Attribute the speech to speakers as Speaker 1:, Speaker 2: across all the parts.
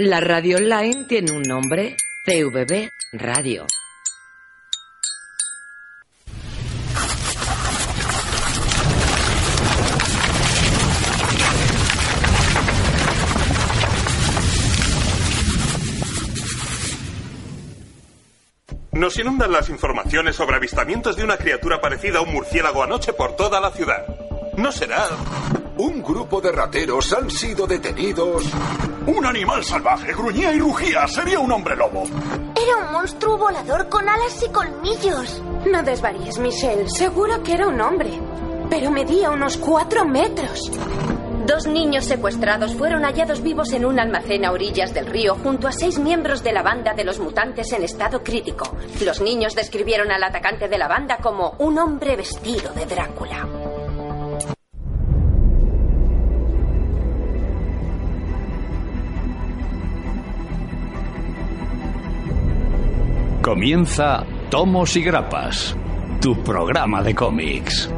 Speaker 1: La radio online tiene un nombre, CVB Radio.
Speaker 2: Nos inundan las informaciones sobre avistamientos de una criatura parecida a un murciélago anoche por toda la ciudad. ¿No será?
Speaker 3: Un grupo de rateros han sido detenidos.
Speaker 4: Un animal salvaje gruñía y rugía. Sería un hombre lobo.
Speaker 5: Era un monstruo volador con alas y colmillos.
Speaker 6: No desvaríes, Michelle. Seguro que era un hombre. Pero medía unos cuatro metros.
Speaker 7: Dos niños secuestrados fueron hallados vivos en un almacén a orillas del río junto a seis miembros de la banda de los mutantes en estado crítico. Los niños describieron al atacante de la banda como un hombre vestido de Drácula.
Speaker 8: Comienza Tomos y Grapas, tu programa de cómics.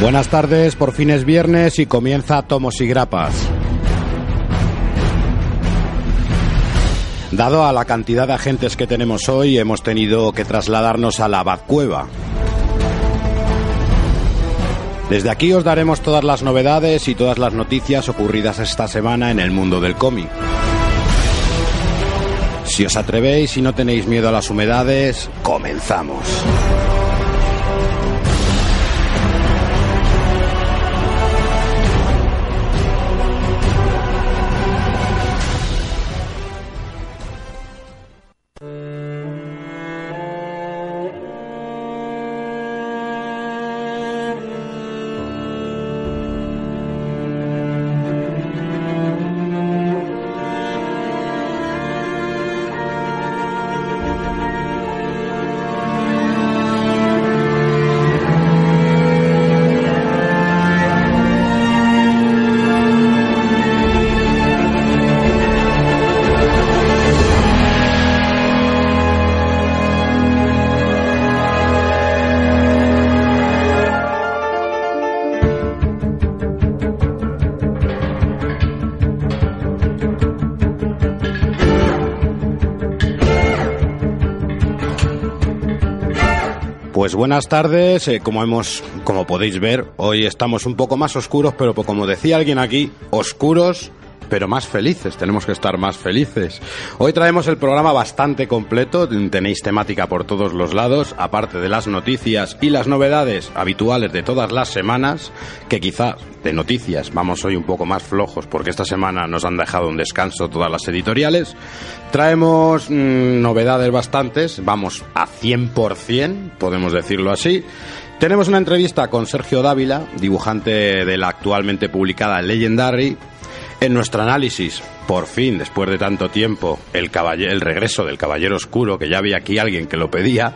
Speaker 9: Buenas tardes, por fin es viernes y comienza Tomos y Grapas. Dado a la cantidad de agentes que tenemos hoy, hemos tenido que trasladarnos a la Batcueva. Desde aquí os daremos todas las novedades y todas las noticias ocurridas esta semana en el mundo del cómic. Si os atrevéis y no tenéis miedo a las humedades, comenzamos. Buenas tardes, eh, como hemos, como podéis ver, hoy estamos un poco más oscuros, pero como decía alguien aquí, oscuros pero más felices, tenemos que estar más felices. Hoy traemos el programa bastante completo, tenéis temática por todos los lados, aparte de las noticias y las novedades habituales de todas las semanas, que quizás de noticias vamos hoy un poco más flojos porque esta semana nos han dejado un descanso todas las editoriales. Traemos mmm, novedades bastantes, vamos a 100%, podemos decirlo así. Tenemos una entrevista con Sergio Dávila, dibujante de la actualmente publicada Legendary, en nuestro análisis, por fin, después de tanto tiempo, el, el regreso del Caballero Oscuro, que ya había aquí alguien que lo pedía.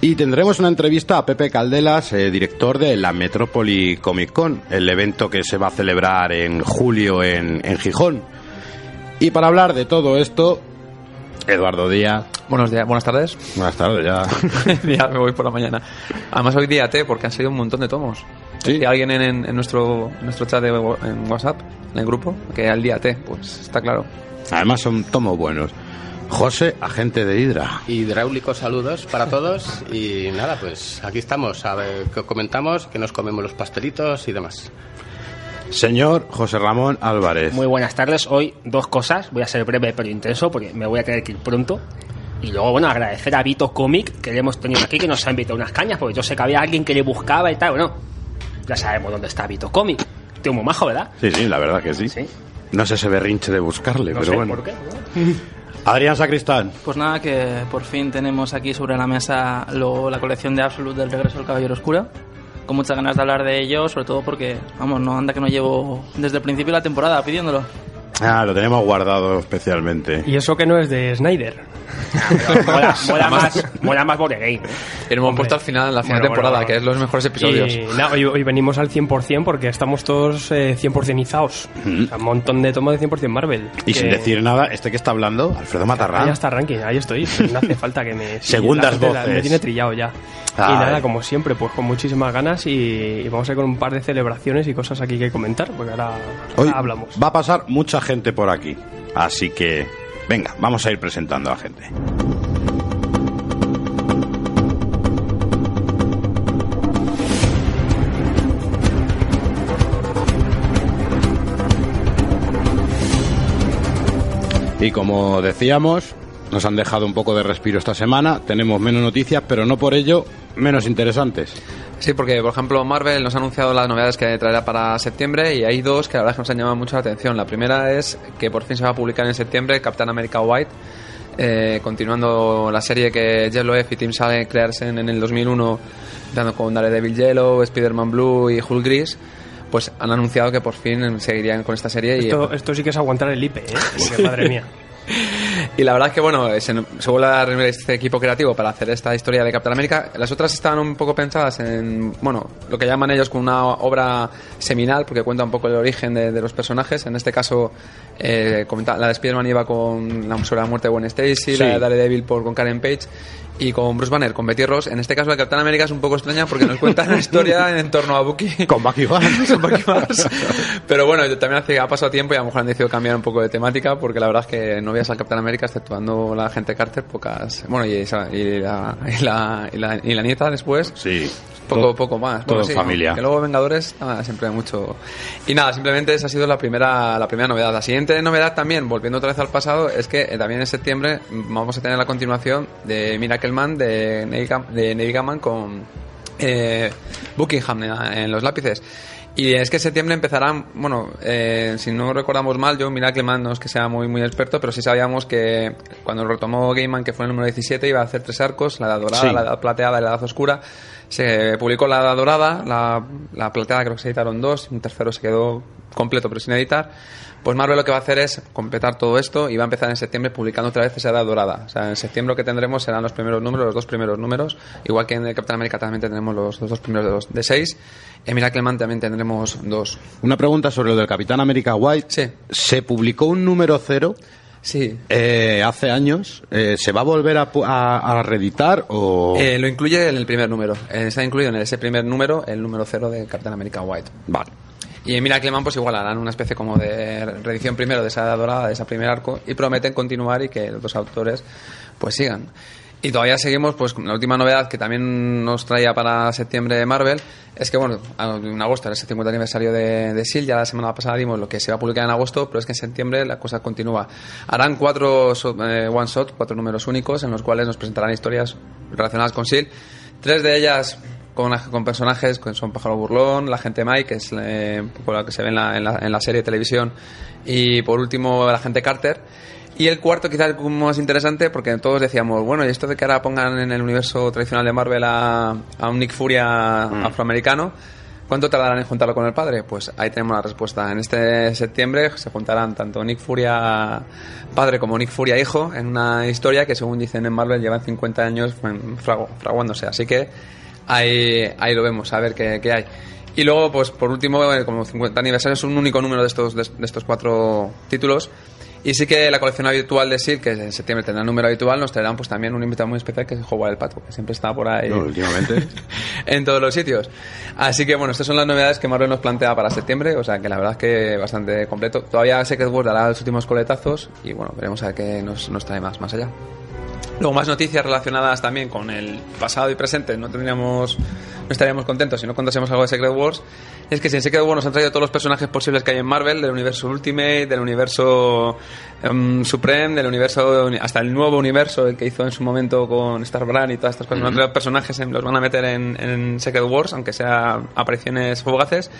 Speaker 9: Y tendremos una entrevista a Pepe Caldelas, eh, director de la Metrópoli Comic Con, el evento que se va a celebrar en julio en, en Gijón. Y para hablar de todo esto, Eduardo Díaz.
Speaker 10: Buenos días, buenas tardes.
Speaker 9: Buenas tardes, ya.
Speaker 10: ya me voy por la mañana. Además hoy día porque han sido un montón de tomos.
Speaker 9: Sí.
Speaker 10: Y alguien en, en, nuestro, en nuestro chat de en WhatsApp, en el grupo, que al día T, pues está claro.
Speaker 9: Además son tomos buenos. José, agente de Hidra.
Speaker 11: Hidráulicos saludos para todos y nada, pues aquí estamos, a ver qué comentamos, que nos comemos los pastelitos y demás.
Speaker 9: Señor José Ramón Álvarez.
Speaker 12: Muy buenas tardes. Hoy dos cosas. Voy a ser breve pero intenso porque me voy a tener que ir pronto. Y luego, bueno, agradecer a Vito Comic que le hemos tenido aquí, que nos ha invitado unas cañas, porque yo sé que había alguien que le buscaba y tal. Bueno, ya sabemos dónde está Vito Comic. Tío muy majo, ¿verdad?
Speaker 9: Sí, sí, la verdad que sí.
Speaker 12: Sí.
Speaker 9: No sé ese berrinche de buscarle,
Speaker 12: No
Speaker 9: pero
Speaker 12: sé
Speaker 9: bueno.
Speaker 12: por qué.
Speaker 9: Adrián Sacristán.
Speaker 13: Pues nada, que por fin tenemos aquí sobre la mesa lo- la colección de Absolute del regreso del Caballero Oscuro. Con muchas ganas de hablar de ello, sobre todo porque, vamos, no anda que no llevo desde el principio de la temporada pidiéndolo.
Speaker 9: Ah, lo tenemos guardado especialmente.
Speaker 14: Y eso que no es de Snyder.
Speaker 12: mola, mola más, mola más Board Game.
Speaker 10: Y hemos puesto al final, en la final
Speaker 14: Bueno,
Speaker 10: temporada,
Speaker 14: bueno,
Speaker 10: que es los mejores episodios.
Speaker 14: Y hoy, hoy venimos al 100% porque estamos todos eh, 100%izados. O sea, un montón de tomas de 100% Marvel.
Speaker 9: Y sin
Speaker 14: Que-
Speaker 9: decir nada, este que está hablando, Alfredo
Speaker 14: Ahí
Speaker 9: Matarrán.
Speaker 14: está ranking, ahí estoy. No hace falta que me.
Speaker 9: Segundas
Speaker 14: gente la-
Speaker 9: voces.
Speaker 14: Me tiene trillado ya.
Speaker 9: Ay.
Speaker 14: Y nada, como siempre, pues con muchísimas ganas y, y vamos a ir con un par de celebraciones y cosas aquí que comentar, porque ahora,
Speaker 9: Hoy
Speaker 14: ahora hablamos.
Speaker 9: va a pasar mucha gente por aquí. Así que, venga, vamos a ir presentando a gente. Y como decíamos, nos han dejado un poco de respiro esta semana. Tenemos menos noticias, pero no por ello menos interesantes.
Speaker 10: Sí, porque por ejemplo Marvel nos ha anunciado las novedades que traerá para septiembre y hay dos que la verdad es que nos han llamado mucho la atención. La primera es que por fin se va a publicar en septiembre Captain America White, eh, continuando la serie que Jeff Loeb y Tim Sale crearse en, en el 2001, dando con Daredevil Yellow, Spider-Man Blue y Hulk Gris. Pues han anunciado que por fin seguirían con esta serie y
Speaker 14: Esto, esto sí que es aguantar el IPE, ¿eh? Porque, madre mía.
Speaker 10: Y la verdad es que, bueno, se, vuelve a reunir este equipo creativo para hacer esta historia de Capitán América. Las otras estaban un poco pensadas en, bueno, lo que llaman ellos como una obra seminal, porque cuenta un poco el origen de los personajes. En este caso, eh, la de Spider-Man iba con la, sobre la muerte de Gwen Stacy,
Speaker 9: Sí.
Speaker 10: la de Daredevil por, con Karen Page y con Bruce Banner, con Betty Ross. En este caso, la de Capitán América es un poco extraña porque nos cuenta una historia en torno a Bucky.
Speaker 9: Con Bucky Barnes.
Speaker 10: Con Bucky Barnes. Pero bueno, yo también hace, ha pasado tiempo y a lo mejor han decidido cambiar un poco de temática porque la verdad es que no veías al Capitán América exceptuando la gente Carter, pocas. Bueno, y, esa- y la, y, la, y, la, y la nieta después.
Speaker 9: Sí.
Speaker 10: Poco, poco más.
Speaker 9: todo
Speaker 10: Bueno,
Speaker 9: en
Speaker 10: sí,
Speaker 9: familia.
Speaker 10: Que luego Vengadores, nada, siempre mucho. Y nada, simplemente esa ha sido la primera, la primera novedad. La siguiente novedad también, volviendo otra vez al pasado, es que eh, también en septiembre vamos a tener la continuación de Miracle Man de Neil, de Neil Gaiman con eh, Buckingham en, en los lápices. Y es que en septiembre empezarán, bueno, eh, si no recordamos mal, yo Miracle Man no es que sea muy muy experto, pero sí sabíamos que cuando retomó Gaiman, que fue el número 17, iba a hacer tres arcos, la edad dorada,
Speaker 9: Sí.
Speaker 10: la edad plateada y la edad oscura. Se publicó la edad dorada, la, la plateada creo que se editaron dos, un tercero se quedó completo pero sin editar. Pues Marvel lo que va a hacer es completar todo esto y va a empezar en septiembre publicando otra vez esa edad dorada. O sea, en septiembre lo que tendremos serán los primeros números, los dos primeros números. Igual que en el Capitán América también tendremos los, los dos primeros de, los- de seis. En Miracle Man también tendremos dos.
Speaker 9: Una pregunta sobre lo del Capitán América White.
Speaker 10: Sí.
Speaker 9: Se publicó un número cero
Speaker 10: Sí.
Speaker 9: eh, hace años. Eh, ¿Se va a volver a, a- a reeditar o...?
Speaker 10: Eh, lo incluye en el primer número. Eh, está incluido en ese primer número el número cero de Capitán América White.
Speaker 9: Vale.
Speaker 10: Y en Miracle Man pues igual harán una especie como de reedición primero de esa edad dorada, de ese primer arco, y prometen continuar y que los dos autores pues sigan. Y todavía seguimos, pues la última novedad que también nos traía para septiembre Marvel es que, bueno, en agosto era ese 50 aniversario de, de S.H.I.E.L.D., ya la semana pasada dimos lo que se va a publicar en agosto, pero es que en septiembre la cosa continúa. Harán cuatro eh, one-shot, cuatro números únicos, en los cuales nos presentarán historias relacionadas con S.H.I.E.L.D., tres de ellas con, con personajes que son Pájaro Burlón, la gente Mike, que es eh, un poco lo que se ve en la, en la- en la serie de televisión, y por último la gente Carter. Y el cuarto quizás como más interesante porque todos decíamos, bueno, y esto de que ahora pongan en el universo tradicional de Marvel a, a un Nick Furia afroamericano, ¿cuánto tardarán en juntarlo con el padre? Pues ahí tenemos la respuesta. En este septiembre se juntarán tanto Nick Furia padre como Nick Furia hijo en una historia que según dicen en Marvel llevan 50 años fragu- fraguándose. Así que ahí, ahí lo vemos, a ver qué, qué hay. Y luego, pues por último, eh, como 50 aniversario es un único número de estos, de, de estos cuatro títulos. Y sí que la colección habitual de SIL, que en septiembre tendrá el número habitual, nos traerán pues también un invitado muy especial que es Howard el Pato, que siempre está por ahí
Speaker 9: No, últimamente.
Speaker 10: en todos los sitios. Así que bueno, estas son las novedades que Marvel nos plantea para septiembre, o sea que la verdad es que bastante completo. Todavía Secret Wars dará los últimos coletazos y bueno, veremos a ver qué nos, nos trae más, más allá. Luego más noticias relacionadas también con el pasado y presente. No tendríamos, no estaríamos contentos si no contásemos algo de Secret Wars. Es que si en Secret Wars nos han traído todos los personajes posibles que hay en Marvel, del universo Ultimate, del universo em, Supreme, del universo hasta el nuevo universo, el que hizo en su momento con Star Brand y todas estas cosas. Nos han traído personajes, em, los van a meter en, en Secret Wars, aunque sea apariciones fugaces.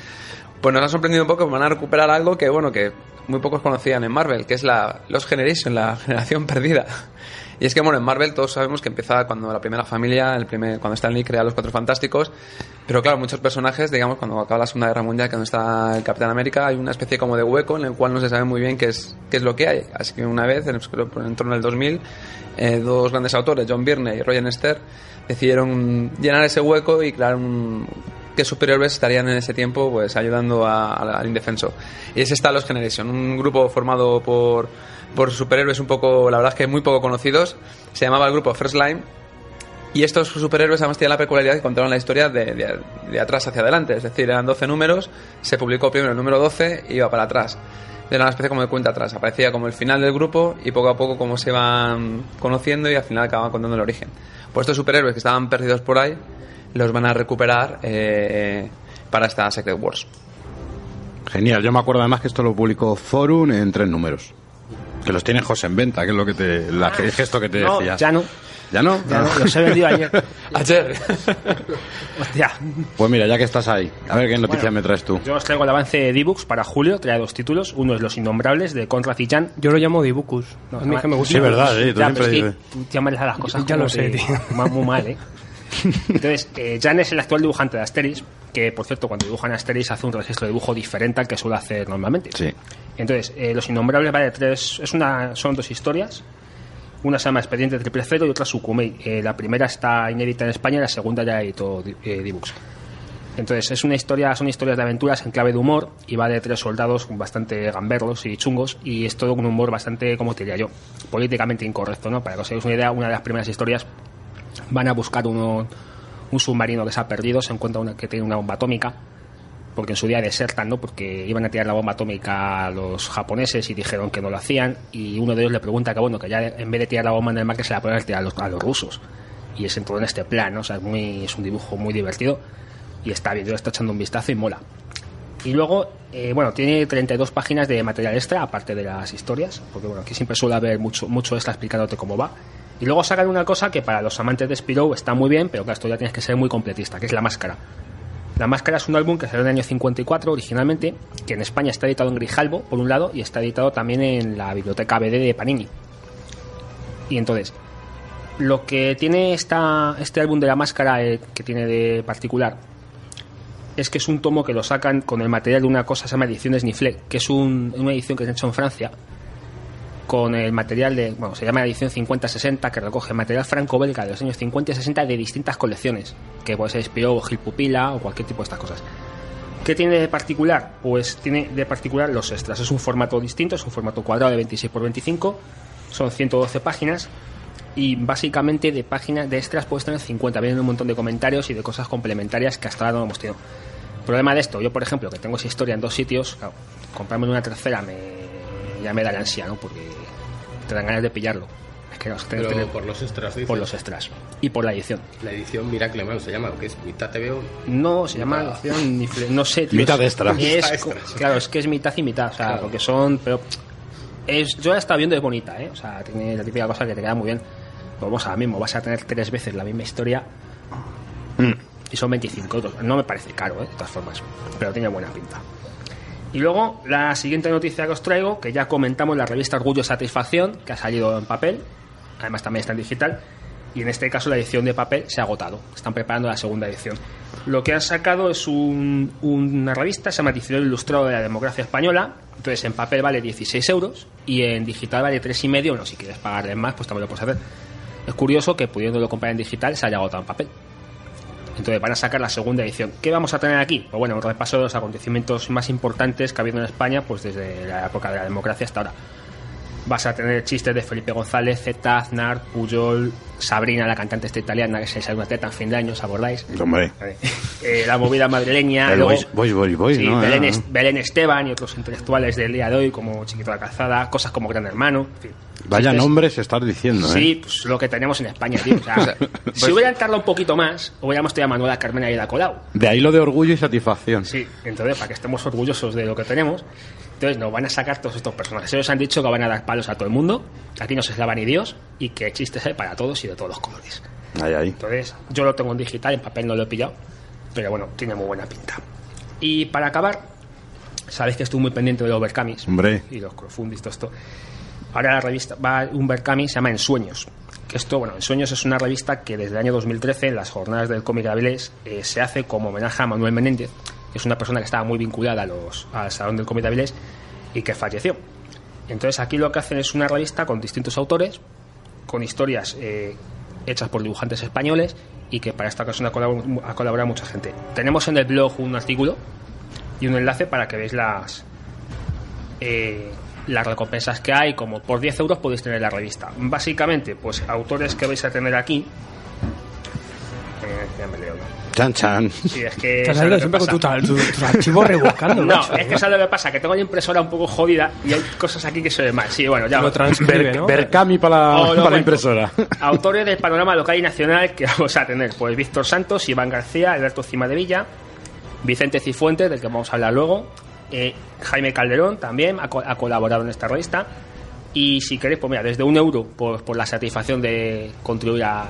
Speaker 10: Pues nos ha sorprendido un poco, van a recuperar algo que, bueno, que muy pocos conocían en Marvel, que es la Los Generation, la generación perdida. Y es que, bueno, en Marvel todos sabemos que empieza cuando la primera familia, el primer, cuando Stan Lee crea los Cuatro Fantásticos, pero claro, muchos personajes, digamos, cuando acaba la Segunda Guerra Mundial, que donde está el Capitán América, hay una especie como de hueco en el cual no se sabe muy bien qué es, qué es lo que hay. Así que una vez, en, en torno al 2000, eh, dos grandes autores, John Byrne y Roger Nester, decidieron llenar ese hueco y crear un qué estarían en ese tiempo pues ayudando al indefenso. Y ese está Los Generation, un grupo formado por, por superhéroes un poco, la verdad es que muy poco conocidos. Se llamaba el grupo First Line. Y estos superhéroes además tenían la peculiaridad que contaron la historia de, de- de atrás hacia adelante. Es decir, eran 12 números, se publicó primero el número 12 y iba para atrás. Era una especie como de cuenta atrás. Aparecía como el final del grupo y poco a poco como se iban conociendo y al final acababan contando el origen. Pues estos superhéroes que estaban perdidos por ahí los van a recuperar eh, para esta Secret Wars.
Speaker 9: Genial, yo me acuerdo además que esto lo publicó Forum en tres números. Que los tiene José en venta, que es lo que te, la- el gesto que te
Speaker 12: No,
Speaker 9: decía.
Speaker 12: ya no.
Speaker 9: ¿Ya no?
Speaker 12: Ya no, los he vendido ayer.
Speaker 10: Ayer.
Speaker 12: Hostia.
Speaker 9: Pues mira, ya que estás ahí, a ver qué noticia
Speaker 12: Bueno.
Speaker 9: me traes tú.
Speaker 12: Yo os traigo el avance de D-Books para julio, trae dos títulos. Uno es Los Innombrables, de Conrad y Jan.
Speaker 14: Yo lo llamo Dibucus. a mí es que me gusta.
Speaker 9: Sí, verdad, sí, tú
Speaker 12: Ya,
Speaker 9: siempre
Speaker 12: pero es que
Speaker 9: dices.
Speaker 12: tú llamas a las cosas
Speaker 14: Ya lo sé, tío.
Speaker 12: Muy mal, ¿eh? Entonces, eh, Jan es el actual dibujante de Asterix, que por cierto, cuando dibujan Asterix hace un registro de dibujo diferente al que suele hacer normalmente.
Speaker 9: Sí.
Speaker 12: Entonces, eh, Los Innombrables va de tres. Es una, son dos historias. Una se llama Expediente Triple Cero y otra Sukumei. Eh, la primera está inédita en España y la segunda ya editó eh, Dibux. Entonces, es una historia, son historias de aventuras en clave de humor y va de tres soldados bastante gamberros y chungos y es todo con un humor bastante, como te diría yo, políticamente incorrecto, ¿no? Para que os hagáis una idea, una de las primeras historias van a buscar un submarino que se ha perdido, se encuentra una, que tiene una bomba atómica, porque en su día desertan, ¿no? Porque iban a tirar la bomba atómica a los japoneses y dijeron que no lo hacían, y uno de ellos le pregunta que, bueno, que ya en vez de tirar la bomba en el mar, que se la pueden tirar a los, a los rusos. Y es en todo en este plan. O sea, es, muy, es un dibujo muy divertido y está bien, yo le estoy echando un vistazo y mola. Y luego, eh, bueno, tiene 32 páginas de material extra, aparte de las historias, porque bueno, aquí siempre suele haber mucho, mucho extra explicándote cómo va. Y luego sacan una cosa que para los amantes de Spirou está muy bien, pero claro, esto ya tienes que ser muy completista, que es La Máscara. La Máscara es un álbum que salió en el año 54 originalmente, que en España está editado en Grijalbo, por un lado, y está editado también en la biblioteca BD de Panini. Y entonces, lo que tiene esta, este álbum de La Máscara, eh, que tiene de particular, es que es un tomo que lo sacan con el material de una cosa que se llama Ediciones Niflet, que es un- una edición que se ha hecho en Francia, con el material de, bueno, se llama edición 50-60, que recoge material franco-belga de los años 50 y 60 de distintas colecciones, que puede ser Spirou o Gil Pupila o cualquier tipo de estas cosas. ¿Qué tiene de particular? Pues tiene de particular los extras. Es un formato distinto, es un formato cuadrado de 26 por 25, son 112 páginas y básicamente de páginas de extras puedes tener 50. Vienen un montón de comentarios y de cosas complementarias que hasta ahora no hemos tenido. Problema de esto, yo por ejemplo, que tengo esa historia en dos sitios, claro, comprarme una tercera me, ya me da la ansia, ¿no? Porque te dan ganas de pillarlo. Es que no,
Speaker 11: Pero
Speaker 12: tener-
Speaker 11: por los extras, dices.
Speaker 12: por los extras. Y por la edición.
Speaker 11: La edición Miracle Man se llama, que es mitad te veo.
Speaker 12: No, se llama edición Nifle- no sé, tío.
Speaker 9: Mitad extra.
Speaker 12: es
Speaker 11: extra.
Speaker 12: claro, es que es mitad y mitad, o sea,
Speaker 11: Claro.
Speaker 12: porque son, pero es, yo la estaba viendo es bonita, ¿eh? O sea, tiene la típica cosa que te queda muy bien. Vamos ahora mismo, vas a tener tres veces la misma historia y son 25 euros. No me parece caro, ¿eh? De todas formas, pero tiene buena pinta. Y luego, la siguiente noticia que os traigo, que ya comentamos la revista Orgullo y Satisfacción, que ha salido en papel, además también está en digital, y en este caso la edición de papel se ha agotado. Están preparando la segunda edición. Lo que han sacado es un- una revista, se llama Diccionario Ilustrado de la Democracia Española, entonces en papel vale 16 euros y en digital vale 3,5, bueno, si quieres pagarle más, pues también lo puedes hacer. Es curioso que pudiéndolo comprar en digital se haya agotado en papel. Entonces van a sacar la segunda edición. ¿Qué vamos a tener aquí? Pues bueno, un repaso de los acontecimientos más importantes que ha habido en España, pues desde la época de la democracia hasta ahora. Vas a tener chistes de Felipe González, Zeta, Aznar, Puyol, Sabrina, la cantante esta italiana que se sale una teta en fin de año, ¿os acordáis?
Speaker 9: Hombre.
Speaker 12: Eh, la movida madrileña.
Speaker 9: El
Speaker 12: luego-
Speaker 9: boys, boys, boys,
Speaker 12: Sí,
Speaker 9: ¿no?
Speaker 12: Belén, Es- Belén Esteban y otros intelectuales del día de hoy, como Chiquito de la Calzada, cosas como Gran Hermano. en fin.
Speaker 9: Vaya
Speaker 12: Chistes-
Speaker 9: nombres estás diciendo,
Speaker 12: Sí,
Speaker 9: ¿eh?
Speaker 12: pues lo que tenemos en España, tío. O sea, si hubieran tardado un poquito más, hubiéramos tenido a Manuela Carmena y la Colau.
Speaker 9: De ahí lo de orgullo y satisfacción.
Speaker 12: Sí, entonces, para que estemos orgullosos de lo que tenemos, entonces nos van a sacar todos estos personajes. Ellos han dicho que van a dar palos a todo el mundo, aquí no se eslava ni Dios, y que chistes hay para todos y de todos los colores.
Speaker 9: Ahí, ahí.
Speaker 12: Entonces, yo lo tengo en digital, en papel no lo he pillado, pero bueno, tiene muy buena pinta. Y para acabar, Sabéis que estuve muy pendiente de los Berkamis.
Speaker 9: Hombre.
Speaker 12: Y los Crowdfundis, todo esto. Ahora la revista va un Berkami se llama En Sueños. Que esto, bueno, En Sueños es una revista que desde el año 2013, en las jornadas del cómic Avilés, eh, se hace como homenaje a Manuel Menéndez, que es una persona que estaba muy vinculada a los, al Salón del Cómic de Avilés y que falleció. Entonces aquí lo que hacen es una revista con distintos autores, con historias eh, hechas por dibujantes españoles y que para esta ocasión ha colaborado, ha colaborado mucha gente. Tenemos en el blog un artículo y un enlace para que veáis las eh, las recompensas que hay, como por 10 euros podéis tener la revista. Básicamente, pues autores que vais a tener aquí. Eh, ya me leo.
Speaker 9: Chan, chan.
Speaker 12: Sí, es que.
Speaker 14: Estás
Speaker 12: ¿sabes
Speaker 14: ahí
Speaker 12: lo
Speaker 14: siempre
Speaker 12: que
Speaker 14: con tu- tu- archivos rebuscando,
Speaker 12: No,
Speaker 14: macho.
Speaker 12: es que ¿sabes lo que pasa? Que tengo la impresora un poco jodida y hay cosas aquí que se ven mal. Sí, bueno, ya.
Speaker 14: Lo transcribe, ¿no?
Speaker 9: Berkami para la,
Speaker 12: Oh,
Speaker 9: para la impresora.
Speaker 12: Autores del panorama local y nacional que vamos a tener, pues Víctor Santos, Iván García, Alberto Cima de Villa, Vicente Cifuentes, del que vamos a hablar luego, eh, Jaime Calderón también ha, co- ha colaborado en esta revista. Y si queréis, pues mira, desde un euro por, por la satisfacción de contribuir a,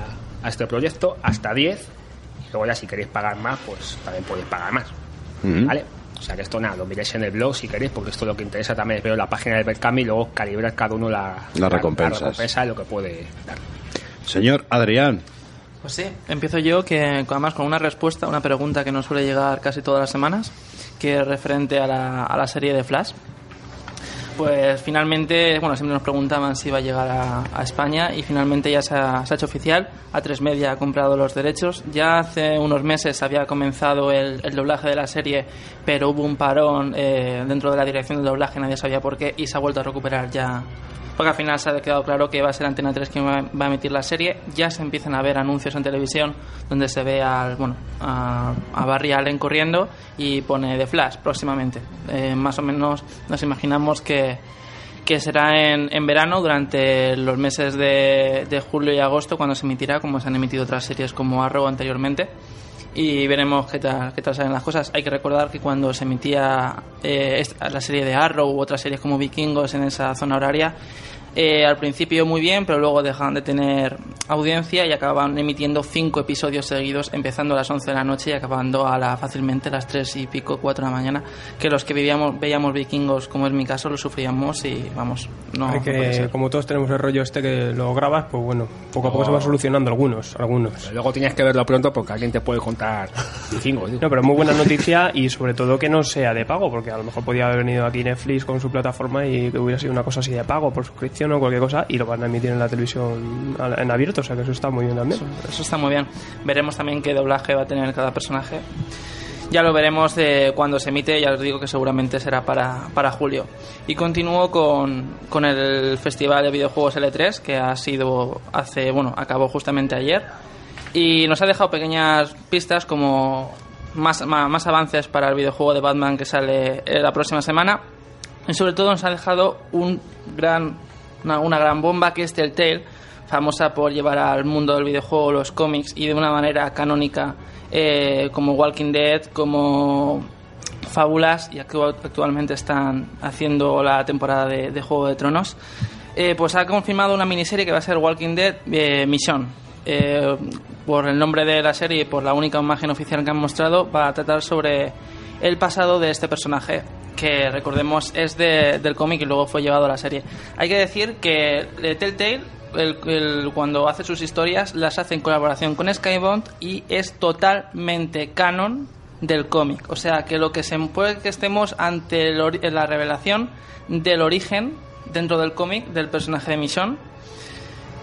Speaker 12: a este proyecto, hasta 10. Luego ya si queréis pagar más, pues también podéis pagar más.
Speaker 9: Mm.
Speaker 12: ¿Vale? O sea que esto nada, lo miréis en el blog si queréis, porque esto lo que interesa también es ver la página del Berkami y luego calibrar cada uno la,
Speaker 9: Las recompensas.
Speaker 12: la recompensa y lo que puede dar.
Speaker 9: Señor Adrián.
Speaker 13: Pues sí, empiezo yo que además con una respuesta, una pregunta que nos suele llegar casi todas las semanas, que es referente a la, a la serie de Flash. Pues finalmente, bueno, siempre nos preguntaban si iba a llegar a, España y finalmente ya se ha, se ha hecho oficial. A3 Media ha comprado los derechos. Ya hace unos meses había comenzado el, el doblaje de la serie, pero hubo un parón eh, dentro de la dirección del doblaje, nadie sabía por qué, y se ha vuelto a recuperar ya porque al final se ha quedado claro que va a ser Antena 3 quien va a emitir la serie. Ya se empiezan a ver anuncios en televisión donde se ve al, bueno, a, a Barry Allen corriendo y pone The Flash próximamente. Eh, más o menos nos imaginamos que, que será en, en verano durante los meses de, de julio y agosto cuando se emitirá, como se han emitido otras series como Arrow anteriormente. Y veremos qué tal, qué tal salen las cosas. Hay que recordar que cuando se emitía eh, la serie de Arrow u otras series como Vikingos en esa zona horaria, eh, al principio muy bien, pero luego dejaban de tener audiencia y acababan emitiendo cinco episodios seguidos, empezando a las 11 de la noche y acabando a la, fácilmente a las 3 y pico, 4 de la mañana. Que los que vivíamos, veíamos vikingos, como es mi caso, lo sufríamos y vamos, no.
Speaker 14: Hay
Speaker 13: no
Speaker 14: que,
Speaker 13: ser.
Speaker 14: como todos tenemos el rollo este que lo grabas, pues bueno, poco a poco
Speaker 12: Oh.
Speaker 14: se va solucionando algunos, algunos.
Speaker 12: Luego tienes que verlo pronto porque alguien te puede contar vikingo. tío.
Speaker 14: No, pero muy buena noticia y sobre todo que no sea de pago, porque a lo mejor podía haber venido aquí Netflix con su plataforma y que hubiera sido una cosa así de pago por suscripción o cualquier cosa y lo van a emitir en la televisión en abierto, o sea que eso está muy bien también.
Speaker 13: Eso está muy bien. Veremos también qué doblaje va a tener cada personaje. Ya lo veremos de cuando se emite, ya os digo que seguramente será para, para julio. Y continúo con, con el Festival de Videojuegos L3, que ha sido hace, bueno, acabó justamente ayer. Y nos ha dejado pequeñas pistas como más, más, más avances para el videojuego de Batman que sale eh, la próxima semana. Y sobre todo nos ha dejado un gran, una, gran bomba que es Telltale, famosa por llevar al mundo del videojuego los cómics y de una manera canónica eh, como Walking Dead, como Fábulas y actu- actualmente están haciendo la temporada de, de Juego de Tronos. Eh, pues ha confirmado una miniserie que va a ser Walking Dead eh, Mission. Eh, por el nombre de la serie y por la única imagen oficial que han mostrado, va a tratar sobre el pasado de este personaje, que recordemos es de- del cómic y luego fue llevado a la serie. Hay que decir que eh, Telltale, el- el- cuando hace sus historias, las hace en colaboración con Skybound y es totalmente canon del cómic. O sea que lo que se puede que estemos ante el la revelación del origen dentro del cómic del personaje de Michonne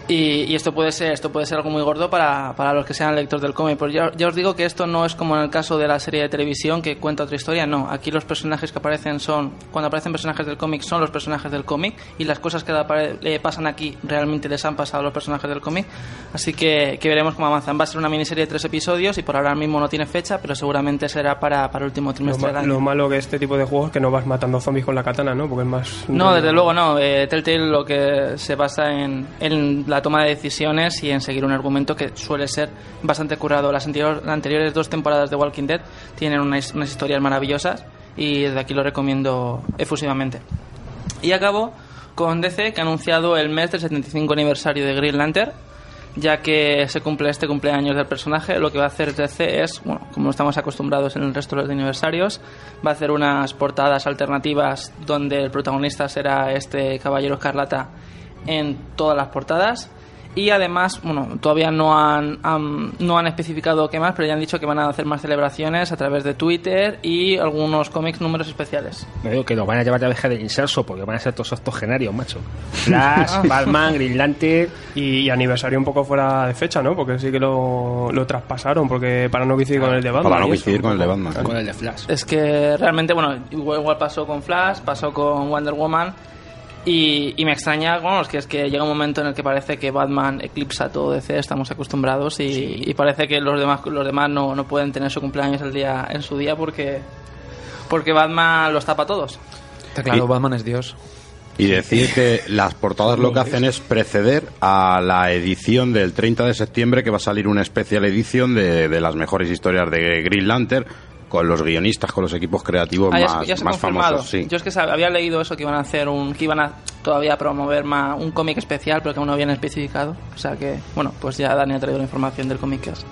Speaker 13: y, y esto puede ser esto puede ser algo muy gordo para, para los que sean lectores del cómic. Pero ya, ya os digo que esto no es como en el caso de la serie de televisión que cuenta otra historia. No, aquí los personajes que aparecen son. Cuando aparecen personajes del cómic son los personajes del cómic y las cosas que le pasan aquí realmente les han pasado a los personajes del cómic. Así que, que veremos cómo avanzan. Va a ser una miniserie de tres episodios y por ahora mismo no tiene fecha, pero seguramente será para, para el último
Speaker 14: Lo,
Speaker 13: trimestre
Speaker 14: ma-
Speaker 13: del año.
Speaker 14: lo malo que este tipo de juegos es que no vas matando zombies con la katana, ¿no? Porque es más...
Speaker 13: No, desde luego no. Eh, Telltale lo que se basa en, en la toma de decisiones y en seguir un argumento que suele ser bastante curado. Las anteriores dos temporadas de Walking Dead tienen unas, unas historias maravillosas y desde aquí lo recomiendo efusivamente. Y acabo con DC, que ha anunciado el mes del 75 aniversario de Green Lantern, ya que se cumple este cumpleaños del personaje, lo que va a hacer DC es, bueno, como estamos acostumbrados en el resto de los aniversarios, va a hacer unas portadas alternativas donde el protagonista será este Caballero Escarlata en todas las portadas. Y además, bueno, todavía no han, han- no han especificado qué más, pero ya han dicho que van a hacer más celebraciones a través de Twitter y algunos cómics números especiales.
Speaker 12: Me digo que los van a llevar a viaje del inserso porque van a ser todos octogenarios, macho. Flash,
Speaker 13: Ah.
Speaker 12: Batman, Green Lantern.
Speaker 14: Y, y aniversario un poco fuera de fecha, ¿no? Porque sí que lo, lo traspasaron, porque para no coincidir con el de Batman.
Speaker 9: Para no coincidir con el de Batman.
Speaker 12: Con el de Flash.
Speaker 13: Es que realmente, bueno, igual, igual pasó con Flash, pasó con Wonder Woman. Y, y me extraña, bueno, es que es que llega un momento en el que parece que Batman eclipsa todo DC, estamos acostumbrados y, y parece que los demás los demás no, no pueden tener su cumpleaños el día en su día porque porque Batman los tapa a todos.
Speaker 10: Está claro,
Speaker 9: Y-
Speaker 10: Batman es Dios.
Speaker 9: Y decir que las portadas lo que hacen es preceder a la edición del 30 de septiembre que va a salir una especial edición de, de las mejores historias de Green Lantern con los guionistas, con los equipos creativos
Speaker 13: Ah,
Speaker 9: más,
Speaker 13: ya se
Speaker 9: famosos. Sí.
Speaker 13: Yo es que había leído eso que iban a hacer un que iban a todavía promover más un cómic especial, pero que aún no habían especificado. O sea que, bueno, pues ya Dani ha traído la información del cómic que es.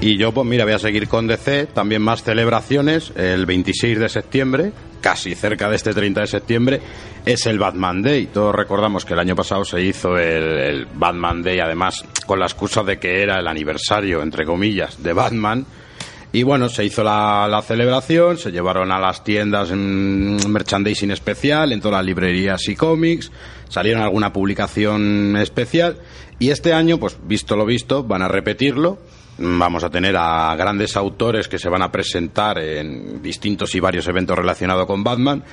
Speaker 9: Y yo, pues mira, voy a seguir con DC, también más celebraciones. El 26 de septiembre, casi cerca de este 30 de septiembre, es el Batman Day. Todos recordamos que el año pasado se hizo el, el Batman Day, además con la excusa de que era el aniversario, entre comillas, de Batman. Y bueno, se hizo la, la celebración, se llevaron a las tiendas en merchandising especial, en todas las librerías y cómics, salieron alguna publicación especial y este año, pues visto lo visto, van a repetirlo. Vamos a tener a grandes autores que se van a presentar en distintos y varios eventos relacionados con Batman,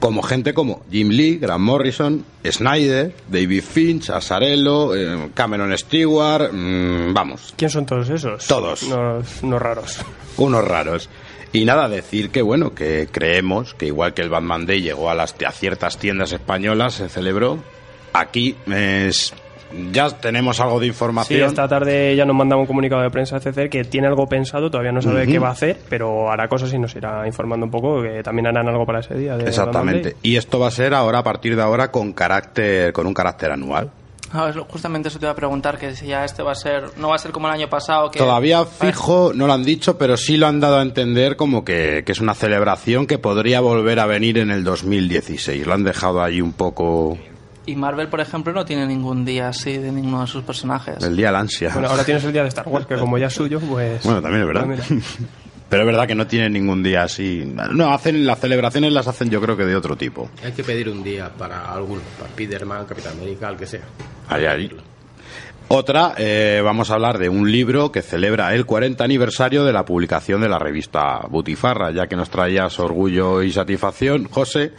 Speaker 9: como gente como Jim Lee, Grant Morrison, Snyder, David Finch, Asarello, eh, Cameron Stewart, mm, vamos,
Speaker 14: ¿Quién son todos esos?
Speaker 9: Todos.
Speaker 14: Unos, unos raros.
Speaker 9: unos raros. Y nada, decir que bueno, que creemos que igual que el Batman Day llegó a, las, a ciertas tiendas españolas, se celebró, aquí es, ya tenemos algo de
Speaker 14: Sí,
Speaker 9: información.
Speaker 14: esta tarde ya nos mandaba un comunicado de prensa a CCR que tiene algo pensado, todavía no sabe qué va a hacer, pero hará cosas y nos irá informando un poco, que también harán algo para ese día. de
Speaker 9: Exactamente. Y esto va a ser ahora, a partir de ahora, con carácter, con un carácter anual.
Speaker 13: Ah, justamente eso te iba a preguntar, que si ya este va a ser, no va a ser como el año pasado, que...
Speaker 9: Todavía fijo, no lo han dicho, pero sí lo han dado a entender como que, que es una celebración que podría volver a venir en el 2016. Lo han dejado ahí un poco
Speaker 13: Y Marvel, por ejemplo, no tiene ningún día así de ninguno de sus personajes.
Speaker 9: el día del ansia.
Speaker 14: Day. Bueno, ahora tienes el día de Star Wars, que como ya es suyo, pues...
Speaker 9: Bueno, también es verdad. Pero es verdad que no tienen ningún día así. No, hacen las celebraciones las hacen yo creo que de otro tipo.
Speaker 11: Hay que pedir un día para alguno, para Spiderman, Capitán América, el que sea.
Speaker 9: Ahí, ahí. Otra, eh, vamos a hablar de un libro que celebra el 40 aniversario de la publicación de la revista Butifarra, ya que nos traías orgullo y satisfacción, José.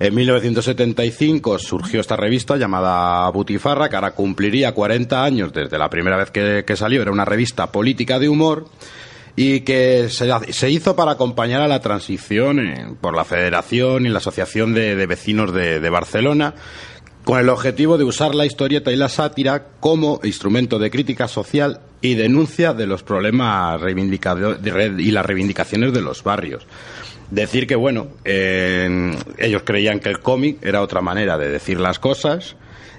Speaker 9: En 1975 surgió esta revista llamada Butifarra, que ahora cumpliría 40 años desde la primera vez que, que salió. Era una revista política de humor y que se, se hizo para acompañar a la transición por la Federación y la Asociación de, de Vecinos de, de Barcelona, con el objetivo de usar la historieta y la sátira como instrumento de crítica social y denuncia de los problemas y las reivindicaciones de los barrios. Decir que, bueno, eh, ellos creían que el cómic era otra manera de decir las cosas.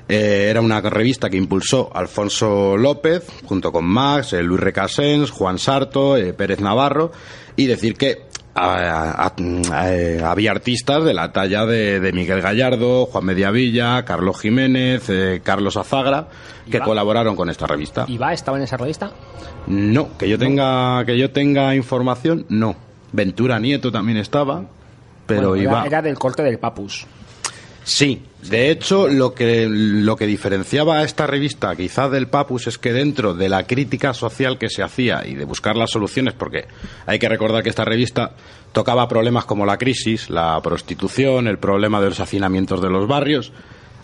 Speaker 9: Eh, era una revista que impulsó Alfonso López, junto con Max, eh, Luis Recasens, Juan Sarto, eh, Pérez Navarro, y decir que a- a- eh, había artistas de la talla de, de Miguel Gallardo, Juan Mediavilla, Carlos Jiménez, eh, Carlos Azagra, que colaboraron con esta revista.
Speaker 12: ¿Y va? ¿Estaba en esa revista?
Speaker 9: No, que yo tenga que yo tenga información, no. Ventura Nieto también estaba, pero
Speaker 12: Bueno,
Speaker 9: iba
Speaker 12: era, era del corte del Papus.
Speaker 9: Sí, de hecho lo que lo que diferenciaba a esta revista quizás del Papus es que dentro de la crítica social que se hacía y de buscar las soluciones, porque hay que recordar que esta revista tocaba problemas como la crisis, la prostitución, el problema de los hacinamientos de los barrios.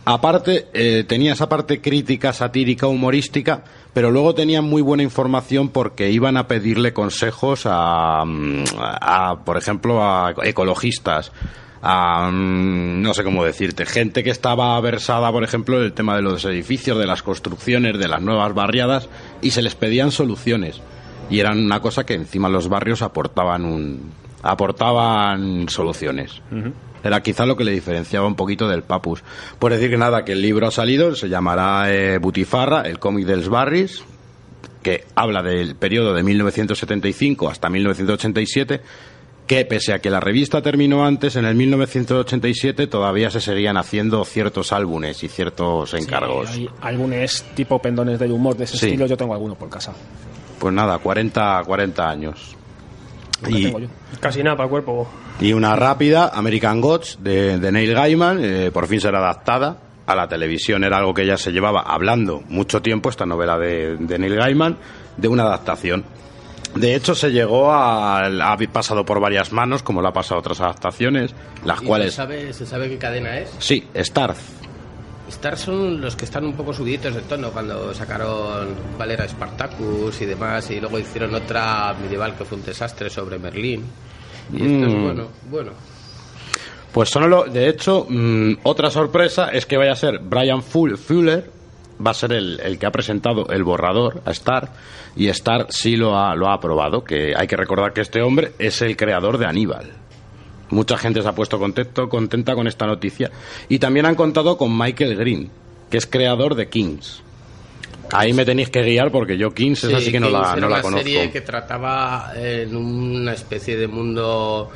Speaker 9: Aparte, eh, tenía esa parte crítica, satírica, humorística, pero luego tenían muy buena información porque iban a pedirle consejos a, mm, a, por ejemplo, a ecologistas, a, mm, no sé cómo decirte, gente que estaba versada, por ejemplo, en el tema de los edificios, de las construcciones, de las nuevas barriadas, y se les pedían soluciones. Y eran una cosa que encima los barrios aportaban un, aportaban soluciones. Era quizá lo que le diferenciaba un poquito del Papus. Por decir que nada, que el libro ha salido, se llamará eh, Butifarra, el cómic dels Barris, que habla del periodo de 1975 hasta 1987, que pese a que la revista terminó antes, en el 1987 todavía se seguían haciendo ciertos álbumes y ciertos encargos.
Speaker 12: Hay álbumes tipo pendones del humor de ese
Speaker 9: Sí.
Speaker 12: estilo, yo tengo alguno por casa.
Speaker 9: Pues nada, 40, 40 años. Y,
Speaker 14: Casi nada para el cuerpo.
Speaker 9: y una rápida, American Gods, de, de Neil Gaiman, eh, por fin será adaptada a la televisión. Era algo que ya se llevaba hablando mucho tiempo, esta novela de, de Neil Gaiman, de una adaptación. De hecho, se llegó a... Ha pasado por varias manos, como lo ha pasado otras adaptaciones, las
Speaker 11: ¿Y
Speaker 9: cuales...
Speaker 11: ¿Se sabe, ¿Se sabe qué cadena es?
Speaker 9: Sí, Starz.
Speaker 11: Star son los que están un poco subiditos de tono cuando sacaron Valera Spartacus y demás y luego hicieron otra medieval que fue un desastre sobre Merlín. Y esto es
Speaker 9: Mm.
Speaker 11: bueno, bueno.
Speaker 9: Pues son lo, de hecho, mm, otra sorpresa es que vaya a ser Brian Full- Fuller, va a ser el, el que ha presentado el borrador a Star, y Star sí lo ha, lo ha aprobado, que hay que recordar que este hombre es el creador de Aníbal. Mucha gente se ha puesto contento, contenta con esta noticia. Y también han contado con Michael Green, que es creador de Kings. Ahí me tenéis que guiar porque yo Kings es así que no la,
Speaker 11: era
Speaker 9: no la
Speaker 11: una
Speaker 9: conozco.
Speaker 11: serie que trataba en una especie de mundo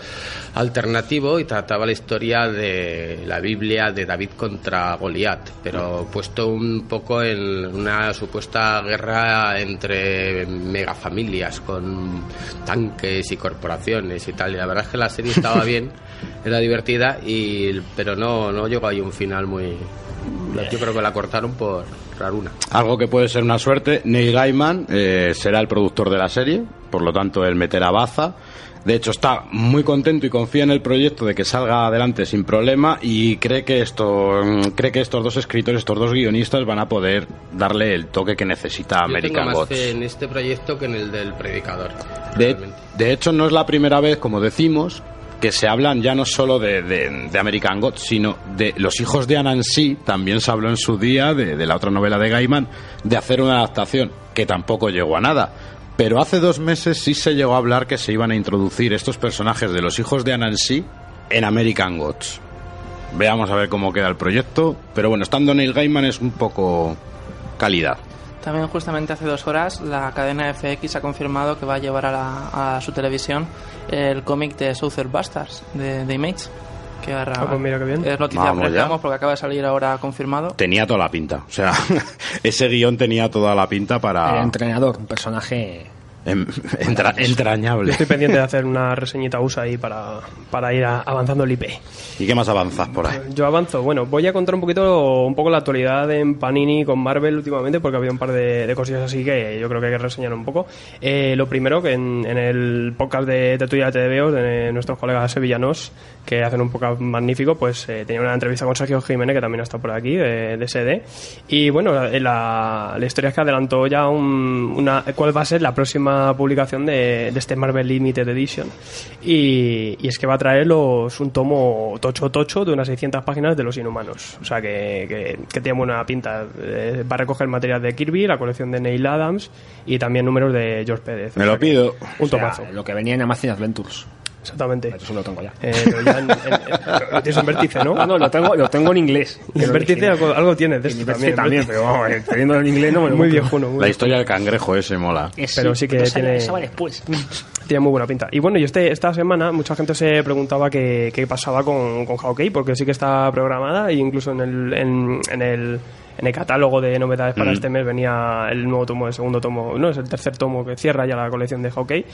Speaker 11: alternativo y trataba la historia de la Biblia de David contra Goliat, pero puesto un poco en una supuesta guerra entre megafamilias con tanques y corporaciones y tal. Y la verdad es que la serie estaba bien, era divertida, y pero no, no llegó ahí un final muy... Yo creo que la cortaron por
Speaker 9: Algo que puede ser una suerte. Neil Gaiman eh, será el productor de la serie, por lo tanto él meterá baza. De hecho está muy contento y confía en el proyecto de que salga adelante sin problema y cree que esto mm, cree que estos dos escritores, estos dos guionistas van a poder darle el toque que necesita
Speaker 11: Yo tengo
Speaker 9: American
Speaker 11: más
Speaker 9: Gods.
Speaker 11: fe en este proyecto que en el del predicador.
Speaker 9: De, de hecho, no es la primera vez, como decimos, que se hablan ya no solo de, de- American Gods, sino de Los hijos de Anansi. También se habló en su día de, de la otra novela de Gaiman, de hacer una adaptación que tampoco llegó a nada. Pero hace dos meses sí se llegó a hablar que se iban a introducir estos personajes de Los hijos de Anansi en American Gods. Veamos a ver cómo queda el proyecto. Pero bueno, estando Neil Gaiman es un poco calidad.
Speaker 13: También justamente hace dos horas la cadena FX ha confirmado que va a llevar a, la- a su televisión el cómic de Southern Bastards de, de Image. Que ahora
Speaker 14: Ah, pues mira qué bien.
Speaker 13: es noticia
Speaker 9: Vamos
Speaker 13: porque acaba de salir ahora confirmado.
Speaker 9: Tenía toda la pinta. O sea, ese guion tenía toda la pinta para...
Speaker 12: El entrenador, un personaje
Speaker 9: entra- entrañable.
Speaker 14: Yo estoy pendiente de hacer una reseñita USA ahí para, para ir a- avanzando el IP.
Speaker 9: ¿Y qué más avanzas por ahí?
Speaker 14: Yo avanzo. Bueno, voy a contar un poquito un poco la actualidad en Panini con Marvel últimamente porque había un par de, de cosillas así que yo creo que hay que reseñar un poco. Eh, lo primero, que en, en el podcast de, de Tuya te veo, de nuestros colegas sevillanos, que hacen un podcast magnífico, pues eh, tenía una entrevista con Sergio Jiménez, que también está por aquí, de, de SD. Y bueno, la, la- la historia es que adelantó ya un- una, cuál va a ser la próxima publicación de, de este Marvel Limited Edition. Y, y es que va a traerlos un tomo tocho tocho de unas 600 páginas de los inhumanos. O sea que, que, que tiene buena pinta. Eh, va a recoger material de Kirby, la colección de Neil Adams y también números de George Pérez.
Speaker 9: Me
Speaker 14: O sea
Speaker 9: lo pido.
Speaker 14: Un
Speaker 12: O sea,
Speaker 14: tomazo.
Speaker 12: lo que venía en Amazon Adventures.
Speaker 14: Exactamente.
Speaker 12: Eso lo tengo ya.
Speaker 14: Eh, pero ya en- en- en- lo tienes en vértice, ¿no?
Speaker 12: No, no, lo tengo, lo tengo en inglés.
Speaker 14: En vértice algo, algo tienes de esto también.
Speaker 12: también, pero vamos, eh, teniendo en inglés no me lo
Speaker 14: Muy viejuno. Muy
Speaker 9: La historia del cangrejo ese mola.
Speaker 14: Pero sí que tiene-
Speaker 12: esa va después.
Speaker 14: Tiene muy buena pinta. Y bueno, y este, esta semana mucha gente se preguntaba qué, qué pasaba con, con Hawkeye, porque sí que está programada e incluso en el, en, en el, en el catálogo de novedades para
Speaker 9: Mm.
Speaker 14: este mes venía el nuevo tomo, el segundo tomo, no, es el tercer tomo que cierra ya la colección de Hawkeye.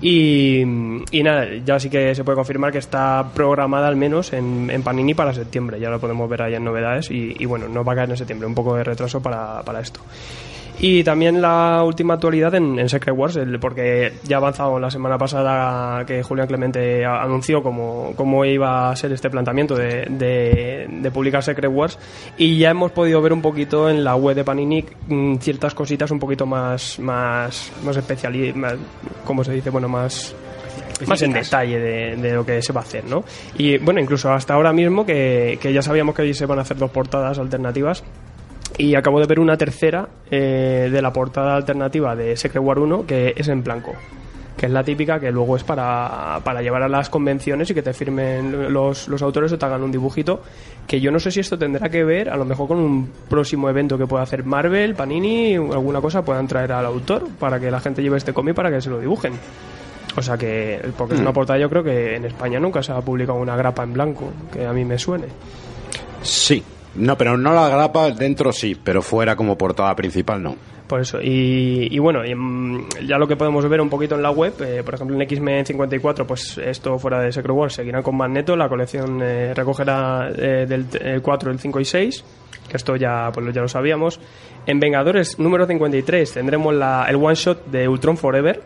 Speaker 14: Y, y nada, ya sí que se puede confirmar que está programada al menos en, en Panini para septiembre, ya lo podemos ver ahí en novedades y, y bueno, no va a caer en septiembre, un poco de retraso para, para esto. Y también la última actualidad en, en Secret Wars, el- porque ya ha avanzado la semana pasada que Julián Clemente anunció cómo, cómo iba a ser este planteamiento de, de- de publicar Secret Wars y ya hemos podido ver un poquito en la web de Panini mm, ciertas cositas un poquito más más más especiali más, ¿cómo se dice? Bueno, más más en detalle de, de lo que se va a hacer, ¿no? Y bueno, incluso hasta ahora mismo que, que ya sabíamos que se van a hacer dos portadas alternativas y acabo de ver una tercera eh, de la portada alternativa de Secret War 1 que es en blanco. que es la típica que luego es para, para llevar a las convenciones y que te firmen los, los autores o te hagan un dibujito, que yo no sé si esto tendrá que ver a lo mejor con un próximo evento que pueda hacer Marvel, Panini, alguna cosa puedan traer al autor para que la gente lleve este cómic para que se lo dibujen. O sea que, porque es una
Speaker 9: Mm.
Speaker 14: portada, yo creo que en España nunca se ha publicado una grapa en blanco, que a mí me suene.
Speaker 9: Sí. No, pero no la grapa dentro sí, pero fuera como portada principal no.
Speaker 14: Por eso, y, bueno, mm, ya lo que podemos ver un poquito en la web, eh, por ejemplo en X-Men 54, pues esto fuera de Secret Wars seguirán con Magneto, la colección eh, recogerá eh, del eh, 4, el 5 y 6, que esto ya, pues, ya lo sabíamos. En Vengadores número 53 tendremos el one shot de Ultron Forever,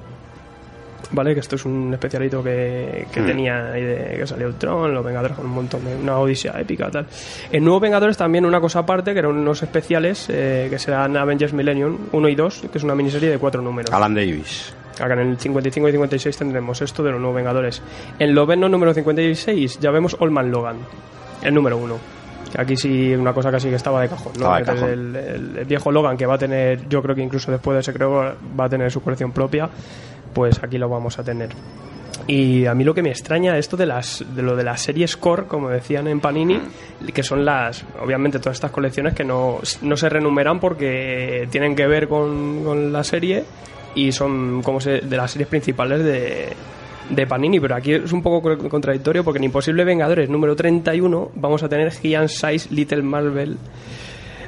Speaker 14: ¿vale? Que esto es un especialito que, que
Speaker 15: Mm.
Speaker 14: tenía ahí de que salió Ultron, los Vengadores con un montón de una odisea épica tal. En Nuevos Vengadores también una cosa aparte, que eran unos especiales eh, que serán Avengers Millennium 1 y 2, que es una miniserie de cuatro números.
Speaker 9: Alan Davis.
Speaker 14: Acá en el 55 y 56 tendremos esto de los Nuevos Vengadores. En Loveno número 56 ya vemos Old Man Logan, el número 1. Aquí sí una cosa casi que estaba de cajón, ¿no?
Speaker 9: De cajón.
Speaker 14: El, el- el viejo Logan que va a tener, yo creo que incluso después de Secret War va a tener su colección propia, pues aquí lo vamos a tener. Y a mí lo que me extraña esto de las de lo de las series core, como decían en Panini, que son las obviamente todas estas colecciones que no, no se renumeran porque tienen que ver con, con la serie y son como se, de las series principales de, de Panini, pero aquí es un poco co- contradictorio porque en Imposible Vengadores número 31 vamos a tener Giant Size Little Marvel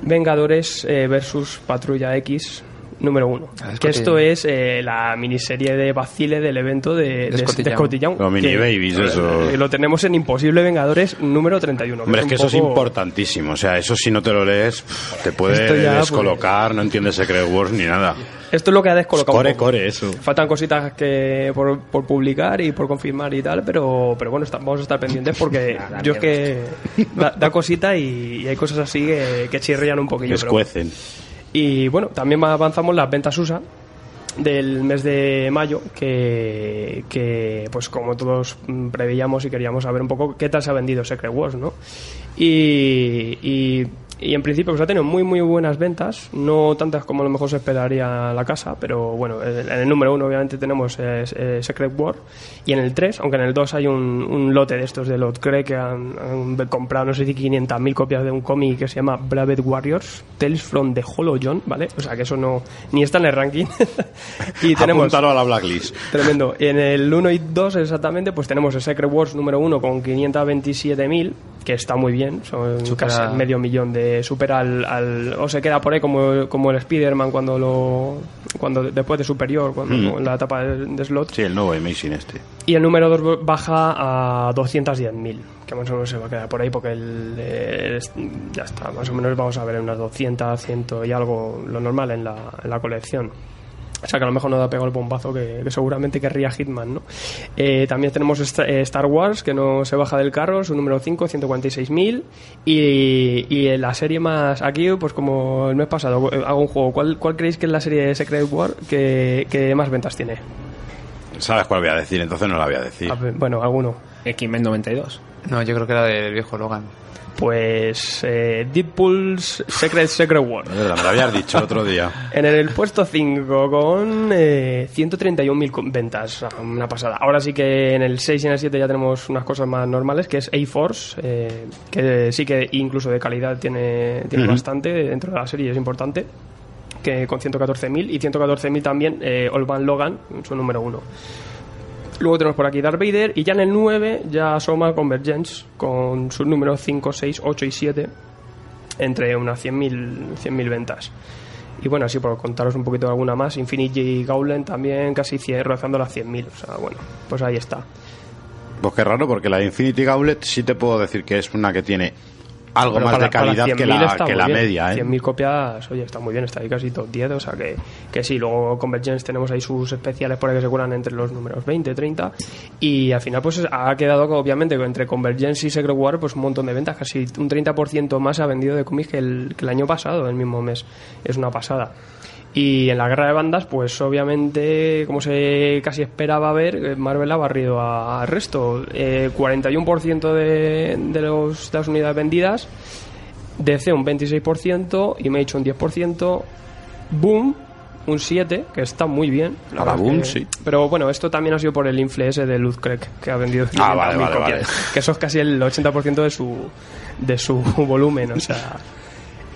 Speaker 14: Vengadores eh, versus Patrulla X número 1.
Speaker 10: Ah,
Speaker 14: Que esto es eh, la miniserie de Bacile del evento de, de, de
Speaker 10: Escotillón.
Speaker 14: Escotillón,
Speaker 9: Los mini
Speaker 14: que,
Speaker 9: babies, eso.
Speaker 14: eh, lo tenemos en Imposible Vengadores número 31.
Speaker 9: Hombre, es que eso es importantísimo. O sea, eso si no te lo lees, te puede
Speaker 14: pues-
Speaker 9: descolocar, no entiendes Secret Wars ni nada.
Speaker 14: Esto es lo que ha descolocado.
Speaker 9: Core, core, eso.
Speaker 14: Faltan cositas que por, por publicar y por confirmar y tal, pero, pero bueno, está- vamos a estar pendientes porque yo es que da, da cosita y, y hay cosas así que, que chirrían un poquillo. pero-
Speaker 9: Escuecen.
Speaker 14: Y bueno, también avanzamos las ventas USA del mes de mayo que, que, pues como todos preveíamos y queríamos saber un poco qué tal se ha vendido Secret Wars, ¿no? Y, y, y en principio pues ha tenido muy muy buenas ventas, no tantas como a lo mejor se esperaría la casa, pero bueno, en el número uno obviamente tenemos eh, eh, Secret War y en el 3, aunque en el 2 hay un, un lote de estos de Lot Cree que han, han comprado no sé si 500.000 copias de un cómic que se llama Braved Warriors, Tales from the Hollow John, ¿vale? O sea que eso no ni está en el ranking. y tenemos
Speaker 9: Apúntalo a la blacklist.
Speaker 14: Tremendo. En el 1 y 2 exactamente, pues tenemos el Secret Wars número 1 con 527.000, que está muy bien, son casi medio millón de supera al, al- o se queda por ahí como, como el Spider-Man cuando lo cuando después de Superior, cuando
Speaker 9: Mm.
Speaker 14: en la etapa de, de slot.
Speaker 9: Sí, el nuevo Amazing este.
Speaker 14: Y el número 2 baja a 210.000, que más o menos se va a quedar por ahí porque el, eh, ya está, más o menos vamos a ver unas 200, 100 y algo, lo normal en la, en la colección. O sea que a lo mejor no da pegado el bombazo que, que seguramente querría Hitman, ¿no? Eh, también tenemos eh, Star Wars, que no se baja del carro, su número 5, 146.000. Y, y en la serie más... Aquí, pues como el mes pasado, eh, hago un juego. ¿Cuál, cuál creéis que es la serie de Secret War que, que más ventas tiene?
Speaker 9: ¿Sabes cuál voy a decir? Entonces no la voy a decir.
Speaker 14: A ver, bueno, alguno.
Speaker 12: X-Men 92.
Speaker 10: No, yo creo que era del viejo Logan.
Speaker 14: Pues eh, Deadpool's Secret Secret
Speaker 9: verdad, Me lo habías dicho el otro día.
Speaker 14: En el puesto 5 con eh, 131.000 con- ventas, una pasada. Ahora sí que en el 6 y en el 7 ya tenemos unas cosas más normales, que es A-Force, eh, que sí que incluso de calidad tiene, tiene bastante, dentro de la serie es importante, que con 114.000 y 114.000 también eh, Old Man Logan, su número 1. Luego tenemos por aquí Darth Vader y ya en el 9 ya asoma Convergence con sus números 5, 6, 8 y 7 entre unas 100.000 100.000 ventas. Y bueno, así por contaros un poquito alguna más, Infinity Gauntlet también casi 100, rozando las 100.000. O sea, bueno, pues ahí está.
Speaker 9: Pues qué raro, porque la Infinity Gauntlet sí te puedo decir que es una que tiene algo
Speaker 14: Bueno,
Speaker 9: más
Speaker 14: para-
Speaker 9: de calidad que
Speaker 14: 100.000
Speaker 9: la, que la
Speaker 14: bien.
Speaker 9: media, ¿eh?
Speaker 14: 100.000 copias, oye, está muy bien, está ahí casi top 10, o sea que, que sí, luego Convergence tenemos ahí sus especiales por ahí que se cuelan entre los números 20, 30 y al final pues ha quedado que, obviamente entre Convergence y Secret War pues un montón de ventas, casi un 30% más ha vendido de cómics que el, que el año pasado, el mismo mes, es una pasada. Y en la guerra de bandas, pues obviamente, como se casi esperaba ver, eh, Marvel ha barrido al resto. Eh, 41% de, de, los, de las unidades vendidas, DC un 26%, Image un 10%, Boom un 7, que está muy bien. la
Speaker 9: A la
Speaker 14: verdad es
Speaker 9: Boom,
Speaker 14: que-
Speaker 9: sí.
Speaker 14: Pero bueno, esto también ha sido por el infle ese de Luz Craig, que ha vendido
Speaker 9: Ah, vale,
Speaker 14: 500.000
Speaker 9: vale,
Speaker 14: copias.
Speaker 9: vale.
Speaker 14: Que eso es casi el 80% de su, de su volumen, o sea...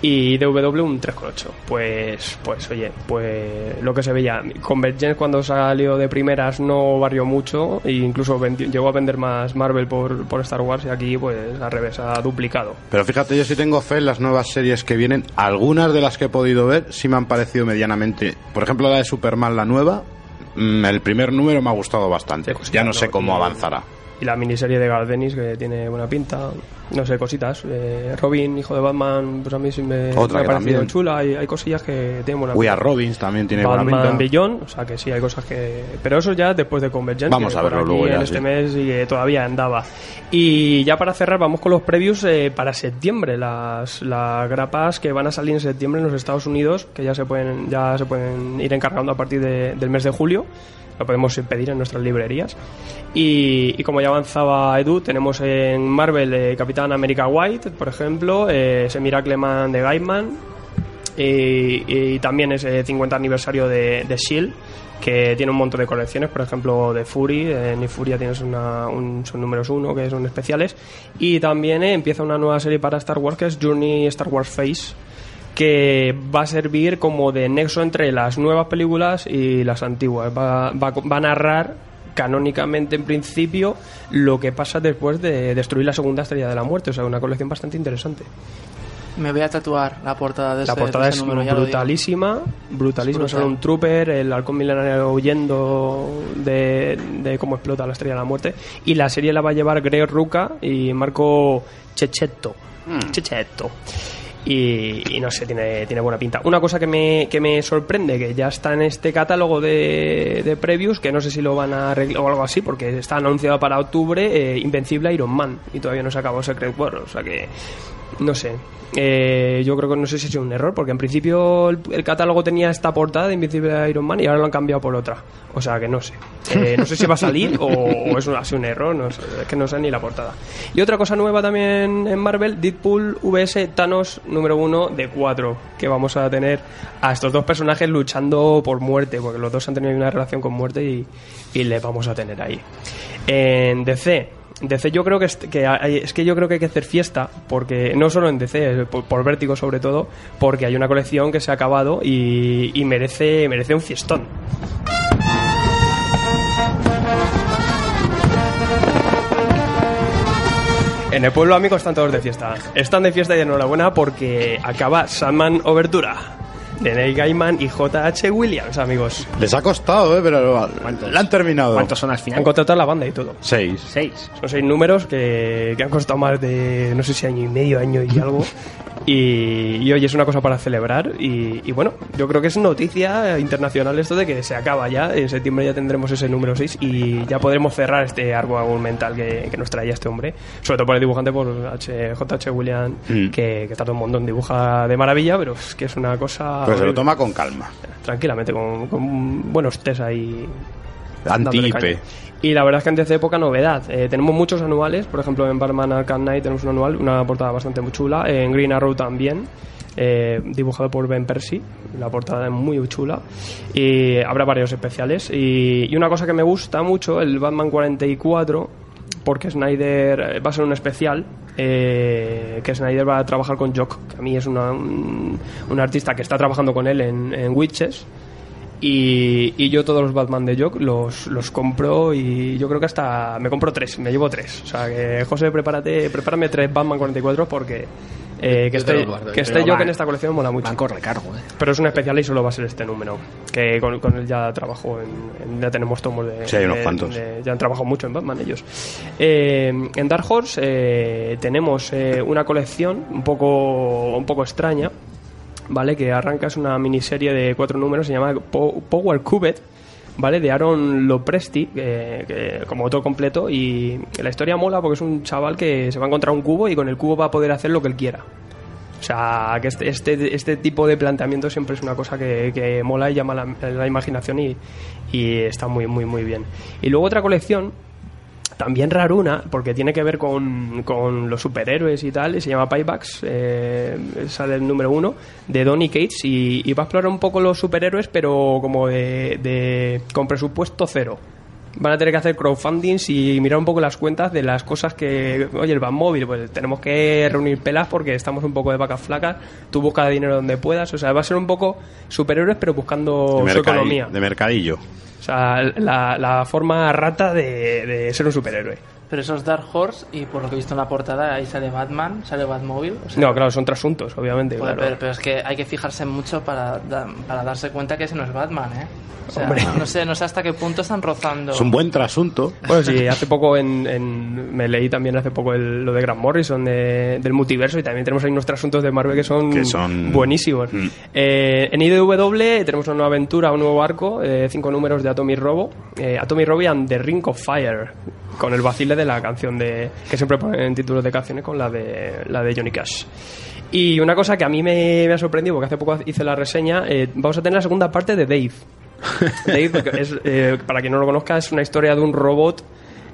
Speaker 14: Y DW un 3,8. Pues, pues oye, pues lo que se veía. Convergence cuando salió de primeras no varió mucho e incluso vendi- llegó a vender más Marvel por, por Star Wars y aquí pues al revés, ha duplicado.
Speaker 9: Pero fíjate, yo sí tengo fe en las nuevas series que vienen. Algunas de las que he podido ver sí me han parecido medianamente. Por ejemplo, la de Superman, la nueva. mm, El primer número me ha gustado bastante. Ya no sé cómo avanzará.
Speaker 14: Y la miniserie de Gardenis que tiene buena pinta. No sé, cositas. Eh, Robin, hijo de Batman, pues a mí sí me,
Speaker 9: Otra
Speaker 14: me ha parecido
Speaker 9: también.
Speaker 14: chula. Hay, hay cosillas que tienen buena
Speaker 9: We
Speaker 14: pinta.
Speaker 9: Are Robins también tiene buena
Speaker 14: Batman
Speaker 9: pinta.
Speaker 14: Beyond, o sea que sí, hay cosas que... Pero eso ya después de Convergence.
Speaker 9: Vamos a verlo luego ya,
Speaker 14: En este mes y que todavía andaba. Y ya para cerrar, vamos con los previews eh, para septiembre. Las, las grapas que van a salir en septiembre en los Estados Unidos, que ya se pueden, ya se pueden ir encargando a partir de- del mes de julio. Lo podemos pedir en nuestras librerías. Y, y como ya avanzaba Edu, tenemos en Marvel eh, Capitán América White, por ejemplo, eh, ese Miracle Man de Gaiman, y, y también ese 50 aniversario de, de Shield que tiene un montón de colecciones por ejemplo de Fury en Furia tienes una, un, números uno que son especiales y también eh, empieza una nueva serie para Star Wars que es Journey Star Wars Face que va a servir como de nexo entre las nuevas películas y las antiguas va, va, va a narrar canónicamente en principio lo que pasa después de destruir la segunda estrella de la muerte o sea una colección bastante interesante
Speaker 13: Me voy a tatuar la portada de
Speaker 14: la
Speaker 13: ese,
Speaker 14: portada
Speaker 13: de
Speaker 14: es
Speaker 13: ese número, lo digo.
Speaker 14: brutalísima, brutalísima.
Speaker 13: Es
Speaker 14: Son
Speaker 13: brutal.
Speaker 14: un trooper, el halcón milenario huyendo de, de cómo explota la estrella de la muerte. Y la serie la va a llevar Greg Ruca y Marco Chechetto.
Speaker 13: Hmm.
Speaker 14: Chechetto. Y, no sé, tiene, tiene buena pinta. Una cosa que me, que me sorprende, que ya está en este catálogo de, de previews, que no sé si lo van a arreglar o algo así, porque está anunciado para octubre, eh, Invencible Iron Man, y todavía no se acabó Secret War, o sea que no sé. Eh, yo creo que no sé si es un error, porque en principio el, catálogo tenía esta portada de Invencible Iron Man y ahora lo han cambiado por otra. O sea que no sé. Eh, no sé si va a salir o, es un, un error, no sé, es que no sé ni la portada. Y otra cosa nueva también en Marvel, Deadpool vs Thanos número uno de 4, que vamos a tener a estos dos personajes luchando por muerte, porque los dos han tenido una relación con muerte y, y les vamos a tener ahí. En DC, DC yo creo que es, que hay- es que yo creo que hay que hacer fiesta porque no solo en DC por, Vértigo sobre todo porque hay una colección que se ha acabado y, merece merece un fiestón En el pueblo, amigos, están todos de fiesta. Están de fiesta y enhorabuena porque acaba Sandman Obertura de Neil Gaiman y J.H. Williams, amigos.
Speaker 9: Les ha costado, ¿eh? Pero lo, lo han terminado.
Speaker 14: ¿Cuántos son al final? Han contratado la banda y todo.
Speaker 9: Seis.
Speaker 14: Seis. Son seis números que, que han costado más de, no sé si año y medio, año y algo. Y, y oye, es una cosa para celebrar. Y, y bueno, yo creo que es noticia internacional esto de que se acaba ya. En septiembre ya tendremos ese número 6 y ya podremos cerrar este árbol argumental que, que nos traía este hombre. Sobre todo por el dibujante, por H- J.H. Williams,
Speaker 9: Mm.
Speaker 14: que, que tarda un montón. Dibuja de maravilla, pero es que es una cosa.
Speaker 9: Pues se lo toma con calma.
Speaker 14: Tranquilamente, con, con buenos test ahí. Caña. Y la verdad es que en DC poca novedad. Eh, tenemos muchos anuales, por ejemplo en Batman Arkham Knight tenemos un anual, una portada bastante muy chula. En Green Arrow también, eh, dibujado por Ben Percy, la portada es muy chula. Y habrá varios especiales. Y, una cosa que me gusta mucho, el Batman 44, porque Snyder eh, va a ser un especial. eh, que Snyder va a trabajar con Jock, que a mí es una- un, un artista que está trabajando con él en Witches. Y, y yo todos los Batman de Jock los, los compro y yo creo que hasta me compro tres, me llevo tres. O sea que José, prepárate, prepárame tres Batman 44 porque eh, que
Speaker 12: Yo
Speaker 14: esté,
Speaker 12: guardo,
Speaker 14: que esté
Speaker 12: van-
Speaker 14: en esta colección mola mucho.
Speaker 12: van con recargo, ¿eh?
Speaker 14: Pero es un especial y solo va a ser este número. Que con, con él ya trabajo en, en- ya tenemos tomos de.
Speaker 9: Sí, hay unos
Speaker 14: de-
Speaker 9: cuantos.
Speaker 14: de- ya han trabajado mucho en Batman ellos. Eh, en Dark Horse eh, tenemos eh, una colección un poco, un poco extraña. ¿Vale? Que arranca, es una miniserie de cuatro números, se llama Po- Power Cubed. ¿Vale? De Aaron Lopresti, como autor completo. Y la historia mola porque es un chaval que se va a encontrar un cubo y con el cubo va a poder hacer lo que él quiera. O sea, que este, este, este tipo de planteamiento siempre es una cosa que, que mola y llama la, la imaginación y, y está muy, muy, muy bien. Y luego otra colección también raruna, porque tiene que ver con, con los superhéroes y tal, y se llama Piebacks, eh, sale el número uno, de Donny Cates, y, y va a explorar un poco los superhéroes, pero como de, de con presupuesto cero. Van a tener que hacer crowdfundings y mirar un poco las cuentas de las cosas que, oye, el móvil pues tenemos que reunir pelas porque estamos un poco de vacas flacas, tú busca dinero donde puedas, o sea, va a ser un poco superhéroes pero buscando su economía.
Speaker 9: de mercadillo.
Speaker 14: O sea, la, la forma rata de, de ser un superhéroe.
Speaker 13: Pero eso es Dark Horse y por lo que he visto en la portada ahí sale Batman, sale Batmobile. o sea,
Speaker 14: No, claro, son trasuntos, obviamente.
Speaker 13: Joder,
Speaker 14: claro.
Speaker 13: pero, pero es que hay que fijarse mucho para, para darse cuenta que ese no es Batman, ¿eh? O sea,
Speaker 14: Hombre.
Speaker 13: no sé, no sé hasta qué punto están rozando.
Speaker 9: Es un buen trasunto.
Speaker 14: Bueno, sí, hace poco en, en- me leí también hace poco el- lo de Grant Morrison de- del multiverso y también tenemos ahí unos trasuntos de Marvel que son,
Speaker 9: Que son-
Speaker 14: buenísimos.
Speaker 9: Mm.
Speaker 14: Eh, en IDW tenemos una nueva aventura, un nuevo arco, eh, cinco números de Atomic Robo, eh, Atomic Robo and The Ring of Fire, con el vacile de la canción de que siempre ponen en títulos de canciones con la de la de Johnny Cash. Y una cosa que a mí me, me ha sorprendido, porque hace poco hice la reseña, eh, vamos a tener la segunda parte de Dave. Dave, es, eh, para quien no lo conozca, es una historia de un robot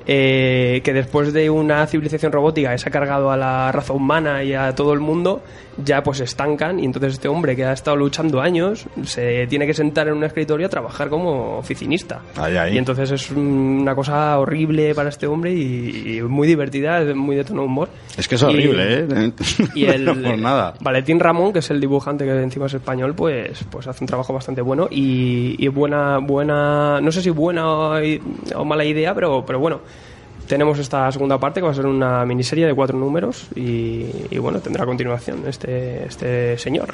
Speaker 14: eh, que después de una civilización robótica que se ha cargado a la raza humana y a todo el mundo, ya pues se estancan y entonces este hombre que ha estado luchando años se tiene que sentar en un escritorio a trabajar como oficinista.
Speaker 9: Ahí, ahí.
Speaker 14: Y entonces es una cosa horrible para este hombre y, y muy divertida, muy de tono de humor.
Speaker 9: Es que es
Speaker 14: Y-
Speaker 9: horrible, ¿eh?
Speaker 14: y el
Speaker 9: no por nada.
Speaker 14: Valentín Ramón, que es el dibujante que encima es español, pues, pues hace un trabajo bastante bueno y, y buena, buena, no sé si buena o, o mala idea, pero, pero bueno. Tenemos esta segunda parte que va a ser una miniserie de cuatro números y, y bueno, tendrá continuación este, este señor.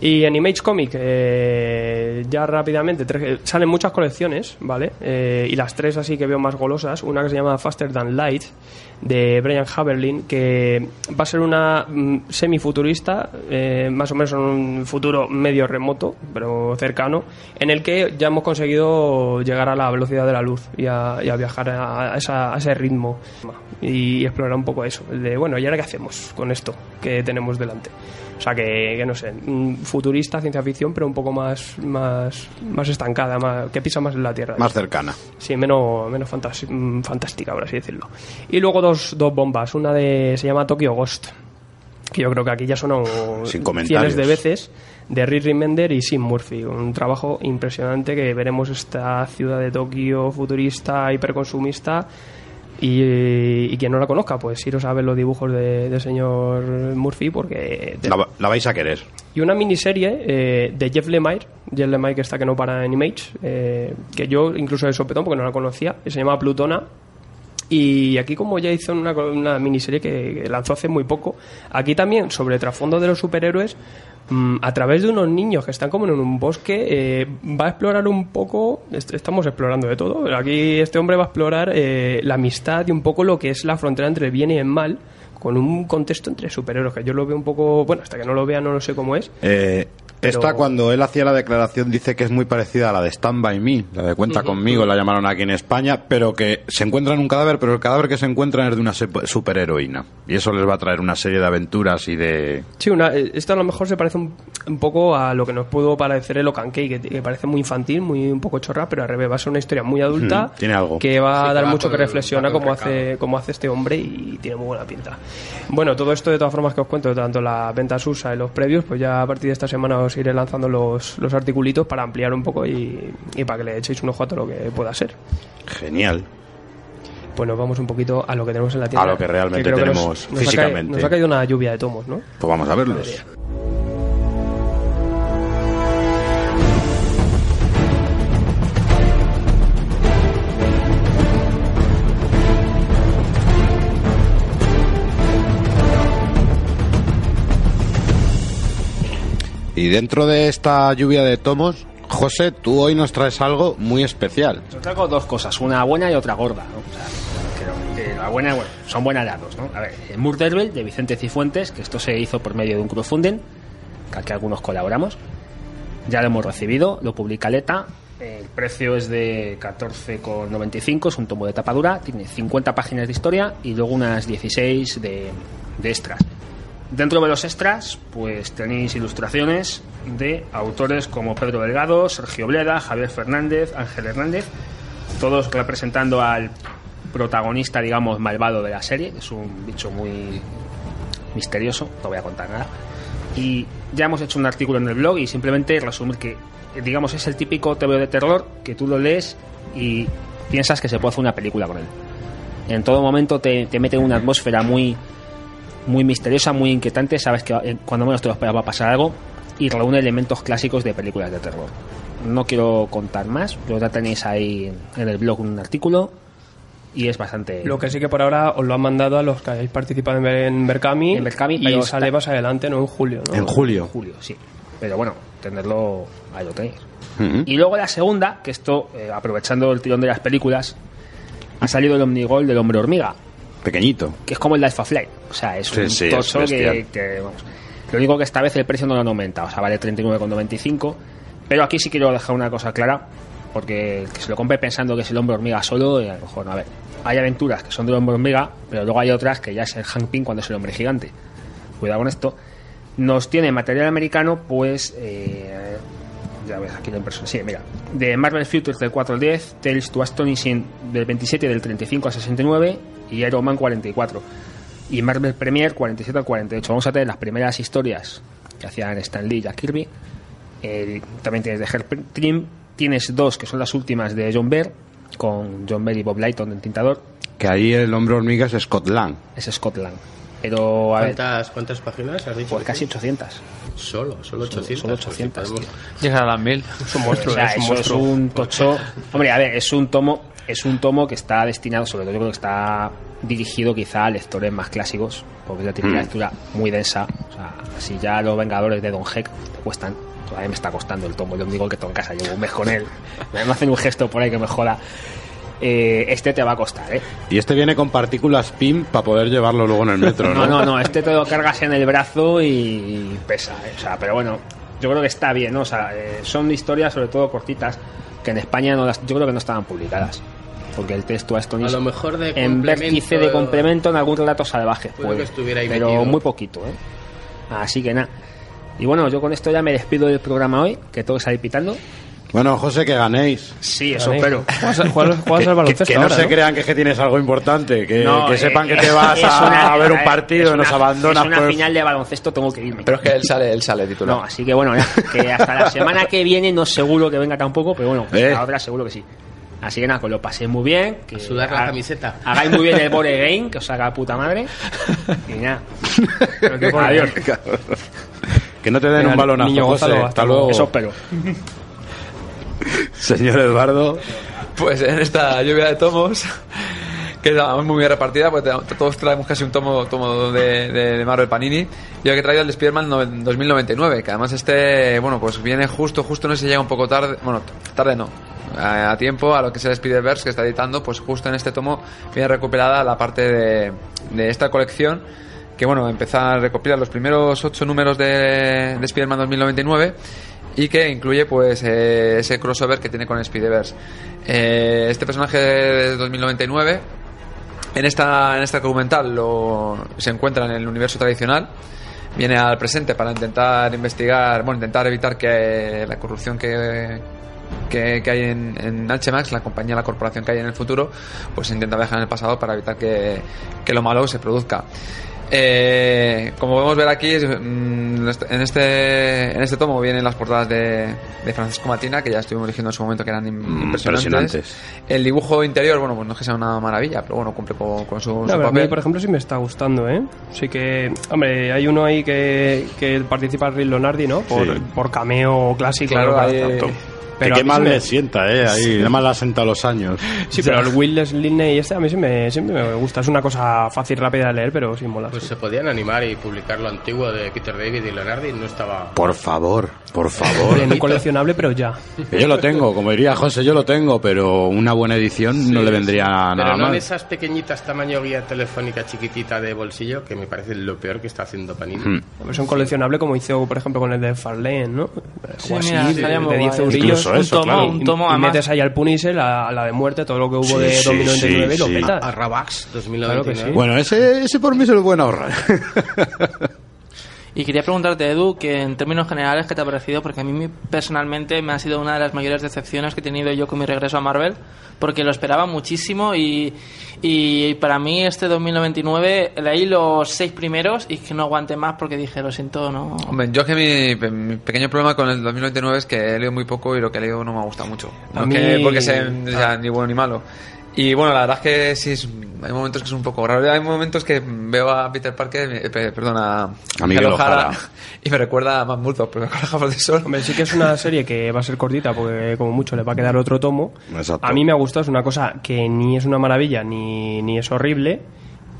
Speaker 14: Y en Image Comic, eh, ya rápidamente, tres- salen muchas colecciones, ¿vale? Eh, y las tres así que veo más golosas, una que se llama Faster Than Light, de Brian Haberlin, que va a ser una mm, semifuturista, eh, más o menos en un futuro medio remoto, pero cercano, en el que ya hemos conseguido llegar a la velocidad de la luz y a, y a viajar a, esa- a ese ritmo y, explorar un poco eso. De, bueno, ¿y ahora qué hacemos con esto que tenemos delante? O sea, que, que no sé, mm, futurista, ciencia ficción, pero un poco más, más, más estancada, más, que pisa más en la Tierra.
Speaker 9: Más cercana.
Speaker 14: Sí, menos, menos mm, fantástica, por así decirlo. Y luego dos, dos bombas. Una de se llama Tokyo Ghost, que yo creo que aquí ya sonó cientos de veces, de Rick Remender y Sim Murphy. Un trabajo impresionante que veremos esta ciudad de Tokio futurista, hiperconsumista. Y, y quien no la conozca, pues iros a ver los dibujos de- del señor Murphy porque
Speaker 9: la vais a querer.
Speaker 14: y una miniserie eh, de Jeff Lemire, Jeff Lemire que está que no para en Image, eh, que yo incluso de sopetón porque no la conocía, que se llama Plutona. Y aquí como ya hizo una, una miniserie que, lanzó hace muy poco, aquí también sobre el trasfondo de los superhéroes, mm, a través de unos niños que están como en un bosque, eh, va a explorar un poco, est- estamos explorando de todo, pero aquí este hombre va a explorar eh, la amistad y un poco lo que es la frontera entre el bien y el mal, con un contexto entre superhéroes, que yo lo veo un poco, bueno, hasta que no lo vea no lo sé cómo es,
Speaker 9: Eh,
Speaker 14: Pero-
Speaker 9: Esta, cuando él hacía la declaración, dice que es muy parecida a la de Stand By Me, la de Cuenta conmigo, la llamaron aquí en España, pero que se encuentra en un cadáver, pero el cadáver que se encuentra es de una superheroína. Y eso les va a traer una serie de aventuras y de...
Speaker 14: Sí, una, eh, esto a lo mejor se parece un, un poco a lo que nos pudo parecer el Okankei, que, que parece muy infantil, muy un poco chorra, pero al revés va a ser una historia muy adulta
Speaker 9: Mm, tiene algo.
Speaker 14: que va
Speaker 9: Sí,
Speaker 14: a dar
Speaker 9: va
Speaker 14: mucho que
Speaker 9: el-
Speaker 14: reflexiona
Speaker 9: va por el
Speaker 14: como hace, como hace este hombre y tiene muy buena pinta. Bueno, todo esto de todas formas que os cuento, tanto la venta USA y los previos, pues ya a partir de esta semana os iré lanzando los, los articulitos para ampliar un poco y, y para que le echéis un ojo a todo lo que pueda ser.
Speaker 9: Genial.
Speaker 14: Pues nos vamos un poquito a lo que tenemos en la tienda.
Speaker 9: A lo que realmente
Speaker 14: que nos-
Speaker 9: tenemos
Speaker 14: nos ha caído-
Speaker 9: físicamente.
Speaker 14: nos ha caído una lluvia de tomos, ¿no?
Speaker 9: Pues vamos a verlos. Y dentro de esta lluvia de tomos, José, tú hoy nos traes algo muy especial.
Speaker 12: Yo traigo dos cosas, una buena y otra gorda. ¿no? O sea, creo que la buena, bueno, son buenas las dos. ¿no? A ver, el Murderbell de Vicente Cifuentes, que esto se hizo por medio de un crowdfunding, que aquí algunos colaboramos. Ya lo hemos recibido, lo publica Leta. El precio es de 14,95, es un tomo de tapadura, tiene 50 páginas de historia y luego unas 16 de, de extras. Dentro de los extras, pues tenéis ilustraciones de autores como Pedro Delgado, Sergio Bleda, Javier Fernández, Ángel Hernández, todos representando al protagonista, digamos, malvado de la serie. Es un bicho muy misterioso, no voy a contar nada. Y ya hemos hecho un artículo en el blog y simplemente resumir que, digamos, es el típico TVO de terror que tú lo lees y piensas que se puede hacer una película con él. En todo momento te, te mete una atmósfera muy, muy misteriosa, muy inquietante. Sabes que eh, cuando menos te lo esperas va a pasar algo y reúne elementos clásicos de películas de terror. No quiero contar más, pero ya tenéis ahí en el blog un artículo y es bastante.
Speaker 14: Lo que sí que por ahora os lo han mandado a los que hayáis participado en, en Berkami,
Speaker 12: En Berkami,
Speaker 14: y
Speaker 12: pero
Speaker 14: sale
Speaker 12: está-
Speaker 14: más adelante, no en julio. ¿no?
Speaker 9: En julio.
Speaker 12: julio, sí. Pero bueno, tenerlo ahí lo tenéis. Y luego la segunda, que esto, eh, aprovechando el tirón de las películas, ha salido el Omnigol del Hombre Hormiga,
Speaker 9: Pequeñito.
Speaker 12: que es como el Life of Flame. O sea, es
Speaker 9: Sí,
Speaker 12: un
Speaker 9: sí, es
Speaker 12: tocho que, vamos. Lo único que esta vez el precio no lo han aumentado, o sea, vale 39,95. Pero aquí sí quiero dejar una cosa clara, porque el que se lo compre pensando que es el hombre hormiga solo, eh, a lo mejor no. A ver, hay aventuras que son del hombre hormiga, pero luego hay otras que ya es el Hank Pym cuando es el hombre gigante. Cuidado con esto. Nos tiene material americano, pues. eh, ya ves aquí la impresión. Sí, mira. De Marvel Futures del 4 al 10, Tales to Astonishing del 27 del 35 al 69 y Iron Man 44. Y Marvel Premier 47 al 48. Vamos a tener las primeras historias que hacían Stan Lee y Jack Kirby. También tienes de Herb Trim. Tienes dos que son las últimas de John Bear, con John Bear y Bob Lighton en tintador.
Speaker 9: Que ahí el hombre hormiga es Scott Lang.
Speaker 12: Es Scotland. Pero, a ver,
Speaker 11: ¿Cuántas, ¿Cuántas páginas has dicho?
Speaker 12: pues casi 800.
Speaker 11: Solo, solo 800.
Speaker 12: Solo 800.
Speaker 11: Pues
Speaker 10: a las mil.
Speaker 14: Es un monstruo,
Speaker 12: O sea,
Speaker 14: es un
Speaker 12: eso es
Speaker 14: monstruo.
Speaker 12: un tocho. Hombre, a ver, es un tomo, es un tomo que está destinado, sobre todo yo creo que está dirigido quizá a lectores más clásicos, porque la típica
Speaker 9: Mm.
Speaker 12: lectura muy densa. O sea, si ya los Vengadores de Don Heck te cuestan, todavía me está costando el tomo. Yo digo que tengo en casa, llevo un mes con él. Me hacen un gesto por ahí que me joda. Eh, este te va a costar, ¿eh?
Speaker 9: Y este viene con partículas PIM para poder llevarlo luego en el metro, ¿no?
Speaker 12: No, no, no, este te lo cargas en el brazo y pesa, ¿eh? o sea, pero bueno, yo creo que está bien, ¿no? O sea, eh, son historias sobre todo cortitas que en España no las, yo creo que no estaban publicadas. Porque el texto a esto
Speaker 11: A lo mejor de
Speaker 12: en vértice de complemento en algún relato salvaje,
Speaker 11: Puede
Speaker 12: puede,
Speaker 11: que estuviera ahí
Speaker 12: pero
Speaker 11: metido.
Speaker 12: muy poquito, ¿eh? Así que nada. Y bueno, yo con esto ya me despido del programa hoy, que todo sale pitando.
Speaker 9: Bueno, José, que ganéis.
Speaker 12: Sí, eso
Speaker 14: Ganéis.
Speaker 12: espero.
Speaker 9: Que,
Speaker 14: al
Speaker 9: que-
Speaker 14: baloncesto
Speaker 9: que no
Speaker 14: ahora,
Speaker 9: se
Speaker 14: ¿no?
Speaker 9: crean que, es que tienes algo importante, que,
Speaker 12: No,
Speaker 9: que
Speaker 12: eh,
Speaker 9: sepan que te
Speaker 12: es-
Speaker 9: vas a,
Speaker 12: una-
Speaker 9: a ver un
Speaker 12: es
Speaker 9: partido y nos
Speaker 12: una-
Speaker 9: abandonas.
Speaker 12: Es una
Speaker 9: pues-
Speaker 12: final de baloncesto, tengo que irme.
Speaker 10: Pero es que él sale, él sale titular.
Speaker 12: No, así que bueno, ya, que hasta la semana que viene no seguro que venga tampoco, pero bueno,
Speaker 9: Eh.
Speaker 12: la otra seguro que sí. Así que nada, pues lo paséis muy bien. Que
Speaker 11: Sudar la
Speaker 12: ha-
Speaker 11: camiseta.
Speaker 12: Hagáis muy bien el board game, que os haga puta madre. Y nada. Adiós.
Speaker 9: Que no te den
Speaker 14: Venga,
Speaker 9: un balonazo,
Speaker 14: niño
Speaker 9: José. Hasta
Speaker 14: hasta
Speaker 9: luego.
Speaker 12: Eso espero.
Speaker 9: Señor Eduardo.
Speaker 10: Pues en esta lluvia de tomos, que es muy bien repartida, pues te- todos traemos casi un tomo, tomo de, de, de Marvel Panini. Yo que he traído el de Spider-Man no- 2099, que además este, bueno, pues viene justo, justo no se llega un poco tarde, bueno, tarde no, a, tiempo a lo que es el Spider-Verse que está editando, pues justo en este tomo viene recuperada la parte de, de esta colección que bueno, empieza a recopilar los primeros ocho números de, de Spider-Man 2099 y que incluye pues eh, ese crossover que tiene con Spider-Verse. Eh, este personaje de 2099 en esta en este documental lo, se encuentra en el universo tradicional viene al presente para intentar investigar bueno intentar evitar que la corrupción que que, que hay en, en HMAX, la compañía, la corporación que hay en el futuro, pues intenta viajar en el pasado para evitar que, que lo malo se produzca. Eh, como podemos ver aquí, mm, en este en este tomo vienen las portadas de, de Francisco Matina, que ya estuvimos diciendo en su momento que eran im- impresionantes.
Speaker 9: impresionantes.
Speaker 10: El dibujo interior, bueno, pues no es que sea una maravilla, pero bueno, cumple con, con su,
Speaker 14: No,
Speaker 10: su
Speaker 14: pero a mí,
Speaker 10: papel.
Speaker 14: por ejemplo, sí me está gustando, ¿eh? Sí que, hombre, hay uno ahí que, que participa Rick Leonardi, ¿no? Por,
Speaker 9: Sí.
Speaker 14: por cameo clásico.
Speaker 10: Claro,
Speaker 14: ¿no? Tanto.
Speaker 9: Que
Speaker 14: Pero
Speaker 9: qué mal
Speaker 14: sí me-
Speaker 9: le sienta, ¿eh? Ahí, nada más le ha sentado los años.
Speaker 14: Sí, pero el Will Sliney este a mí sí me, siempre me gusta. Es una cosa fácil, rápida de leer, pero sí mola.
Speaker 11: Pues
Speaker 14: sí.
Speaker 11: se podían animar y publicar lo antiguo de Peter David y Leonardi. No estaba.
Speaker 9: Por favor, por favor.
Speaker 14: No coleccionable, pero ya.
Speaker 9: Yo lo tengo, como diría José, yo lo tengo, pero una buena edición no le vendría
Speaker 11: Pero
Speaker 9: nada
Speaker 11: no en
Speaker 9: mal.
Speaker 11: esas pequeñitas tamaño guía telefónica chiquitita de bolsillo, que me parece lo peor que está haciendo Panini.
Speaker 9: Hmm.
Speaker 14: Son coleccionable como hizo, por ejemplo, con el de Farlane, ¿no?
Speaker 13: Sí,
Speaker 14: o así,
Speaker 13: mira,
Speaker 14: de, de 10
Speaker 13: guay.
Speaker 14: eurillos.
Speaker 9: Incluso
Speaker 13: un
Speaker 9: eso,
Speaker 13: tomo,
Speaker 9: claro.
Speaker 13: un tomo
Speaker 14: y
Speaker 13: además.
Speaker 14: metes ahí al Punisher, a, a la de muerte, todo lo que hubo
Speaker 9: Sí,
Speaker 14: de
Speaker 9: sí,
Speaker 14: 2099 y lo petas.
Speaker 11: A Rabax
Speaker 14: Claro
Speaker 11: 2099.
Speaker 14: que sí.
Speaker 9: Bueno, ese, ese por mí se lo pueden ahorrar.
Speaker 13: Y quería preguntarte, Edu, que en términos generales, ¿qué te ha parecido? Porque a mí personalmente me ha sido una de las mayores decepciones que he tenido yo con mi regreso a Marvel, porque lo esperaba muchísimo y, y para mí este 2099 leí los seis primeros y que no aguanté más porque dije, lo siento, no...
Speaker 10: Hombre, yo que mi, mi pequeño problema con el 2099 es que he leído muy poco y lo que he leído no me ha gustado mucho.
Speaker 12: A
Speaker 10: No
Speaker 12: mí-
Speaker 10: que- porque o sea, ni bueno ni malo. Y bueno, la verdad es que sí, es- hay momentos que es un poco raro. Hay momentos que veo a Peter Parker, eh, pe- perdón, a,
Speaker 9: A Miguel O'Hara.
Speaker 10: y me recuerda a Matt Murdock, pero con las gafas de sol.
Speaker 14: Hombre, sí que es una serie que va a ser cortita porque como mucho le va a quedar otro tomo.
Speaker 9: Exacto.
Speaker 14: A mí me ha gustado, es una cosa que ni es una maravilla ni, ni es horrible,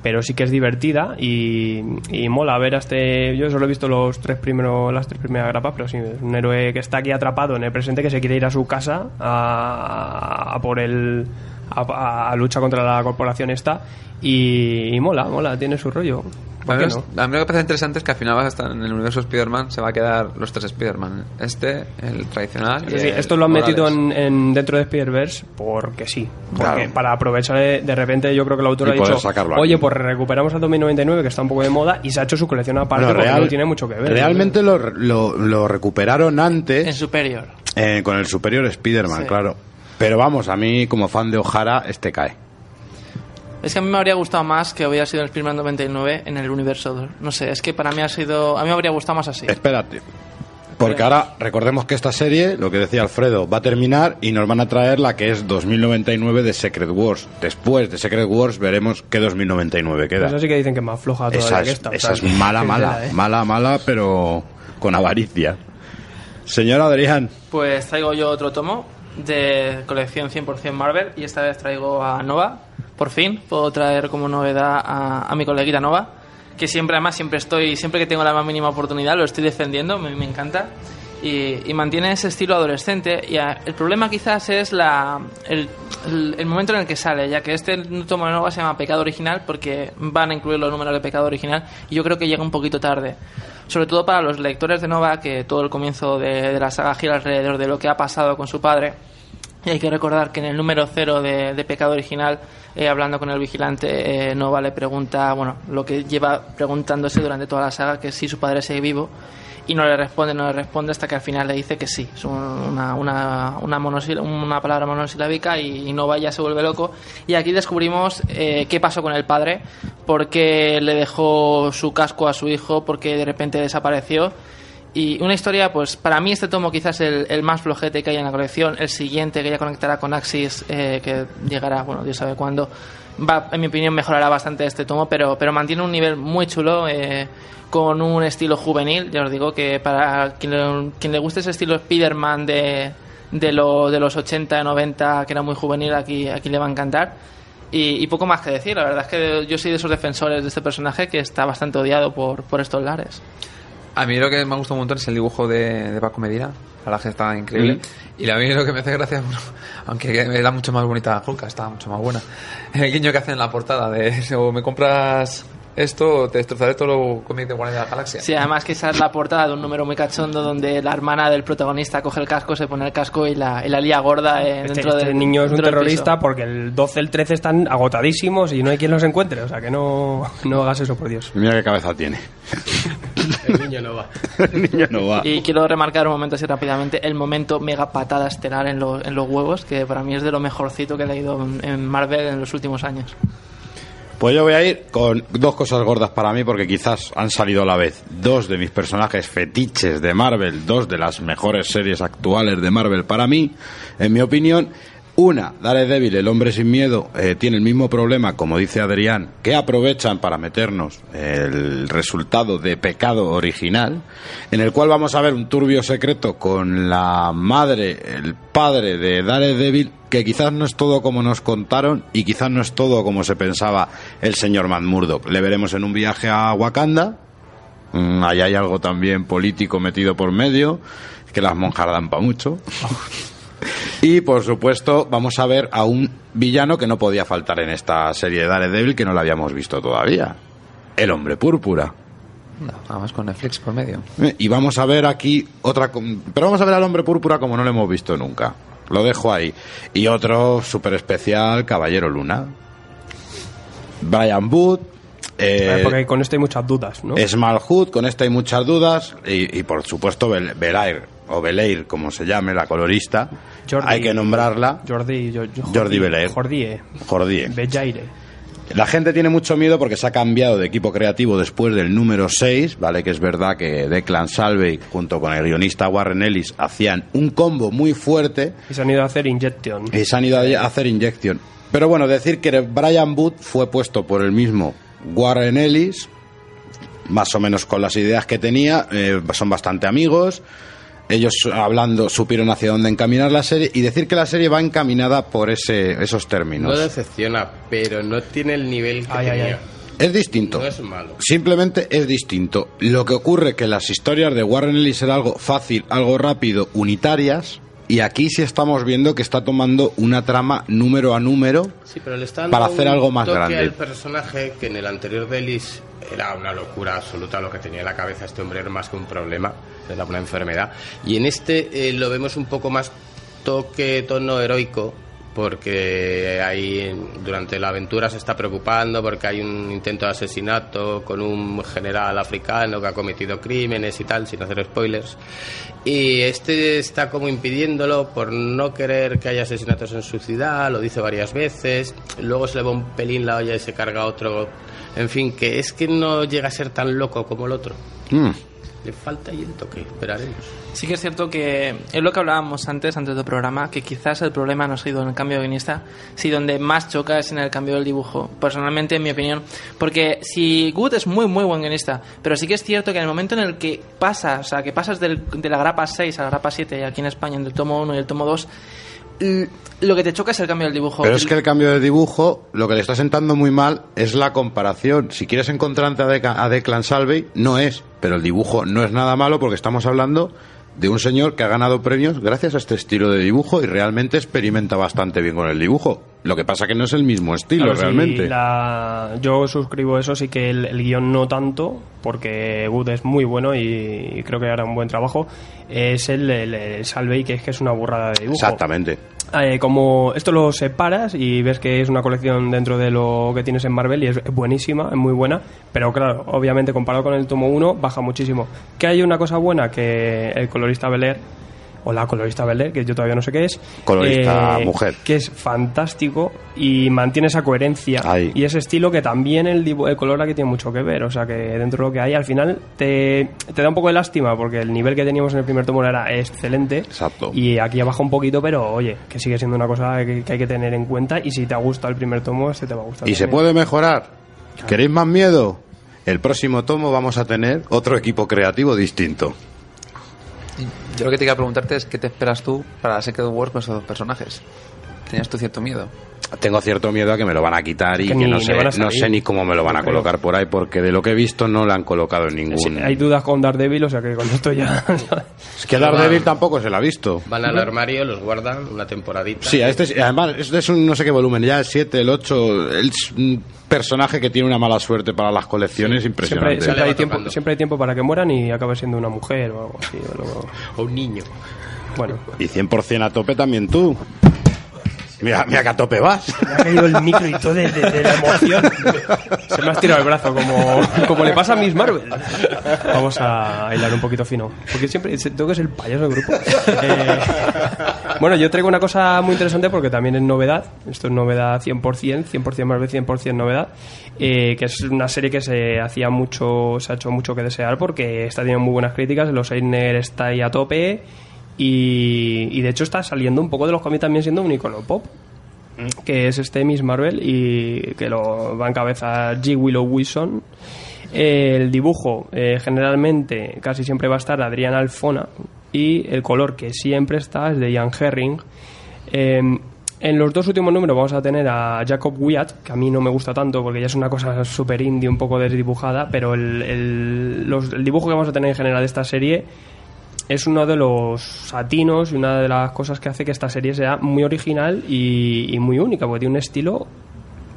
Speaker 14: pero sí que es divertida y, y mola ver a este... Yo solo he visto los tres primeros, las tres primeras grapas, pero sí, es un héroe que está aquí atrapado en el presente que se quiere ir a su casa a, a por el... A, a lucha contra la corporación esta y, y mola, mola, tiene su rollo. ¿Por
Speaker 10: A mí,
Speaker 14: no?
Speaker 10: a mí lo que me parece interesante es que al final vas a estar en el universo Spider-Man, se va a quedar los tres Spider-Man. Este, el tradicional. y
Speaker 14: Sí, sí,
Speaker 10: el
Speaker 14: esto lo han
Speaker 10: Morales.
Speaker 14: metido en, en- dentro de Spider-Verse porque sí. Porque
Speaker 9: Claro.
Speaker 14: para aprovechar de, de repente, yo creo que el autor
Speaker 9: Y
Speaker 14: ha dicho: Oye,
Speaker 9: aquí".
Speaker 14: pues recuperamos al 2099, que está un poco de moda, y se ha hecho su colección aparte
Speaker 9: Bueno,
Speaker 14: porque
Speaker 9: real-
Speaker 14: no tiene mucho que ver.
Speaker 9: Realmente lo, lo- lo recuperaron
Speaker 13: En
Speaker 9: antes
Speaker 13: Superior.
Speaker 9: eh, con el Superior Spider-Man,
Speaker 13: Sí.
Speaker 9: claro. Pero vamos, a mí como fan de O'Hara, este cae.
Speaker 13: Es que a mí me habría gustado más que hubiera sido el Spider-Man 99 en el universo. No sé, es que para mí ha sido... A mí me habría gustado más así.
Speaker 9: Espérate. Porque ahora recordemos que esta serie, lo que decía Alfredo, va a terminar y nos van a traer la que es 2099 de Secret Wars. Después de Secret Wars veremos qué 2099 queda.
Speaker 14: Esa sí que dicen que es más floja todavía
Speaker 9: Esa
Speaker 14: que
Speaker 9: es,
Speaker 14: esta. o
Speaker 9: esa
Speaker 14: sea,
Speaker 9: es mala, mala,
Speaker 14: ¿eh?
Speaker 9: mala, mala, pero con avaricia. Señor Adrián,
Speaker 13: Pues traigo yo otro tomo de colección 100% Marvel y esta vez traigo a Nova. Por fin puedo traer como novedad a, a mi coleguita Nova, que siempre además siempre estoy, siempre que tengo la más mínima oportunidad lo estoy defendiendo, me, me encanta. Y, y mantiene ese estilo adolescente. Y a- el problema quizás es la, el, momento en el que sale, ya que este tomo de Nova se llama Pecado Original porque van a incluir los números de Pecado Original y yo creo que llega un poquito tarde. Sobre todo para los lectores de Nova, que todo el comienzo de, la saga gira alrededor de lo que ha pasado con su padre. Y hay que recordar que en el número cero de, de Pecado Original, eh, hablando con el vigilante, eh, Nova le pregunta, bueno, lo que lleva preguntándose durante toda la saga, que es si su padre sigue vivo, y no le responde, no le responde hasta que al final le dice que sí. Es un- una, una, una, una palabra monosilábica y, y Nova ya se vuelve loco. Y aquí descubrimos eh, qué pasó con el padre, por qué le dejó su casco a su hijo, por qué de repente desapareció. Y una historia, pues para mí este tomo quizás el, el más flojete que hay en la colección. El siguiente que ya conectará con Axis, eh, que llegará, bueno, Dios sabe cuándo, va, en mi opinión, mejorará bastante este tomo, pero, pero mantiene un nivel muy chulo, eh, con un estilo juvenil. Ya os digo que para quien le, quien le guste ese estilo Spider-Man de, de, lo- de los 80, 90, que era muy juvenil, aquí, aquí le va a encantar. Y, y poco más que decir, la verdad es que yo soy de esos defensores de este personaje que está bastante odiado por, por estos lares.
Speaker 10: A mí lo que me ha gustado un montón es el dibujo de, de Paco Medina. La verdad que está increíble.
Speaker 9: Mm.
Speaker 10: Y a mí lo que me hace gracia, bueno, aunque era mucho más bonita Hulk, está mucho más buena. El guiño que hace en la portada de o me compras esto te destrozaré todo lo cómic de Guardia de la Galaxia.
Speaker 13: Sí, además que esa es la portada de un número muy cachondo donde la hermana del protagonista coge el casco, se pone el casco y la, y la lía gorda eh,
Speaker 14: Este,
Speaker 13: dentro
Speaker 14: este
Speaker 13: del
Speaker 14: niño es un terrorista porque el 12 y el 13 están agotadísimos y no hay quien los encuentre. O sea que no, no hagas eso, por Dios.
Speaker 9: mira qué cabeza tiene.
Speaker 11: El niño no va.
Speaker 9: El niño no va.
Speaker 13: Y quiero remarcar un momento así rápidamente, el momento mega patada estelar en, los en los huevos, que para mí es de lo mejorcito que he leído en Marvel en los últimos años.
Speaker 9: Pues yo voy a ir con dos cosas gordas para mí porque quizás han salido a la vez dos de mis personajes fetiches de Marvel, dos de las mejores series actuales de Marvel para mí, en mi opinión. Una, Daredevil, el hombre sin miedo, eh, tiene el mismo problema, como dice Adrián, que aprovechan para meternos el resultado de pecado original, en el cual vamos a ver un turbio secreto con la madre, el padre de Daredevil, que quizás no es todo como nos contaron y quizás no es todo como se pensaba el señor Matt. Le veremos en un viaje a Wakanda, Mm, Ahí hay algo también político metido por medio, que las monjas dan para mucho. Y por supuesto, vamos a ver a un villano que no podía faltar en esta serie de Daredevil que no lo habíamos visto todavía. El hombre púrpura.
Speaker 10: No, nada más con Netflix por medio.
Speaker 9: Y vamos a ver aquí otra. com- Pero vamos a ver al hombre púrpura como no lo hemos visto nunca. Lo dejo ahí. Y otro súper especial, Caballero Luna. Brian Wood. Eh,
Speaker 14: porque con esto hay muchas dudas, ¿no?
Speaker 9: Smallhood, con esta hay muchas dudas. Y, y, por supuesto, Bel- Belair, o Belair, como se llame, la colorista.
Speaker 14: Jordi-
Speaker 9: hay que nombrarla.
Speaker 14: Jordi, jo- jo-
Speaker 9: Jordi Belair.
Speaker 14: Jordie.
Speaker 9: Jordie.
Speaker 14: Bellaire.
Speaker 9: La gente tiene mucho miedo porque se ha cambiado de equipo creativo después del número 6, ¿vale? Que es verdad que Declan Salvey junto con el guionista Warren Ellis hacían un combo muy fuerte
Speaker 14: Y se han ido a hacer Injection.
Speaker 9: y se han ido a hacer Injection. Pero bueno, decir que Brian Booth fue puesto por el mismo Warren Ellis, más o menos con las ideas que tenía, eh, son bastante amigos. Ellos hablando supieron hacia dónde encaminar la serie y decir que la serie va encaminada por ese, esos
Speaker 11: No
Speaker 9: términos.
Speaker 11: decepciona, pero no tiene el nivel que
Speaker 14: Ay, ay,
Speaker 11: tenía.
Speaker 14: ay.
Speaker 9: Es distinto.
Speaker 11: No es malo.
Speaker 9: Simplemente es distinto. Lo que ocurre que las historias de Warren Ellis eran algo fácil, algo rápido, unitarias. Y aquí sí estamos viendo que está tomando una trama número a número
Speaker 11: Sí, pero le está dando
Speaker 9: para hacer algo más grande.
Speaker 11: al personaje que en el anterior de Ellis era una locura absoluta lo que tenía en la cabeza este hombre era más que un problema, era una enfermedad. Y en este eh, lo vemos un poco más toque, tono heroico, porque ahí durante la aventura se está preocupando porque hay un intento de asesinato con un general africano que ha cometido crímenes y tal, sin hacer spoilers. Y este está como impidiéndolo por no querer que haya asesinatos en su ciudad, lo dice varias veces, luego se le va un pelín la olla y se carga otro. En fin, que es que no llega a ser tan loco como el otro.
Speaker 9: Mm.
Speaker 11: Le falta ahí el toque, esperaremos.
Speaker 13: Sí que es cierto que es lo que hablábamos antes, antes del programa, que quizás el problema no ha sido en el cambio de guionista, si donde más choca es en el cambio del dibujo, personalmente en mi opinión, porque si Good es muy muy buen guionista, pero sí que es cierto que en el momento en el que pasas, o sea, que pasas del- de la grapa 6 a la grapa 7 aquí en España, entre el tomo 1 y el tomo 2, l- lo que te choca es el cambio del dibujo.
Speaker 9: Pero es que el cambio de dibujo, lo que le está sentando muy mal es la comparación. Si quieres encontrarte a, Deca- a Declan Salvey, no es. Pero el dibujo no es nada malo porque estamos hablando de un señor que ha ganado premios gracias a este estilo de dibujo y realmente experimenta bastante bien con el dibujo. Lo que pasa que no es el mismo estilo
Speaker 14: Claro, sí,
Speaker 9: realmente.
Speaker 14: la- Yo suscribo eso, sí que el, el guion no tanto, porque Wood es muy bueno y creo que hará un buen trabajo. Es el, el, el Salvey, que es que es una burrada de dibujo.
Speaker 9: Exactamente.
Speaker 14: Eh, como esto lo separas y ves que es una colección dentro de lo que tienes en Marvel y es buenísima, es muy buena, pero claro, obviamente comparado con el tomo 1 baja muchísimo. Que hay una cosa buena que el colorista Belair o la colorista Belair, que yo todavía no sé qué es,
Speaker 9: Colorista mujer.
Speaker 14: que es fantástico y mantiene esa coherencia
Speaker 9: Ahí.
Speaker 14: y ese estilo que también el, el color aquí tiene mucho que ver, o sea que dentro de lo que hay al final te, te da un poco de lástima porque el nivel que teníamos en el primer tomo era excelente
Speaker 9: Exacto.
Speaker 14: y aquí abajo un poquito, pero oye, que sigue siendo una cosa que, que hay que tener en cuenta y si te gusta el primer tomo, este te va a gustar.
Speaker 9: ¿Y se puede mejorar? ¿Queréis más miedo? El próximo tomo vamos a tener otro equipo creativo distinto.
Speaker 10: Yo lo que te iba a preguntarte es qué te esperas tú para Secret Wars con esos dos personajes. ¿Tenías tú cierto miedo?
Speaker 9: Tengo cierto miedo a que me lo van a quitar y
Speaker 14: Que
Speaker 9: que,
Speaker 14: ni
Speaker 9: no, sé, no ni cómo me lo van a colocar por ahí, porque de lo que he visto no le han colocado en ningún...
Speaker 14: Sí, hay dudas con Daredevil, o sea que con esto ya...
Speaker 9: Es que Daredevil tampoco se la ha visto.
Speaker 11: Van al armario, los guardan una temporadita.
Speaker 9: Sí, a este, es- además, este es un no sé qué volumen, ya el 7, el 8, es un personaje que tiene una mala suerte para las colecciones
Speaker 14: siempre,
Speaker 9: impresionante.
Speaker 14: siempre hay tiempo,
Speaker 11: tocando.
Speaker 14: siempre hay tiempo para que mueran y acabe siendo una mujer o algo así. o luego-
Speaker 11: O un niño.
Speaker 14: Bueno,
Speaker 9: Y 100% a tope también tú. Mira, mira que a tope vas.
Speaker 14: me ha caído el micro y todo de, de- de la emoción. Se me ha estirado el brazo, como, como le pasa a Miss Marvel. Vamos a hilar un poquito fino. Porque siempre tengo que ser el payaso del grupo. Eh, bueno, yo traigo una cosa muy interesante porque también es novedad. Esto es novedad 100%, 100% Marvel, 100% novedad. eh, que es una serie que se hacía mucho, se ha hecho mucho que desear porque está teniendo muy buenas críticas. Los Eisner está ahí a tope. Y, y de hecho está saliendo un poco de los cómics también siendo un icono pop que es este Miss Marvel y que lo va a encabezar G. Willow Wilson. El dibujo eh, generalmente casi siempre va a estar Adrián Alfona y el color que siempre está es de Ian Herring. Eh, en los dos últimos números vamos a tener a Jacob Wyatt, que a mí no me gusta tanto porque ya es una cosa súper indie, un poco desdibujada, pero el, el dibujo que vamos a tener en general de esta serie es uno de los satinos y una de las cosas que hace que esta serie sea muy original y, y muy única, porque tiene un estilo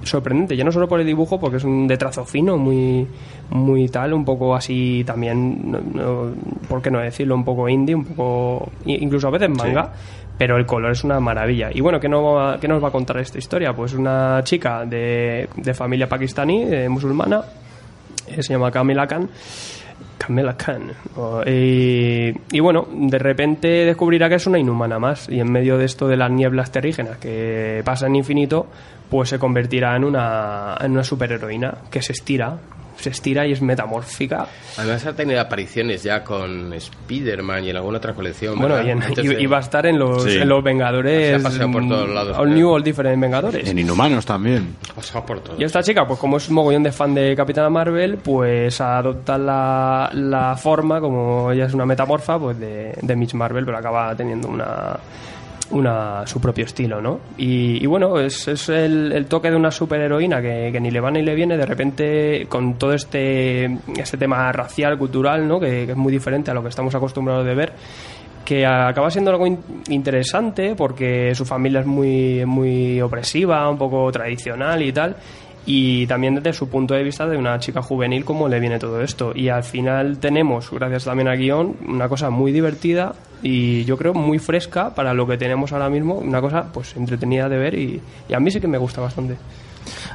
Speaker 14: sorprendente, ya no solo por el dibujo, porque es un de trazo fino, muy, muy tal, un poco así también, no, no- ¿por qué no decirlo? Un poco indie, un poco, incluso a veces manga, pero el color es una maravilla. Y bueno, ¿qué, no, va- qué nos va a contar esta historia? Pues una chica de, de familia pakistaní, eh, musulmana, eh, se llama Camila Khan. Camila Khan. Y, y bueno, de repente descubrirá que es una inhumana más. Y en medio de esto de las nieblas terrígenas que pasa en infinito, pues se convertirá en una, en una superheroína que se estira. Se estira y es metamórfica.
Speaker 11: Además ha tenido apariciones ya con Spider-Man y en alguna otra colección.
Speaker 14: Bueno, y, en- y- y va a estar en los,
Speaker 9: Sí.
Speaker 14: en los Vengadores.
Speaker 11: Se ha paseado por todos lados.
Speaker 14: All New, All Different Vengadores.
Speaker 9: En Inhumanos también.
Speaker 11: Ha pasado por todo.
Speaker 14: Y esta chica, pues como es un mogollón de fan de Capitana Marvel, pues adopta la, la forma, como ella es una metamorfa, pues de, de Miss Marvel, pero acaba teniendo una, una su propio estilo, ¿no? Y, y bueno, es, es el, el toque de una superheroína que, que ni le va ni le viene, de repente con todo este, este tema racial, cultural, ¿no? Que, es muy diferente a lo que estamos acostumbrados de ver que acaba siendo algo in- interesante porque su familia es muy, muy opresiva, un poco tradicional y tal. Y también desde su punto de vista de una chica juvenil, cómo le viene todo esto. Y al final tenemos, gracias también al guion, una cosa muy divertida y yo creo muy fresca para lo que tenemos ahora mismo. Una cosa pues entretenida de ver y, a mí sí que me gusta bastante.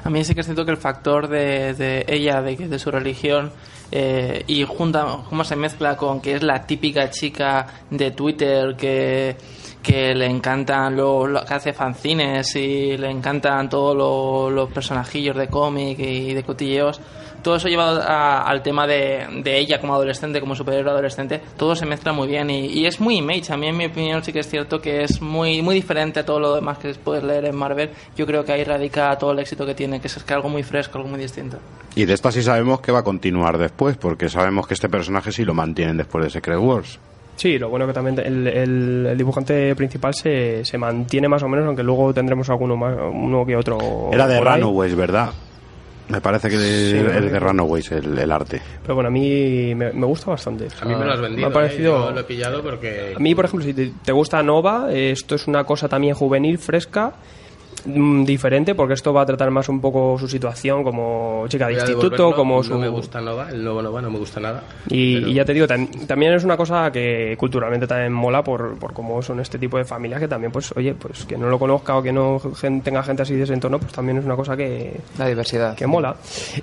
Speaker 13: A mí sí que siento que el factor de, de ella, de, de su religión, eh, y junta cómo se mezcla con que es la típica chica de Twitter que, que le encantan lo, lo que hace fanzines y le encantan todos lo- los personajillos de cómic y de cotilleos. Todo eso llevado a- al tema de, de ella como adolescente, como superhéroe adolescente, todo se mezcla muy bien y, y es muy image. A mí, en mi opinión, sí que es cierto que es muy, muy diferente a todo lo demás que puedes leer en Marvel. Yo creo que ahí radica todo el éxito que tiene, que es que algo muy fresco, algo muy distinto.
Speaker 9: Y de esta sí sabemos que va a continuar después, porque sabemos que este personaje sí lo mantienen después de Secret Wars.
Speaker 14: Sí, lo bueno que también el, el- el dibujante principal se, se mantiene más o menos, aunque luego tendremos alguno más, uno que otro.
Speaker 9: Era de. Runaways, ¿verdad? Me parece que de-
Speaker 14: Sí,
Speaker 9: es
Speaker 14: ¿no?
Speaker 9: de Runaways el, el arte.
Speaker 14: Pero bueno, a mí me, me gusta bastante.
Speaker 11: A mí me lo has vendido.
Speaker 14: Me ha parecido.
Speaker 11: ¿eh? Yo lo he pillado porque.
Speaker 14: A mí, por ejemplo, si te, te gusta Nova, eh, esto es una cosa también juvenil, fresca, mm, diferente, porque esto va a tratar más un poco su situación como chica de instituto,
Speaker 11: devolverlo,
Speaker 14: como
Speaker 11: no
Speaker 14: su...
Speaker 11: me gusta Nova, el nuevo Nova no me gusta nada.
Speaker 14: Y,
Speaker 11: pero-
Speaker 14: y ya te digo, tam- también es una cosa que culturalmente también mola por, por cómo son este tipo de familias que también, pues, oye, pues que no lo conozca o que no gen- tenga gente así de ese entorno, pues también es una cosa que...
Speaker 10: La diversidad.
Speaker 14: Que mola.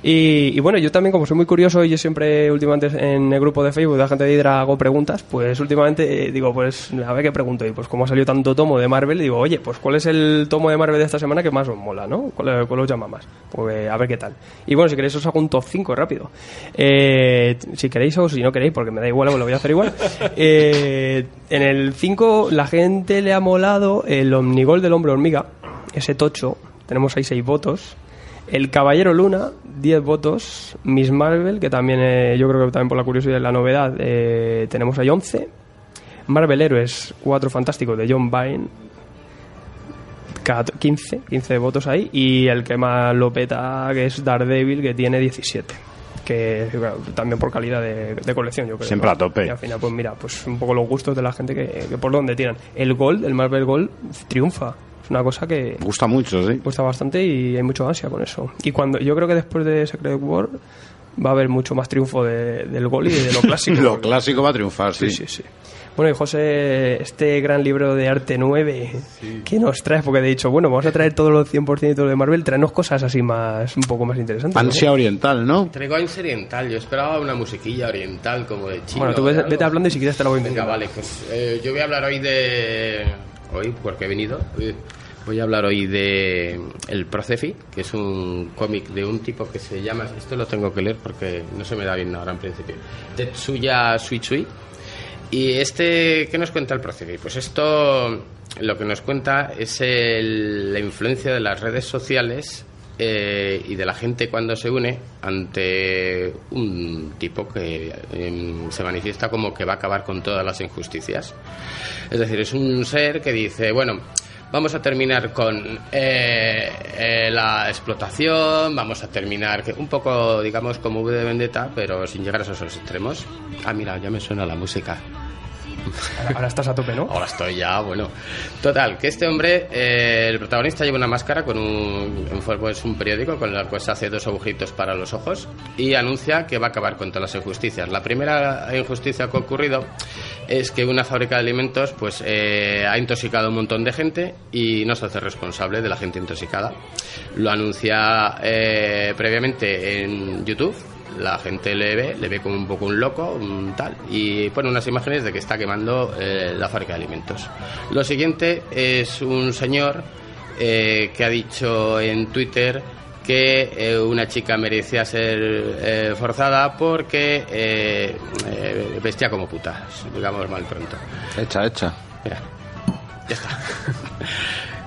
Speaker 14: Y, y bueno, yo también, como soy muy curioso y yo siempre últimamente en el grupo de Facebook de la gente de Hydra hago preguntas, pues últimamente eh, digo, pues a ver qué pregunto. Y pues como ha salido tanto tomo de Marvel, digo, oye, pues ¿cuál es el tomo de Marvel de esta semana que más os mola, no? ¿Cuál, cuál os llama más? Pues a ver qué tal. Y bueno, si queréis os hago un top 5 rápido. Eh, si queréis o si no queréis, porque me da igual, pues lo voy a hacer igual. Eh, en el 5 la gente le ha molado el Omnigol del hombre hormiga, ese tocho. Tenemos ahí 6 votos. El Caballero Luna, 10 votos. Miss Marvel, que también eh, yo creo que también por la curiosidad y la novedad, eh, tenemos ahí 11. Marvel Héroes, 4 fantásticos de John Byrne, 14 15, 15 votos ahí. Y el que más lo peta, que es Daredevil, que tiene 17. Que también por calidad de, de colección, yo creo.
Speaker 9: Siempre a tope.
Speaker 14: Y al final, pues mira, pues un poco los gustos de la gente que, que por donde tiran. El Gold, el Marvel Gold, triunfa. Es una cosa que
Speaker 9: Gusta mucho, sí.
Speaker 14: gusta bastante y hay mucho ansia con eso. Y cuando yo creo que después de Secret War va a haber mucho más triunfo de- del gol y de lo clásico.
Speaker 9: Lo clásico va a triunfar, sí.
Speaker 14: sí, sí. Bueno, y José, este gran libro de arte 9, ¿qué nos traes? Porque he dicho, bueno, vamos a traer todos los 100% de Marvel, traernos cosas así más, un poco más interesantes. ¿no?
Speaker 9: Ansia oriental, ¿no?
Speaker 11: Traigo ansia oriental. Yo esperaba una musiquilla oriental como de chino.
Speaker 14: Bueno, tú
Speaker 11: de
Speaker 14: vete, hablando y si quieres te lo voy
Speaker 11: Venga,
Speaker 14: diciendo.
Speaker 11: vale, pues eh, yo voy a hablar hoy de. Hoy, porque he venido. eh, Voy a hablar hoy de El Procefi, que es un cómic de un tipo que se llama. Esto lo tengo que leer porque no se me da bien ahora en principio. Tetsuya Suichui. Y este, ¿qué nos cuenta el Procefi? Pues esto lo que nos cuenta es el- la influencia de las redes sociales eh, y de la gente cuando se une ante un tipo que em, se manifiesta como que va a acabar con todas las injusticias. Es decir, es un ser que dice, bueno, vamos a terminar con eh, eh, la explotación, vamos a terminar, que un poco, digamos, como V de Vendetta, pero sin llegar a esos extremos. Ah, mira, ya me suena la música.
Speaker 14: Ahora estás a tope, ¿no?
Speaker 11: Ahora estoy ya, bueno. Total, que este hombre, eh, el protagonista lleva una máscara con un, en forma- es un periódico con el cual se hace dos agujeritos para los ojos y anuncia que va a acabar con todas las injusticias. La primera injusticia que ha ocurrido es que una fábrica de alimentos pues eh, ha intoxicado a un montón de gente y no se hace responsable de la gente intoxicada. Lo anuncia eh, previamente en YouTube la gente le ve, le ve como un poco un loco, un tal, y pone unas imágenes de que está quemando eh, la fábrica de alimentos. Lo siguiente es un señor eh, que ha dicho en Twitter que eh, una chica merecía ser eh, forzada porque eh, vestía como puta, digamos mal pronto.
Speaker 9: Hecha, hecha.
Speaker 11: Mira, ya está.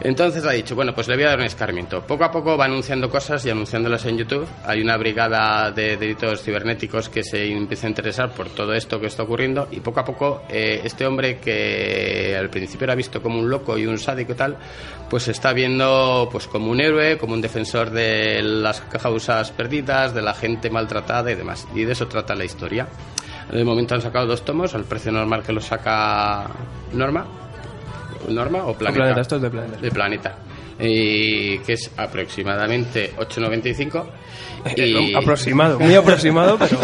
Speaker 11: Entonces ha dicho, bueno, pues le voy a dar un escarmiento. Poco a poco va anunciando cosas y anunciándolas en YouTube. Hay una brigada de delitos cibernéticos que se empieza a interesar por todo esto que está ocurriendo y poco a poco eh, este hombre que al principio era visto como un loco y un sádico y tal, pues se está viendo pues como un héroe, como un defensor de las causas perdidas, de la gente maltratada y demás. Y de eso trata la historia. De momento han sacado dos tomos al precio normal que lo saca Norma. Norma o Planeta.
Speaker 14: Planeta, esto es de Planeta.
Speaker 11: De Planeta. Y que es aproximadamente 8.95.
Speaker 14: Eh, aproximado, muy aproximado, pero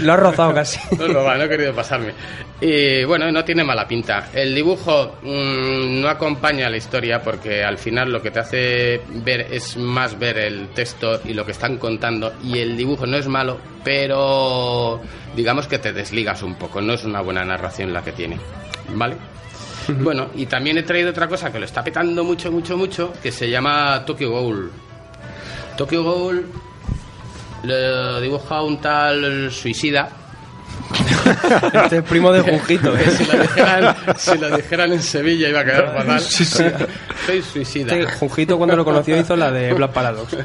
Speaker 14: lo has rozado casi.
Speaker 11: No, no, no he querido pasarme. Y bueno, no tiene mala pinta. El dibujo mm, no acompaña la historia porque al final lo que te hace ver es más ver el texto y lo que están contando. Y el dibujo no es malo, pero digamos que te desligas un poco. No es una buena narración la que tiene. ¿Vale? Bueno, y también he traído otra cosa que lo está petando mucho, mucho, mucho, que se llama Tokyo Ghoul. Tokyo Ghoul lo dibuja un tal suicida.
Speaker 14: Este es primo de Junjito.
Speaker 11: Que si, lo dijeran, si lo dijeran en Sevilla iba a quedar fatal.
Speaker 14: Sí, sí.
Speaker 11: Soy suicida.
Speaker 14: Este Junjito cuando lo conoció hizo la de Black Paradox.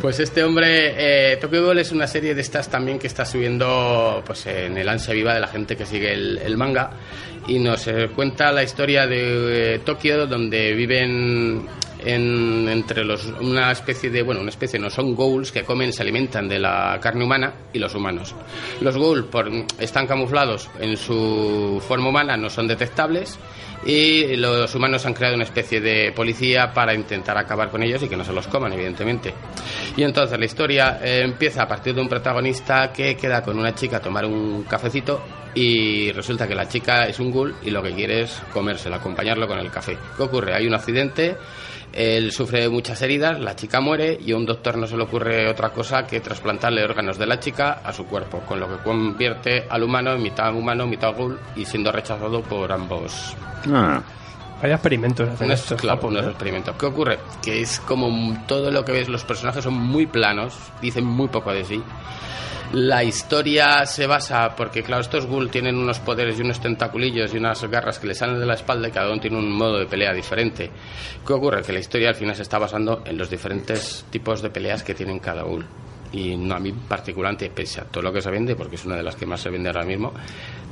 Speaker 11: Pues este hombre, eh, Tokyo Ghoul es una serie de estas también que está subiendo pues en el ansia viva de la gente que sigue el, el manga y nos eh, cuenta la historia de eh, Tokio donde viven en- entre los una especie de bueno una especie no son ghouls que comen se alimentan de la carne humana y los humanos los ghouls están camuflados en su forma humana no son detectables y los humanos han creado una especie de policía para intentar acabar con ellos y que no se los coman evidentemente y entonces la historia eh, empieza a partir de un protagonista que queda con una chica a tomar un cafecito y resulta que la chica es un ghoul y lo que quiere es comérselo, acompañarlo con el café. ¿Qué ocurre? Hay un accidente, él sufre muchas heridas, la chica muere y a un doctor no se le ocurre otra cosa que trasplantarle órganos de la chica a su cuerpo, con lo que convierte al humano en mitad humano, mitad ghoul y siendo rechazado por ambos.
Speaker 14: Vaya experimentos hacen
Speaker 11: Unos,
Speaker 14: estos
Speaker 11: claro, unos
Speaker 14: ¿eh?
Speaker 11: experimentos. ¿Qué ocurre? Que es como todo lo que ves, los personajes son muy planos, dicen muy poco de sí. La historia se basa, porque claro, estos ghoul tienen unos poderes y unos tentaculillos y unas garras que le salen de la espalda y cada uno tiene un modo de pelea diferente. ¿Qué ocurre? Que la historia al final se está basando en los diferentes tipos de peleas que tienen cada ghoul. Y no, a mí particularmente, pese a todo lo que se vende, porque es una de las que más se vende ahora mismo,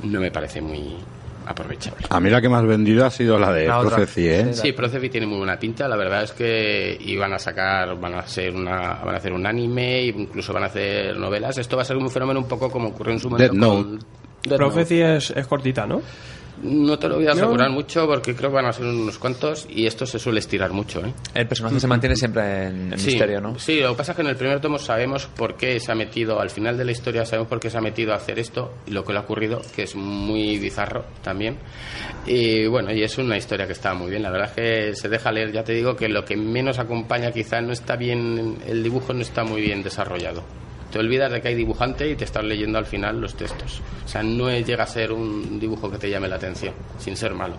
Speaker 11: no me parece muy aprovechable.
Speaker 9: A mí la que más vendida ha sido la de
Speaker 11: La
Speaker 9: ¿eh?
Speaker 11: Sí, Prophecy tiene muy buena pinta. La verdad es que iban a sacar, van a hacer una, van a hacer un anime, incluso van a hacer novelas. Esto va a ser un fenómeno un poco como ocurrió en su momento
Speaker 9: Death
Speaker 11: con
Speaker 9: Note.
Speaker 11: Death
Speaker 14: Prophecy es, es cortita, ¿no?
Speaker 11: No te lo voy a
Speaker 14: No.
Speaker 11: asegurar mucho porque creo que van a ser unos cuantos y esto se suele estirar mucho, ¿eh?
Speaker 10: El personaje se mantiene siempre en, en
Speaker 11: Sí,
Speaker 10: misterio, ¿no?
Speaker 11: Sí, lo que pasa es que en el primer tomo sabemos por qué se ha metido, al final de la historia sabemos por qué se ha metido a hacer esto y lo que le ha ocurrido, que es muy bizarro también. Y bueno, y es una historia que está muy bien, la verdad es que se deja leer, ya te digo que lo que menos acompaña quizá no está bien, el dibujo no está muy bien desarrollado. Te olvidas de que hay dibujante y te estás leyendo al final los textos. O sea, no llega a ser un dibujo que te llame la atención, sin ser malo.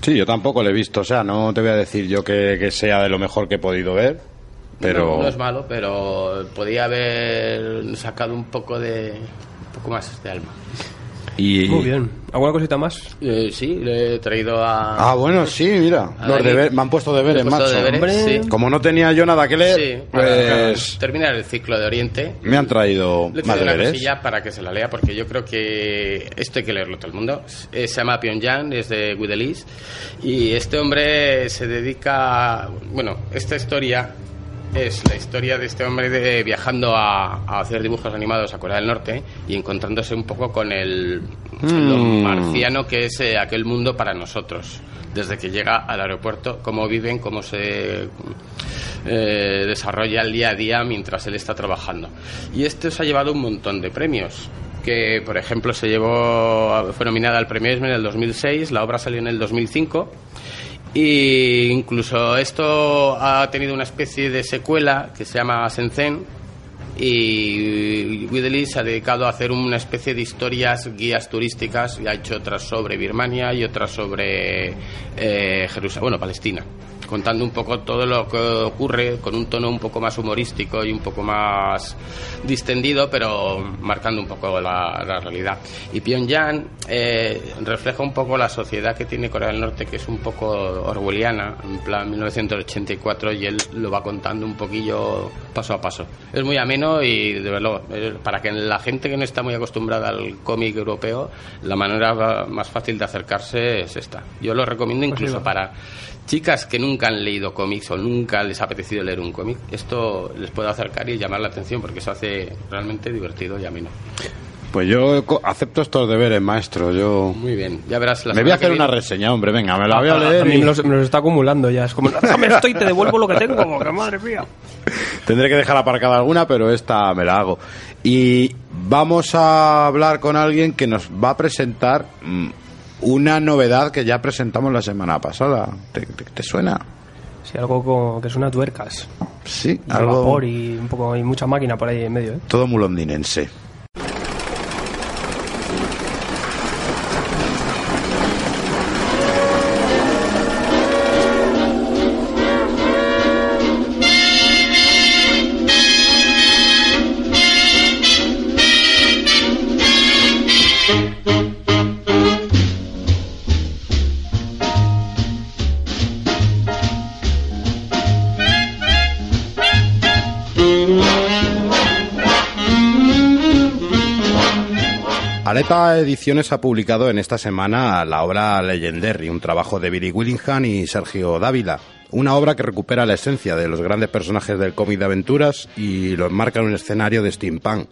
Speaker 9: Sí, yo tampoco lo he visto. O sea, no te voy a decir yo que, que sea de lo mejor que he podido ver, pero...
Speaker 11: No, no es malo, pero podía haber sacado un poco de. un poco más de alma.
Speaker 9: Y...
Speaker 14: Muy bien. ¿Alguna cosita más?
Speaker 11: Eh, sí, le he traído a.
Speaker 9: Ah, bueno, sí, mira. Los deber- me han puesto deberes,
Speaker 11: puesto
Speaker 9: macho.
Speaker 11: deberes, sí.
Speaker 9: Como no tenía yo nada que leer,
Speaker 11: Sí, para
Speaker 9: pues
Speaker 11: terminar el ciclo de Oriente.
Speaker 9: me han traído
Speaker 11: Le
Speaker 9: más
Speaker 11: una
Speaker 9: deberes.
Speaker 11: cosilla para que se la lea, porque yo creo que esto hay que leerlo todo el mundo. Eh, se llama Pyongyang, es de Guidelis, y este hombre se dedica. Bueno, esta historia es la historia de este hombre de- viajando a, a hacer dibujos animados a Corea del Norte y encontrándose un poco con el lo
Speaker 9: Mm.
Speaker 11: marciano que es eh, aquel mundo para nosotros. Desde que llega al aeropuerto, cómo viven, cómo se eh, desarrolla el día a día mientras él está trabajando. Y esto se ha llevado un montón de premios. Que, por ejemplo, se llevó, fue nominada al premio Eisner en el 2006, la obra salió en el 2005. Y incluso esto ha tenido una especie de secuela que se llama Senzen. y Widley se ha dedicado a hacer una especie de historias, guías turísticas, y ha hecho otras sobre Birmania y otras sobre eh, Jerusalén, bueno, Palestina contando un poco todo lo que ocurre con un tono un poco más humorístico y un poco más distendido, pero marcando un poco la, la realidad. Y Pyongyang eh, refleja un poco la sociedad que tiene Corea del Norte, que es un poco orwelliana, en plan 1984, y él lo va contando un poquillo paso a paso. Es muy ameno y, de verdad, para que la gente que no está muy acostumbrada al cómic europeo, la manera más fácil de acercarse es esta. Yo lo recomiendo incluso para chicas que nunca han leído cómics o nunca les ha apetecido leer un cómic, esto les puede acercar y llamar la atención porque eso hace realmente divertido y ameno.
Speaker 9: Pues yo co- acepto estos deberes, maestro. Yo
Speaker 11: Muy bien, ya verás la
Speaker 9: me voy a
Speaker 11: que
Speaker 9: hacer una
Speaker 11: viene-
Speaker 9: reseña, hombre. Venga, me la voy a leer.
Speaker 14: A mí
Speaker 9: y
Speaker 14: me los, me los está acumulando ya. Es como, déjame esto y te devuelvo lo que tengo. Porque madre mía.
Speaker 9: Tendré que dejar aparcada alguna, pero esta me la hago. Y vamos a hablar con alguien que nos va a presentar mm, una novedad que ya presentamos la semana pasada. ¿Te, te- te suena?
Speaker 14: Sí, algo como que suena a tuercas.
Speaker 9: Sí,
Speaker 14: Y
Speaker 9: algo.
Speaker 14: vapor y un poco y mucha máquina por ahí en medio, ¿eh?
Speaker 9: Todo muy londinense. Aleta Ediciones ha publicado en esta semana la obra Legendary, un trabajo de Billy Willingham y Sergio Dávila. Una obra que recupera la esencia de los grandes personajes del cómic de aventuras y lo enmarca en un escenario de steampunk.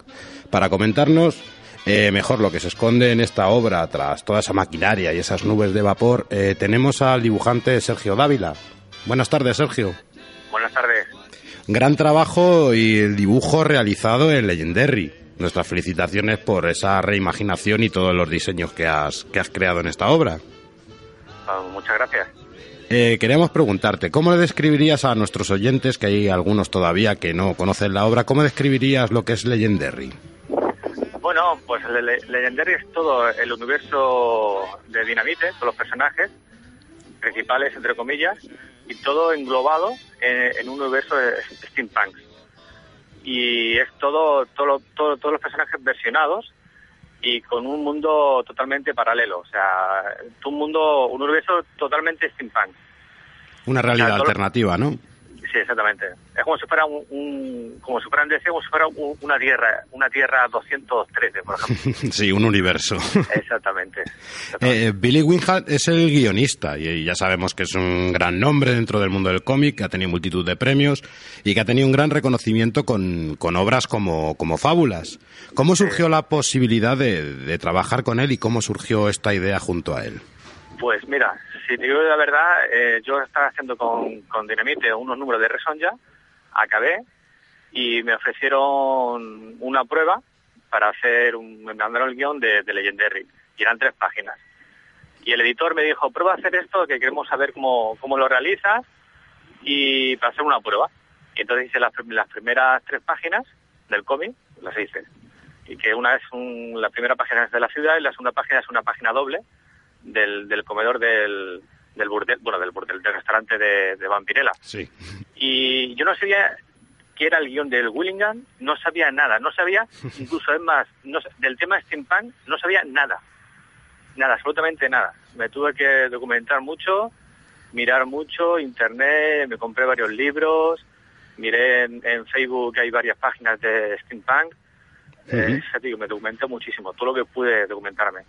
Speaker 9: Para comentarnos eh, mejor lo que se esconde en esta obra tras toda esa maquinaria y esas nubes de vapor, eh, tenemos al dibujante Sergio Dávila. Buenas tardes, Sergio.
Speaker 15: Buenas tardes.
Speaker 9: Gran trabajo y el dibujo realizado en Legendary. Nuestras felicitaciones por esa reimaginación y todos los diseños que has, que has creado en esta obra.
Speaker 15: Ah, muchas gracias.
Speaker 9: Eh, queríamos preguntarte, ¿cómo le describirías a nuestros oyentes, que hay algunos todavía que no conocen la obra, cómo describirías lo que es Legendary?
Speaker 15: Bueno, pues Legendary es todo el universo de Dinamite, todos los personajes principales, entre comillas, y todo englobado en, en un universo de steampunk. Y es todo, todo, todo- todos los personajes versionados y con un mundo totalmente paralelo. O sea, un mundo, un universo totalmente steampunk.
Speaker 9: Una realidad alternativa, ¿no?
Speaker 15: Sí, exactamente. Es como si fuera un, un- como si fuera en DC, como si fuera un- una tierra, una tierra 213, por ejemplo.
Speaker 9: sí, un universo.
Speaker 15: exactamente.
Speaker 9: Eh, Billy Winhart es el guionista y ya sabemos que es un gran nombre dentro del mundo del cómic, que ha tenido multitud de premios y que ha tenido un gran reconocimiento con, con obras como, como Fábulas. ¿Cómo surgió la posibilidad de, de trabajar con él y cómo surgió esta idea junto a él?
Speaker 15: Pues mira, si te digo la verdad, eh, yo estaba haciendo con, con Dinamite unos números de Resonja, acabé y me ofrecieron una prueba para hacer un, me mandaron el guion de, de Legendary y eran tres páginas. Y el editor me dijo, prueba a hacer esto, que queremos saber cómo, cómo lo realizas y para hacer una prueba. Y entonces hice las, las primeras tres páginas del cómic, las hice. Y que una es un- la primera página es de la ciudad y la segunda página es una página doble del, del comedor del, del burdel, bueno, del burdel, del restaurante de, de Vampirella.
Speaker 9: Sí.
Speaker 15: Y yo no sabía qué era el guion del Willingham, no sabía nada, no sabía, incluso es más, no, del tema steampunk no sabía nada, nada, absolutamente nada. Me tuve que documentar mucho, mirar mucho, internet, me compré varios libros, miré en, en Facebook que hay varias páginas de steampunk, eh, ya te digo, me documenté muchísimo, todo lo que pude documentarme.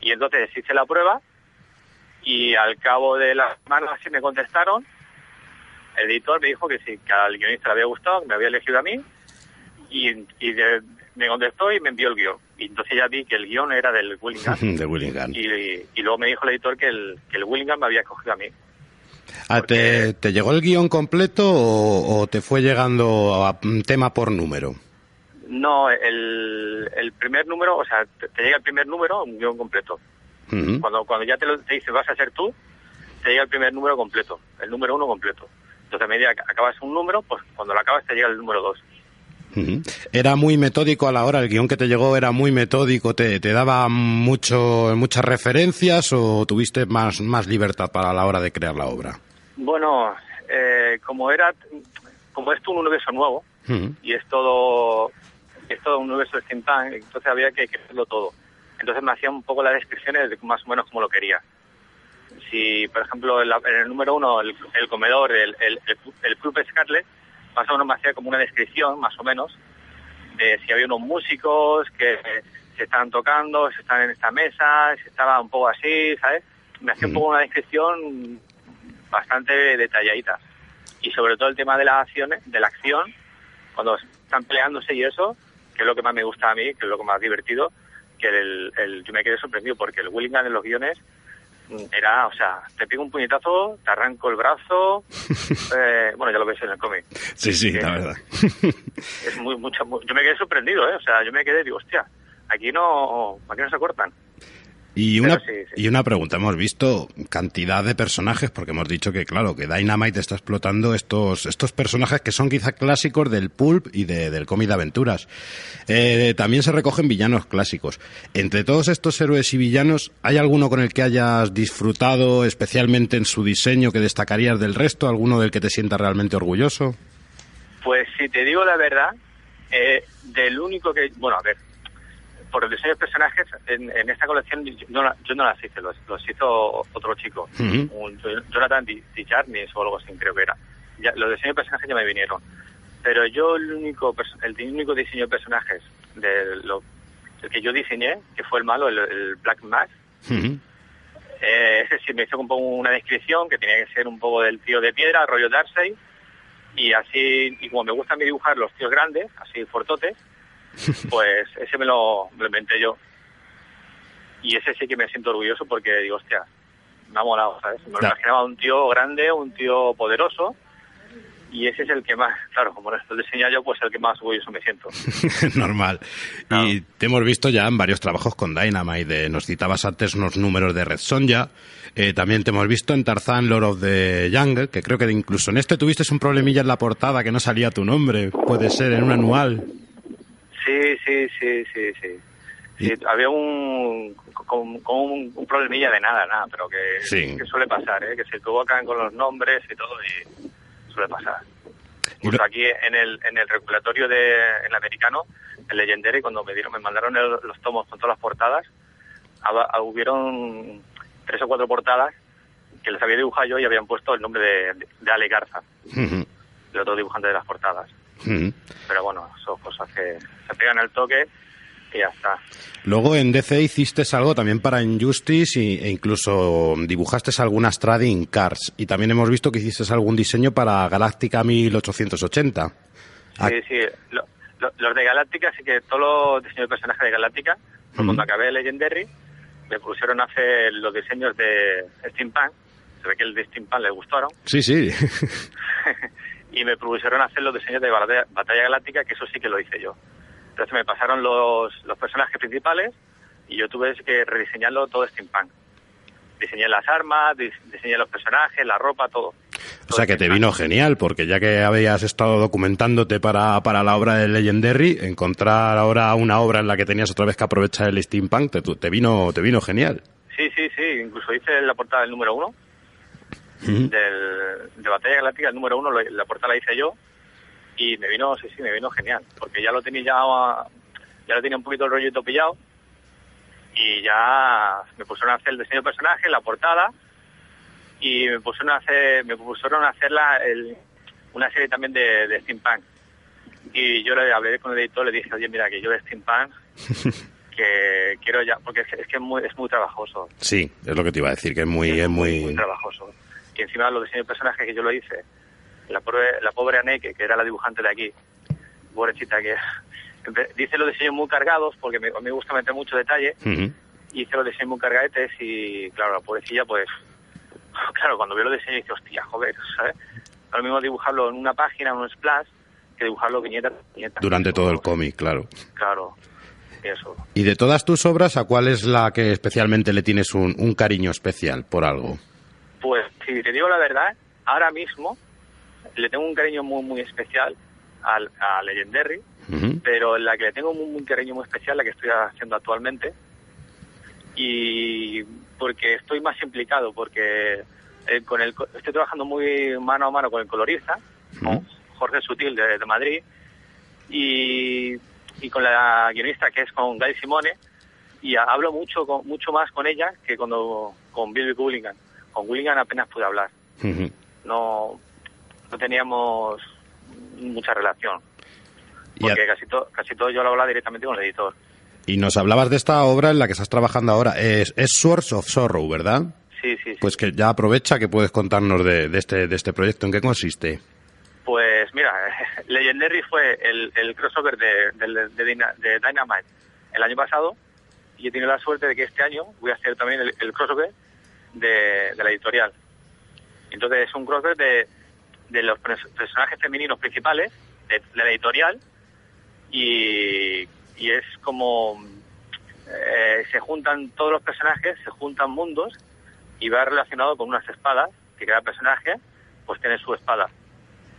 Speaker 15: Y entonces hice la prueba y al cabo de la semana así me contestaron. El editor me dijo que sí, que al guionista le había gustado, que me había elegido a mí y, y de- me contestó y me envió el guion. Y entonces ya vi que el guion era del Willingham
Speaker 9: de Willingham.
Speaker 15: y, y luego me dijo el editor que el, que el Willingham me había escogido a mí.
Speaker 9: Ah, ¿te, te llegó el guion completo o, o te fue llegando a tema por número?
Speaker 15: No, el, el primer número, o sea, te, te llega el primer número, un guion completo. Cuando, cuando ya te, lo, te dice vas a ser tú, te llega el primer número completo, el número uno completo. Entonces a medida que acabas un número, pues cuando lo acabas te llega el número dos.
Speaker 9: Era muy metódico a la hora, el guion que te llegó era muy metódico, te, te daba mucho, muchas referencias o tuviste más, más libertad para la hora de crear la obra.
Speaker 15: Bueno, eh, como era, como es un universo nuevo y es todo, es todo un universo de steampunk, entonces había que, que hacerlo todo. Entonces me hacía un poco las descripciones de más o menos como lo quería. Si, por ejemplo, en, la- en el número uno, el, el comedor, el, el, el, Club Scarlet, más o menos me hacía como una descripción, más o menos, de si había unos músicos que se estaban tocando, si estaban en esta mesa, si estaba un poco así, ¿sabes? Me hacía un poco una descripción bastante detalladita. Y sobre todo el tema de las acciones, de la acción, cuando están peleándose y eso, que es lo que más me gusta a mí, que es lo que más divertido, que el, el- yo me quedé sorprendido porque el Willingham en los guiones mm, era, o sea, te pego un puñetazo, te arranco el brazo, eh, bueno, ya lo ves en el cómic.
Speaker 9: Sí, sí, la verdad.
Speaker 15: Es muy, mucho, muy- yo me quedé sorprendido, ¿eh? O sea, yo me quedé, digo, hostia, aquí no, aquí no se cortan.
Speaker 9: Y una,
Speaker 15: sí,
Speaker 9: y una pregunta, hemos visto cantidad de personajes, porque hemos dicho que, claro, que Dynamite está explotando estos, estos personajes que son quizá clásicos del pulp y de- del cómic de aventuras. Eh, también se recogen villanos clásicos. Entre todos estos héroes y villanos, ¿hay alguno con el que hayas disfrutado especialmente en su diseño que destacarías del resto? ¿Alguno del que te sientas realmente orgulloso?
Speaker 15: Pues si te digo la verdad, eh, del único que, bueno, a ver, por el diseño de personajes, en, en esta colección yo yo no las hice, los, los hizo otro chico,
Speaker 9: Ujú.
Speaker 15: un Jonathan Di, Di Jarnis o algo así, creo que era. Ya, los diseños de personajes ya me vinieron. Pero yo el único, el único diseño de personajes de lo, el que yo diseñé, que fue el malo, el, el Black Mask, eh, ese sí me hizo un poco una descripción que tenía que ser un poco del tío de piedra, rollo Darkseid, y así, y como me gusta a mí dibujar los tíos grandes, así fortotes, pues ese me lo, me lo inventé yo. Y ese sí que me siento orgulloso porque digo, hostia, me ha molado, ¿sabes? Me lo
Speaker 9: Claro.
Speaker 15: imaginaba un tío grande, un tío poderoso, y ese es el que más, claro, como lo diseña yo, pues el que más orgulloso me siento.
Speaker 9: Normal. Y te hemos visto ya en varios trabajos con Dynamite. eh, nos citabas antes unos números de Red Sonja. Eh, también te hemos visto en Tarzan Lord of the Jungle, que creo que incluso en este tuviste un problemilla en la portada que no salía tu nombre. Puede ser en un anual.
Speaker 15: Sí, sí, sí, sí, sí. Sí, había un, con, con un, un problemilla de nada, nada, pero que,
Speaker 9: Sí.
Speaker 15: que suele pasar, ¿eh? que se equivocan con los nombres y todo y suele pasar. Incluso aquí en el, en el regulatorio de, el americano, el Legendary, cuando me dieron, me mandaron el- los tomos con todas las portadas, haba- hubieron tres o cuatro portadas que les había dibujado yo y habían puesto el nombre de, de Ale Garza,
Speaker 9: Ujú,
Speaker 15: el otro dibujante de las portadas.
Speaker 9: Ujú.
Speaker 15: Pero bueno, son cosas que se pegan el toque y ya está.
Speaker 9: Luego en DC hiciste algo también para Injustice y- e incluso dibujaste algunas trading cards. Y también hemos visto que hiciste algún diseño para Galáctica 1880. Ah.
Speaker 15: Sí, sí. Lo- lo- los de Galáctica, sí que todos los diseños de personajes de Galáctica, pues cuando acabé Legendary, me pusieron a hacer los diseños de Steampunk. Se ve que el de Steampunk les gustaron.
Speaker 9: Sí, sí.
Speaker 15: y me propusieron hacer los diseños de Batalla, Batalla Galáctica, que eso sí que lo hice yo. Entonces me pasaron los, los personajes principales y yo tuve que rediseñarlo todo steampunk. Diseñé las armas, dis- diseñé los personajes, la ropa, todo.
Speaker 9: O sea que te vino genial, porque ya que habías estado documentándote para, para la obra de Legendary, encontrar ahora una obra en la que tenías otra vez que aprovechar el steampunk, te, te vino, te vino genial.
Speaker 15: Sí, sí, sí. Incluso hice la portada del número uno del, de Batalla Galáctica, el número uno, lo- la portada la hice yo y me vino, sí, sí, me vino genial, porque ya lo tenía ya, ya lo tenía un poquito el rollito pillado y ya me pusieron a hacer el diseño de personaje, la portada y me pusieron a hacer, me pusieron a hacer la, el- una serie también de, de steampunk. Y yo le hablé con el editor, le dije, oye, mira, que yo de steampunk que quiero ya, porque es que es, que es muy, es muy trabajoso,
Speaker 9: Sí, es lo que te iba a decir, que es muy... Es
Speaker 15: muy
Speaker 9: muy...
Speaker 15: trabajoso. Y encima los diseños de personajes que yo lo hice, la pobre, la pobre Aneke, que era la dibujante de aquí, pobrecita que dice los diseños muy cargados, porque me, gusta meter mucho detalle,
Speaker 9: Ujú.
Speaker 15: y hice los diseños muy cargadetes y claro, la pobrecilla pues, claro, cuando veo los diseños dice, hostia, joder, ¿sabes? Lo mismo dibujarlo en una página, en un splash, que dibujarlo viñeta viñeta.
Speaker 9: Durante todo el cómic, claro.
Speaker 15: Claro, eso.
Speaker 9: Y de todas tus obras, ¿a cuál es la que especialmente le tienes un, un cariño especial por algo?
Speaker 15: Pues si te digo la verdad, ahora mismo le tengo un cariño muy muy especial al, a Legendary
Speaker 9: Ujú.
Speaker 15: pero la que le tengo un, un cariño muy especial, la que estoy haciendo actualmente, y porque estoy más implicado, porque eh, con el, estoy trabajando muy mano a mano con el colorista, con Jorge Sutil de, de Madrid, y, y con la guionista que es con Gail Simone, y hablo mucho con, mucho más con ella que cuando con Bill Willingham. Con Willingham apenas pude hablar, no, no teníamos mucha relación, porque casi, to- casi todo yo lo hablaba directamente con el editor.
Speaker 9: y nos hablabas de esta obra en la que estás trabajando ahora. Es, es Swords of Sorrow, ¿verdad?
Speaker 15: Sí, sí, sí.
Speaker 9: Pues que ya aprovecha que puedes contarnos de, de este, de este proyecto. ¿En qué consiste?
Speaker 15: Pues mira, Legendary fue el, el crossover de, de Dyna- de Dynamite el año pasado y he tenido la suerte de que este año voy a hacer también el, el crossover de, la editorial. Entonces es un crossover de, de los personajes femeninos principales de, la editorial y, y es como eh, se juntan todos los personajes, se juntan mundos y va relacionado con unas espadas que cada personaje pues tiene su espada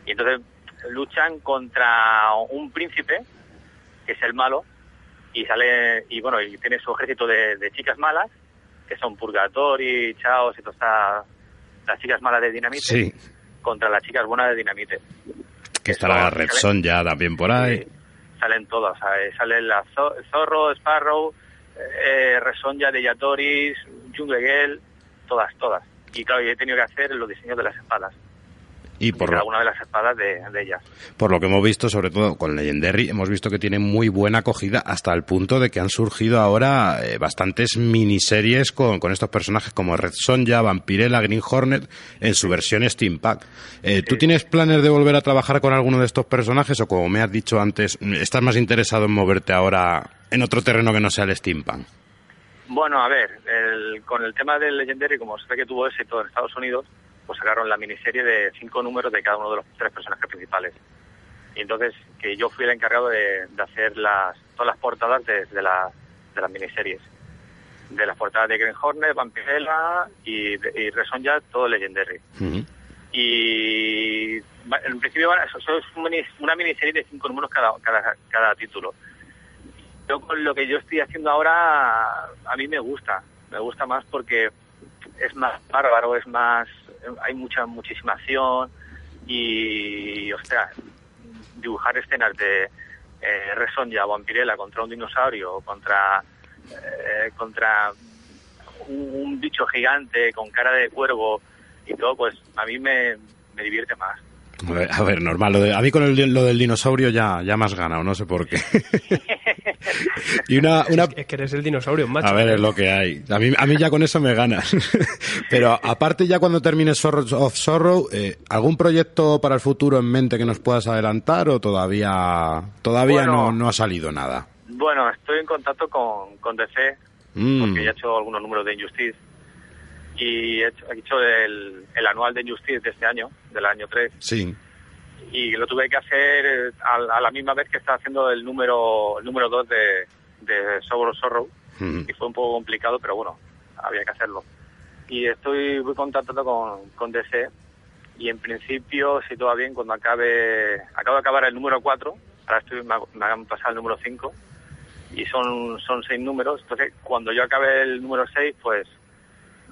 Speaker 15: y entonces luchan contra un príncipe que es el malo y sale y bueno y tiene su ejército de chicas malas que son Purgatori, Chaos y todas estas- las chicas malas de Dinamite
Speaker 9: Sí,
Speaker 15: contra las chicas buenas de Dinamite
Speaker 9: que estará Red Son ya también por ahí.
Speaker 15: salen todas ¿sabes? sale la Zo- Zorro, Sparrow eh, Resonja de Yatoris Jungle Girl todas, todas y claro yo he tenido que hacer los diseños de las espadas
Speaker 9: Y
Speaker 15: de
Speaker 9: por
Speaker 15: cada
Speaker 9: lo,
Speaker 15: una de las espadas de, de ellas
Speaker 9: por lo que hemos visto, sobre todo con Legendary, hemos visto que tiene muy buena acogida hasta el punto de que han surgido ahora eh, bastantes miniseries con, con estos personajes como Red Sonja, Vampirella, Green Hornet en su versión steampunk. Eh, ¿Tú tienes planes de volver a trabajar con alguno de estos personajes o como me has dicho antes, estás más interesado en moverte ahora en otro terreno que no sea el steampunk?
Speaker 15: Bueno, a ver, el- con el tema del Legendary, como se ve que tuvo éxito en Estados Unidos, pues sacaron la miniserie de cinco números de cada uno de los tres personajes principales. Y entonces, que yo fui el encargado de, de hacer las, todas las portadas de, de, la- de las miniseries. De las portadas de Green Hornet, Vampirella y, y Resonja, todo Legendary. Y va- en principio eso, es una miniserie de cinco números cada, cada, cada título. Yo con lo que yo estoy haciendo ahora, a mí me gusta, me gusta más porque es más bárbaro, es más, hay mucha, muchísima acción y, ostras, dibujar escenas de eh, Resonja o Vampirella contra un dinosaurio contra, eh, contra un, un bicho gigante con cara de cuervo y todo, pues a mí me, me divierte más.
Speaker 9: A ver, a ver, normal. Lo de- a mí con el- lo del dinosaurio ya, ya me has ganado, no sé por qué. y una, una,
Speaker 14: Es que eres el dinosaurio, macho.
Speaker 9: A ver, es lo que hay. A mí, a mí ya con eso me ganas. Pero aparte ya cuando termines Sorrows of Sorrow, eh, ¿algún proyecto para el futuro en mente que nos puedas adelantar o todavía todavía
Speaker 15: Bueno.
Speaker 9: no, no ha salido nada?
Speaker 15: Bueno, estoy en contacto con, con DC
Speaker 9: Mm,
Speaker 15: porque ya he hecho algunos números de Injustice y he hecho, he hecho el, el anual de Injustice de este año, del año 3,
Speaker 9: sí.
Speaker 15: y lo tuve que hacer eh, a, a la misma vez que estaba haciendo el número el número 2 de, de Sorrow Sorrow,
Speaker 9: Mm.
Speaker 15: y fue un poco complicado, pero bueno, había que hacerlo. Y estoy muy contactado con, con DC, y en principio, si todo va bien, cuando acabe, acabo de acabar el número 4, ahora estoy, me han pasado el número 5, y son, son seis números, entonces cuando yo acabe el número 6, pues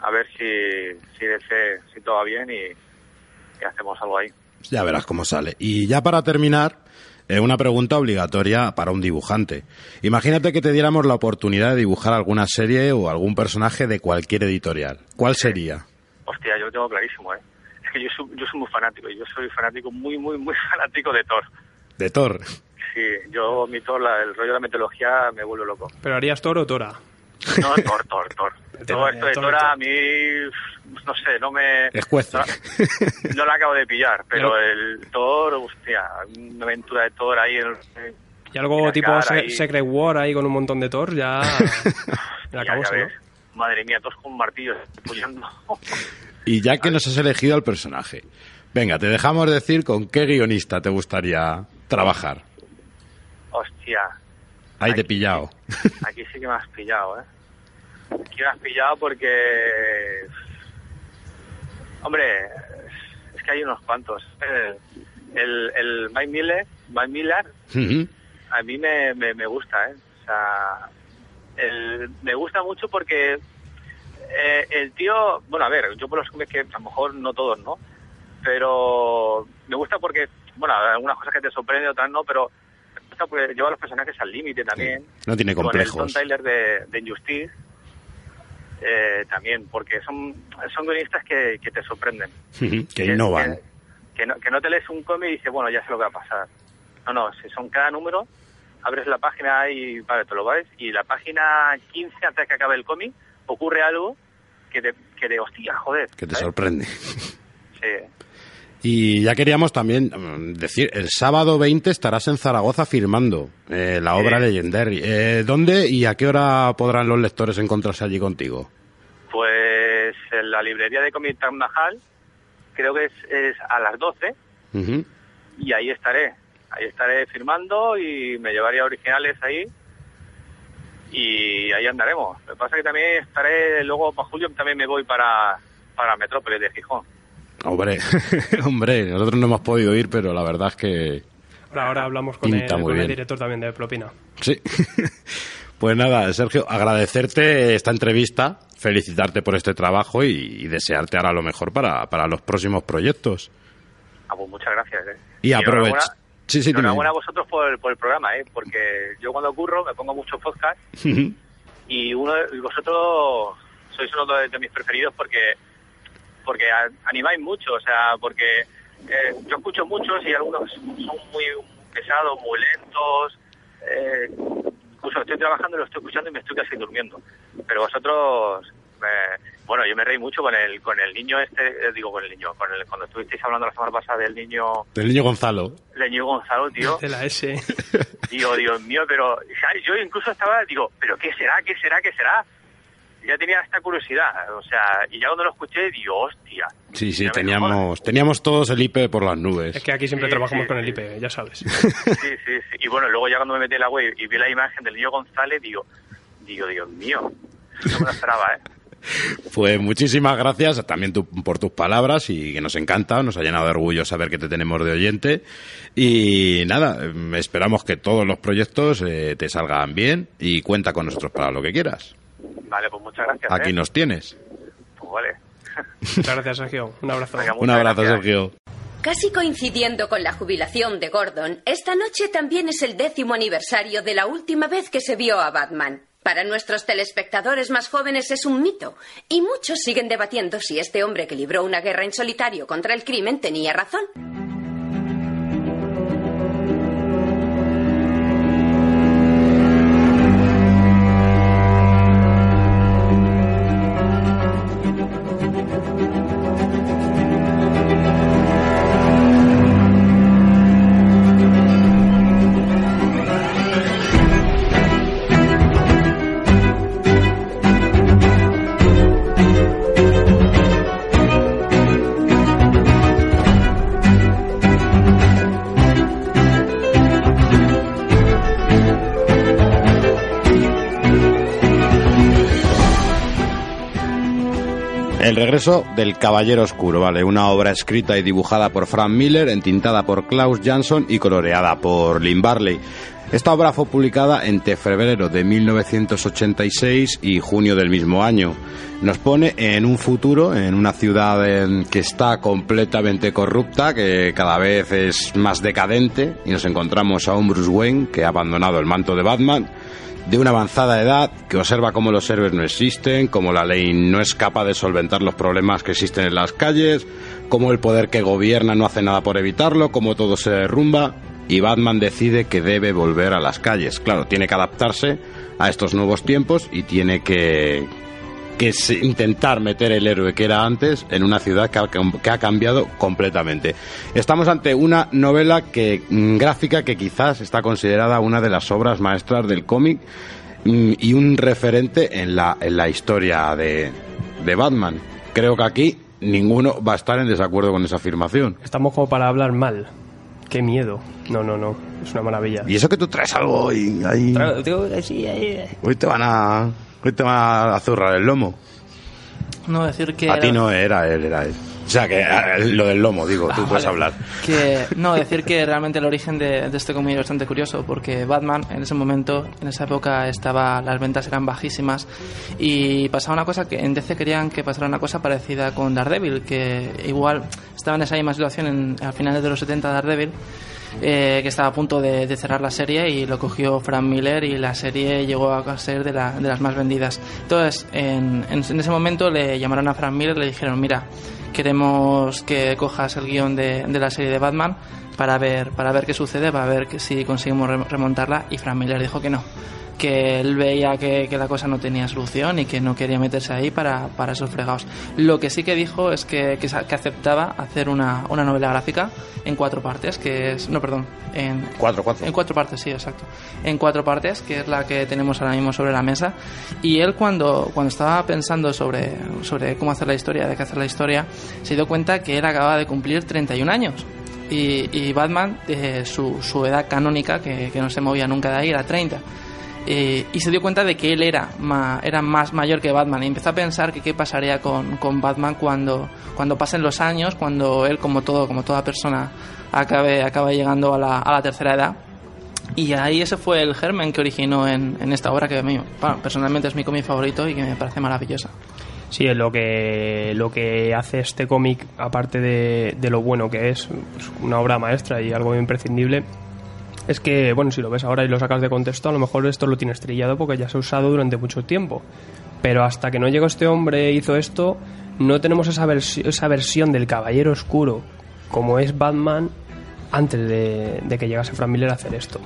Speaker 15: a ver si, si DC, si todo va bien y, y hacemos algo ahí.
Speaker 9: Ya verás cómo sale. Y ya para terminar, eh, una pregunta obligatoria para un dibujante. Imagínate que te diéramos la oportunidad de dibujar alguna serie o algún personaje de cualquier editorial. ¿Cuál sería?
Speaker 15: Hostia, yo lo tengo clarísimo, ¿eh? Es que yo soy, yo soy muy fanático, yo soy fanático, muy, muy, muy fanático de Thor.
Speaker 9: De Thor.
Speaker 15: Sí, yo, mi Thor, la- el rollo de la mitología me vuelve loco.
Speaker 14: ¿Pero harías Thor o Tora?
Speaker 15: No, Thor, Thor, Thor. Todo esto de
Speaker 14: Thor,
Speaker 15: Thor a mí, no sé, no me...
Speaker 9: Escuece.
Speaker 15: No, no la acabo de pillar, pero el Thor, hostia, una aventura de Thor ahí... En,
Speaker 14: Y algo tipo
Speaker 15: cara
Speaker 14: Se-
Speaker 15: ahí.
Speaker 14: Secret War ahí con un montón de Thor, ya... ya ¿no?
Speaker 15: Madre mía, todos con martillos, apoyando.
Speaker 9: Y ya que nos has elegido al personaje, venga, te dejamos decir con qué guionista te gustaría trabajar.
Speaker 15: Hostia,
Speaker 9: Ahí te he pillado.
Speaker 15: aquí sí que me has pillado, ¿eh? Aquí me has pillado porque... Hombre, es que hay unos cuantos. El, el, el Mike Miller, Mike Miller a mí me, me, me gusta, ¿eh? O sea, el- me gusta mucho porque eh, el tío, bueno, a ver, yo por los cómics que a lo mejor no todos, ¿no? Pero me gusta porque, bueno, algunas cosas que te sorprenden, otras no, pero me gusta porque lleva a los personajes al límite también.
Speaker 9: No tiene
Speaker 15: Con el
Speaker 9: complejos.
Speaker 15: Tom Tyler de, de Injustice eh, también, porque son, son guionistas que, que te sorprenden.
Speaker 9: que innovan.
Speaker 15: Que no, que no te lees un cómic y dices, bueno, ya sé lo que va a pasar. No, no, si son cada número, abres la página y vale, te lo ves, y la página 15, antes de que acabe el cómic, ocurre algo que te, que te hostia, joder.
Speaker 9: Que te
Speaker 15: ¿sabes?
Speaker 9: sorprende.
Speaker 15: Sí.
Speaker 9: Y ya queríamos también mm, decir, el sábado 20 estarás en Zaragoza firmando eh, la obra Legendary. Eh, ¿Dónde y a qué hora podrán los lectores encontrarse allí contigo?
Speaker 15: Pues en la librería de Comic Mahal, creo que es, es a las 12,
Speaker 9: Ujú.
Speaker 15: y ahí estaré. Ahí estaré firmando y me llevaría originales ahí. Y ahí andaremos. Lo que pasa es que también estaré, luego para julio también me voy para, para Metrópolis de Gijón.
Speaker 9: Hombre, hombre, nosotros no hemos podido ir, pero la verdad es que
Speaker 14: Ahora, ahora hablamos con, el, con el director también de Propina.
Speaker 9: sí. Pues nada, Sergio, agradecerte esta entrevista, felicitarte por este trabajo y, y desearte ahora lo mejor para, para los próximos proyectos.
Speaker 15: Ah, pues muchas gracias. ¿eh?
Speaker 9: Y aprovecha.
Speaker 15: enhorabuena-
Speaker 9: Sí, sí,
Speaker 15: enhorabuena a vosotros por, por el programa, ¿eh? porque yo cuando ocurro me pongo muchos podcasts
Speaker 9: Ujú.
Speaker 15: y uno de- y vosotros sois uno de, de mis preferidos porque porque animáis mucho, o sea, porque eh, yo escucho muchos y algunos son muy pesados, muy lentos, eh, incluso estoy trabajando lo estoy escuchando y me estoy casi durmiendo, pero vosotros, me- bueno, yo me reí mucho con el con el niño este, eh, digo con el niño, con el, cuando estuvisteis hablando la semana pasada del niño
Speaker 9: Del niño Gonzalo.
Speaker 15: Leñigo Gonzalo, tío.
Speaker 14: De la S.
Speaker 15: Digo, Dios mío, pero ¿sabes? yo incluso estaba, digo, ¿pero qué será? ¿Qué será? ¿Qué será? Ya tenía esta curiosidad, o sea, y ya cuando lo escuché, digo, hostia.
Speaker 9: Sí, sí, teníamos, teníamos todos el IP por las nubes.
Speaker 14: Es que aquí siempre
Speaker 15: Sí,
Speaker 14: trabajamos
Speaker 15: sí,
Speaker 14: con el
Speaker 15: sí.
Speaker 14: IP, ya sabes.
Speaker 15: Sí, sí, sí. Y bueno, luego ya cuando me metí en la web y vi la imagen del niño González, digo, digo, Dios mío, no me lo esperaba, ¿eh?
Speaker 9: Pues muchísimas gracias también tú- por tus palabras y que nos encanta, nos ha llenado de orgullo saber que te tenemos de oyente. Y nada, em, esperamos que todos los proyectos eh, te salgan bien y cuenta con nosotros para lo que quieras.
Speaker 15: Vale, pues muchas gracias.
Speaker 9: Aquí
Speaker 15: ¿eh?
Speaker 9: nos tienes.
Speaker 15: Pues vale.
Speaker 14: Muchas gracias, Sergio. Un abrazo.
Speaker 9: Un abrazo, Sergio.
Speaker 7: Casi coincidiendo con la jubilación de Gordon, esta noche también es el décimo aniversario de la última vez que se vio a Batman. Para nuestros telespectadores más jóvenes es un mito, y muchos siguen debatiendo si este hombre que libró una guerra en solitario contra el crimen tenía razón.
Speaker 9: Regreso del Caballero Oscuro, ¿vale? Una obra escrita y dibujada por Frank Miller, entintada por Klaus Jansson y coloreada por Lynn Barley. Esta obra fue publicada entre febrero de 1986 y junio del mismo año. Nos pone en un futuro, en una ciudad que está completamente corrupta, que cada vez es más decadente, y nos encontramos a un Bruce Wayne que ha abandonado el manto de Batman, de una avanzada edad que observa cómo los héroes no existen, cómo la ley no es capaz de solventar los problemas que existen en las calles, cómo el poder que gobierna no hace nada por evitarlo, cómo todo se derrumba y Batman decide que debe volver a las calles. Claro, tiene que adaptarse a estos nuevos tiempos y tiene que, que se- intentar meter el héroe que era antes en una ciudad que ha, que ha cambiado completamente. Estamos ante una novela que mm, gráfica que quizás está considerada una de las obras maestras del cómic mm, y un referente en la, en la historia de, de Batman. Creo que aquí ninguno va a estar en desacuerdo con esa afirmación.
Speaker 14: Estamos como para hablar mal. Qué miedo. No, no, no. Es una maravilla.
Speaker 9: Y eso que tú traes algo hoy, ahí,
Speaker 14: Tra- digo que sí, ahí-
Speaker 9: hoy te van a hoy te van a zurrar el lomo.
Speaker 13: No decir que
Speaker 9: A
Speaker 13: era-
Speaker 9: ti no era él, era él. O sea, que lo del lomo, digo, tú puedes hablar.
Speaker 13: Que, no, decir que realmente el origen de, de este cómic es bastante curioso, porque Batman en ese momento, en esa época, estaba las ventas eran bajísimas y pasaba una cosa que en DC querían que pasara una cosa parecida con Daredevil, que igual estaba en esa misma situación en, a finales de los 70 Daredevil. Eh, que estaba a punto de, cerrar la serie y lo cogió Frank Miller y la serie llegó a ser de, la- de las más vendidas. Entonces, en, ese momento le llamaron a Frank Miller y le dijeron, mira, queremos que cojas el guion de, la serie de Batman para ver, para ver qué sucede, para ver que, si conseguimos re- remontarla. Y Frank Miller dijo que no, que él veía que, que la cosa no tenía solución y que no quería meterse ahí para, para esos fregados. Lo que sí que dijo es que, que, que aceptaba hacer una, una novela gráfica en cuatro partes, que es, no, perdón, en
Speaker 9: Cuatro, cuatro.
Speaker 13: en cuatro partes, sí, exacto. En cuatro partes, que es la que tenemos ahora mismo sobre la mesa. Y él cuando, cuando estaba pensando sobre, sobre cómo hacer la historia, de qué hacer la historia, se dio cuenta que él acababa de cumplir 31 años. Y, y Batman, eh, su, su edad canónica, que, que no se movía nunca de ahí, era 30. Eh, y se dio cuenta de que él era, ma- era más mayor que Batman y empezó a pensar que qué pasaría con, con Batman cuando, cuando pasen los años, cuando él, como todo, como toda persona, acabe, acabe llegando a la, a la tercera edad. Y ahí ese fue el germen que originó en, en esta obra que a mí, bueno, personalmente es mi cómic favorito y que me parece maravillosa.
Speaker 14: Sí, es lo que, lo que hace este cómic, aparte de, de lo bueno que es, pues, una obra maestra y algo imprescindible, es que, bueno, si lo ves ahora y lo sacas de contexto, a lo mejor esto lo tienes trillado porque ya se ha usado durante mucho tiempo. Pero hasta que no llegó este hombre e hizo esto, no tenemos esa, esa versión del Caballero Oscuro como es Batman antes de, que llegase Frank Miller a hacer esto.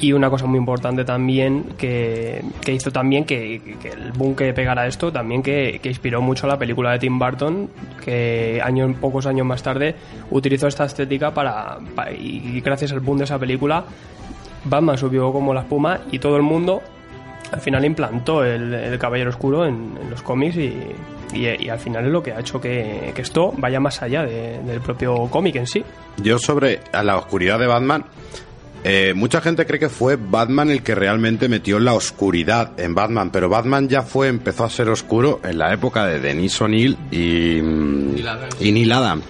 Speaker 14: Y una cosa muy importante también que, hizo también que, el boom que pegara esto, también que, inspiró mucho la película de Tim Burton, que años, pocos años más tarde utilizó esta estética para, pa- y gracias al boom de esa película, Batman subió como la espuma y todo el mundo al final implantó el, Caballero Oscuro en los cómics y, y- y al final es lo que ha hecho que, que esto vaya más allá de- del propio cómic en sí.
Speaker 9: Yo sobre a la oscuridad de Batman, eh, mucha gente cree que fue Batman el que realmente metió la oscuridad en Batman, pero Batman ya fue, empezó a ser oscuro en la época de Denis O'Neill y, mm, y Neil Adams,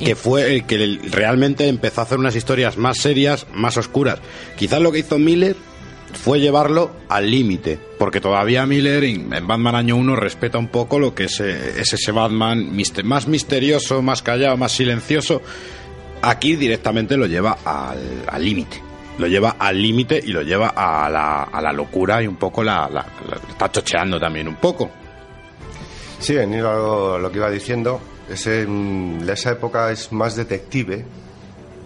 Speaker 9: que fue el que realmente empezó a hacer unas historias más serias, más oscuras. Quizás lo que hizo Miller fue llevarlo al límite, porque todavía Miller en Batman Año 1 respeta un poco lo que es, eh, es ese Batman mister- más misterioso, más callado, más silencioso. Aquí directamente lo lleva al límite. Lo lleva al límite y lo lleva a la, a la locura y un poco la, la- la- está chocheando también un poco.
Speaker 16: Sí, en lo, lo que iba diciendo, ese, esa época es más detective.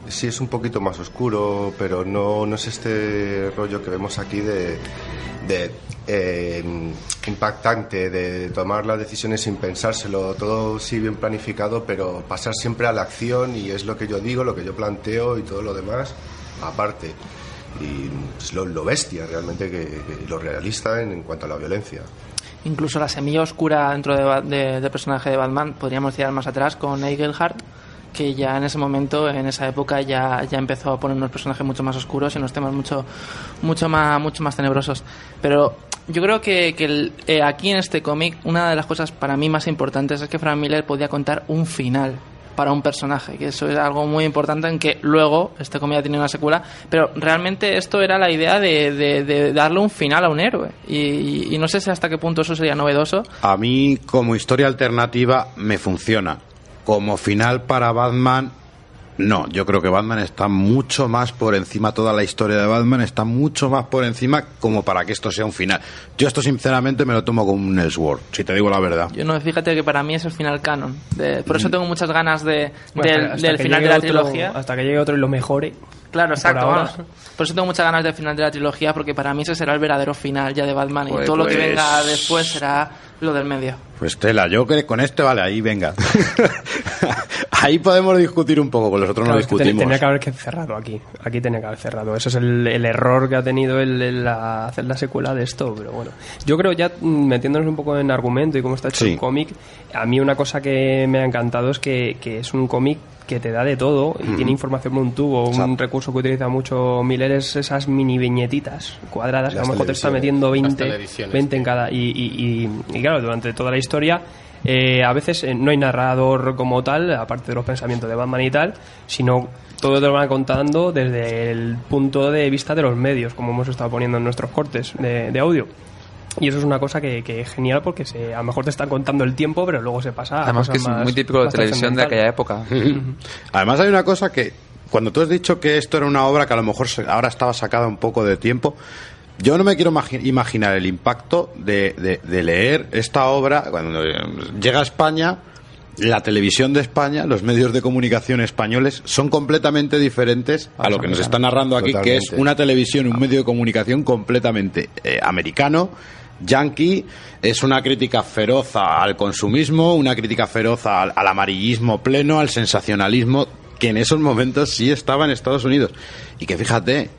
Speaker 16: Sí, es un poquito más oscuro, pero no, no es este rollo que vemos aquí de, de, eh, impactante, de tomar las decisiones sin pensárselo, todo sí bien planificado, pero pasar siempre a la acción y es lo que yo digo, lo que yo planteo y todo lo demás aparte. Y es lo, lo bestia realmente, que, lo realista en, cuanto a la violencia.
Speaker 13: Incluso la semilla oscura dentro de, Ba- de- del personaje de Batman podríamos tirar más atrás con Eaglehart, que ya en ese momento, en esa época, ya, ya empezó a poner unos personajes mucho más oscuros y unos temas mucho, mucho, más, mucho más tenebrosos. Pero yo creo que, que el- eh, aquí en este cómic, una de las cosas para mí más importantes es que Frank Miller podía contar un final para un personaje, que eso es algo muy importante en que luego este cómic ha tenido una secuela, pero realmente esto era la idea de, de- de darle un final a un héroe y, y- y no sé si hasta qué punto eso sería novedoso,
Speaker 9: A mí, como historia alternativa, me funciona. Como final para Batman, no. Yo creo que Batman está mucho más por encima, toda la historia de Batman está mucho más por encima como para que esto sea un final. Yo esto, sinceramente, me lo tomo como un Elseworld, si te digo la verdad.
Speaker 13: Yo no, fíjate que para mí es el final canon. De- por eso tengo muchas ganas de,
Speaker 14: Bueno,
Speaker 13: del,
Speaker 14: hasta- hasta
Speaker 13: del
Speaker 14: que
Speaker 13: final de la
Speaker 14: otro-
Speaker 13: trilogía.
Speaker 14: Hasta que llegue otro y lo mejore.
Speaker 13: Claro, exacto. vamos. Por eso tengo muchas ganas del final de la trilogía, porque para mí ese será el verdadero final ya de Batman
Speaker 9: Pues-
Speaker 13: y todo lo que
Speaker 9: pues-
Speaker 13: venga después será lo del medio.
Speaker 9: Pues Tela, yo que con este, vale, ahí venga. ahí podemos discutir un poco, con los otros
Speaker 14: Claro,
Speaker 9: no
Speaker 14: es que ten-
Speaker 9: discutimos.
Speaker 14: tenía que haber que cerrado aquí. Aquí tenía que haber cerrado. Ese es el, el error que ha tenido el, el la- hacer la secuela de esto. Pero bueno, yo creo ya mm, metiéndonos un poco en argumento y cómo está hecho
Speaker 9: Sí.
Speaker 14: el cómic, a mí una cosa que me ha encantado es que, que es un cómic que te da de todo y tiene información por un tubo. Un recurso que utiliza mucho Miller es esas mini viñetitas cuadradas, que a lo mejor te está metiendo
Speaker 11: Las
Speaker 14: 20,
Speaker 11: televisiones,
Speaker 14: 20 en cada. Y, y- y- y claro, durante toda la historia. eh, a veces eh, no hay narrador como tal, aparte de los pensamientos de Batman y tal, sino todo te lo van contando desde el punto de vista de los medios, como hemos estado poniendo en nuestros cortes de, de audio. Y eso es una cosa que, que es genial porque se, a lo mejor te están contando el tiempo, pero luego se pasa a
Speaker 10: Además que
Speaker 14: cosas
Speaker 10: es
Speaker 14: más-
Speaker 10: muy típico de televisión de aquella época.
Speaker 9: Además hay una cosa que cuando tú has dicho que esto era una obra que a lo mejor se- ahora estaba sacada un poco de tiempo, yo no me quiero imagi- imaginar el impacto de, de- de leer esta obra cuando eh, llega a España. La televisión de España, los medios de comunicación españoles son completamente diferentes a lo que nos está narrando aquí, que es una televisión, un medio de comunicación completamente eh, americano, yankee, es una crítica feroz al consumismo, una crítica feroz al, al amarillismo pleno, al sensacionalismo, que en esos momentos sí estaba en Estados Unidos. Y que fíjate,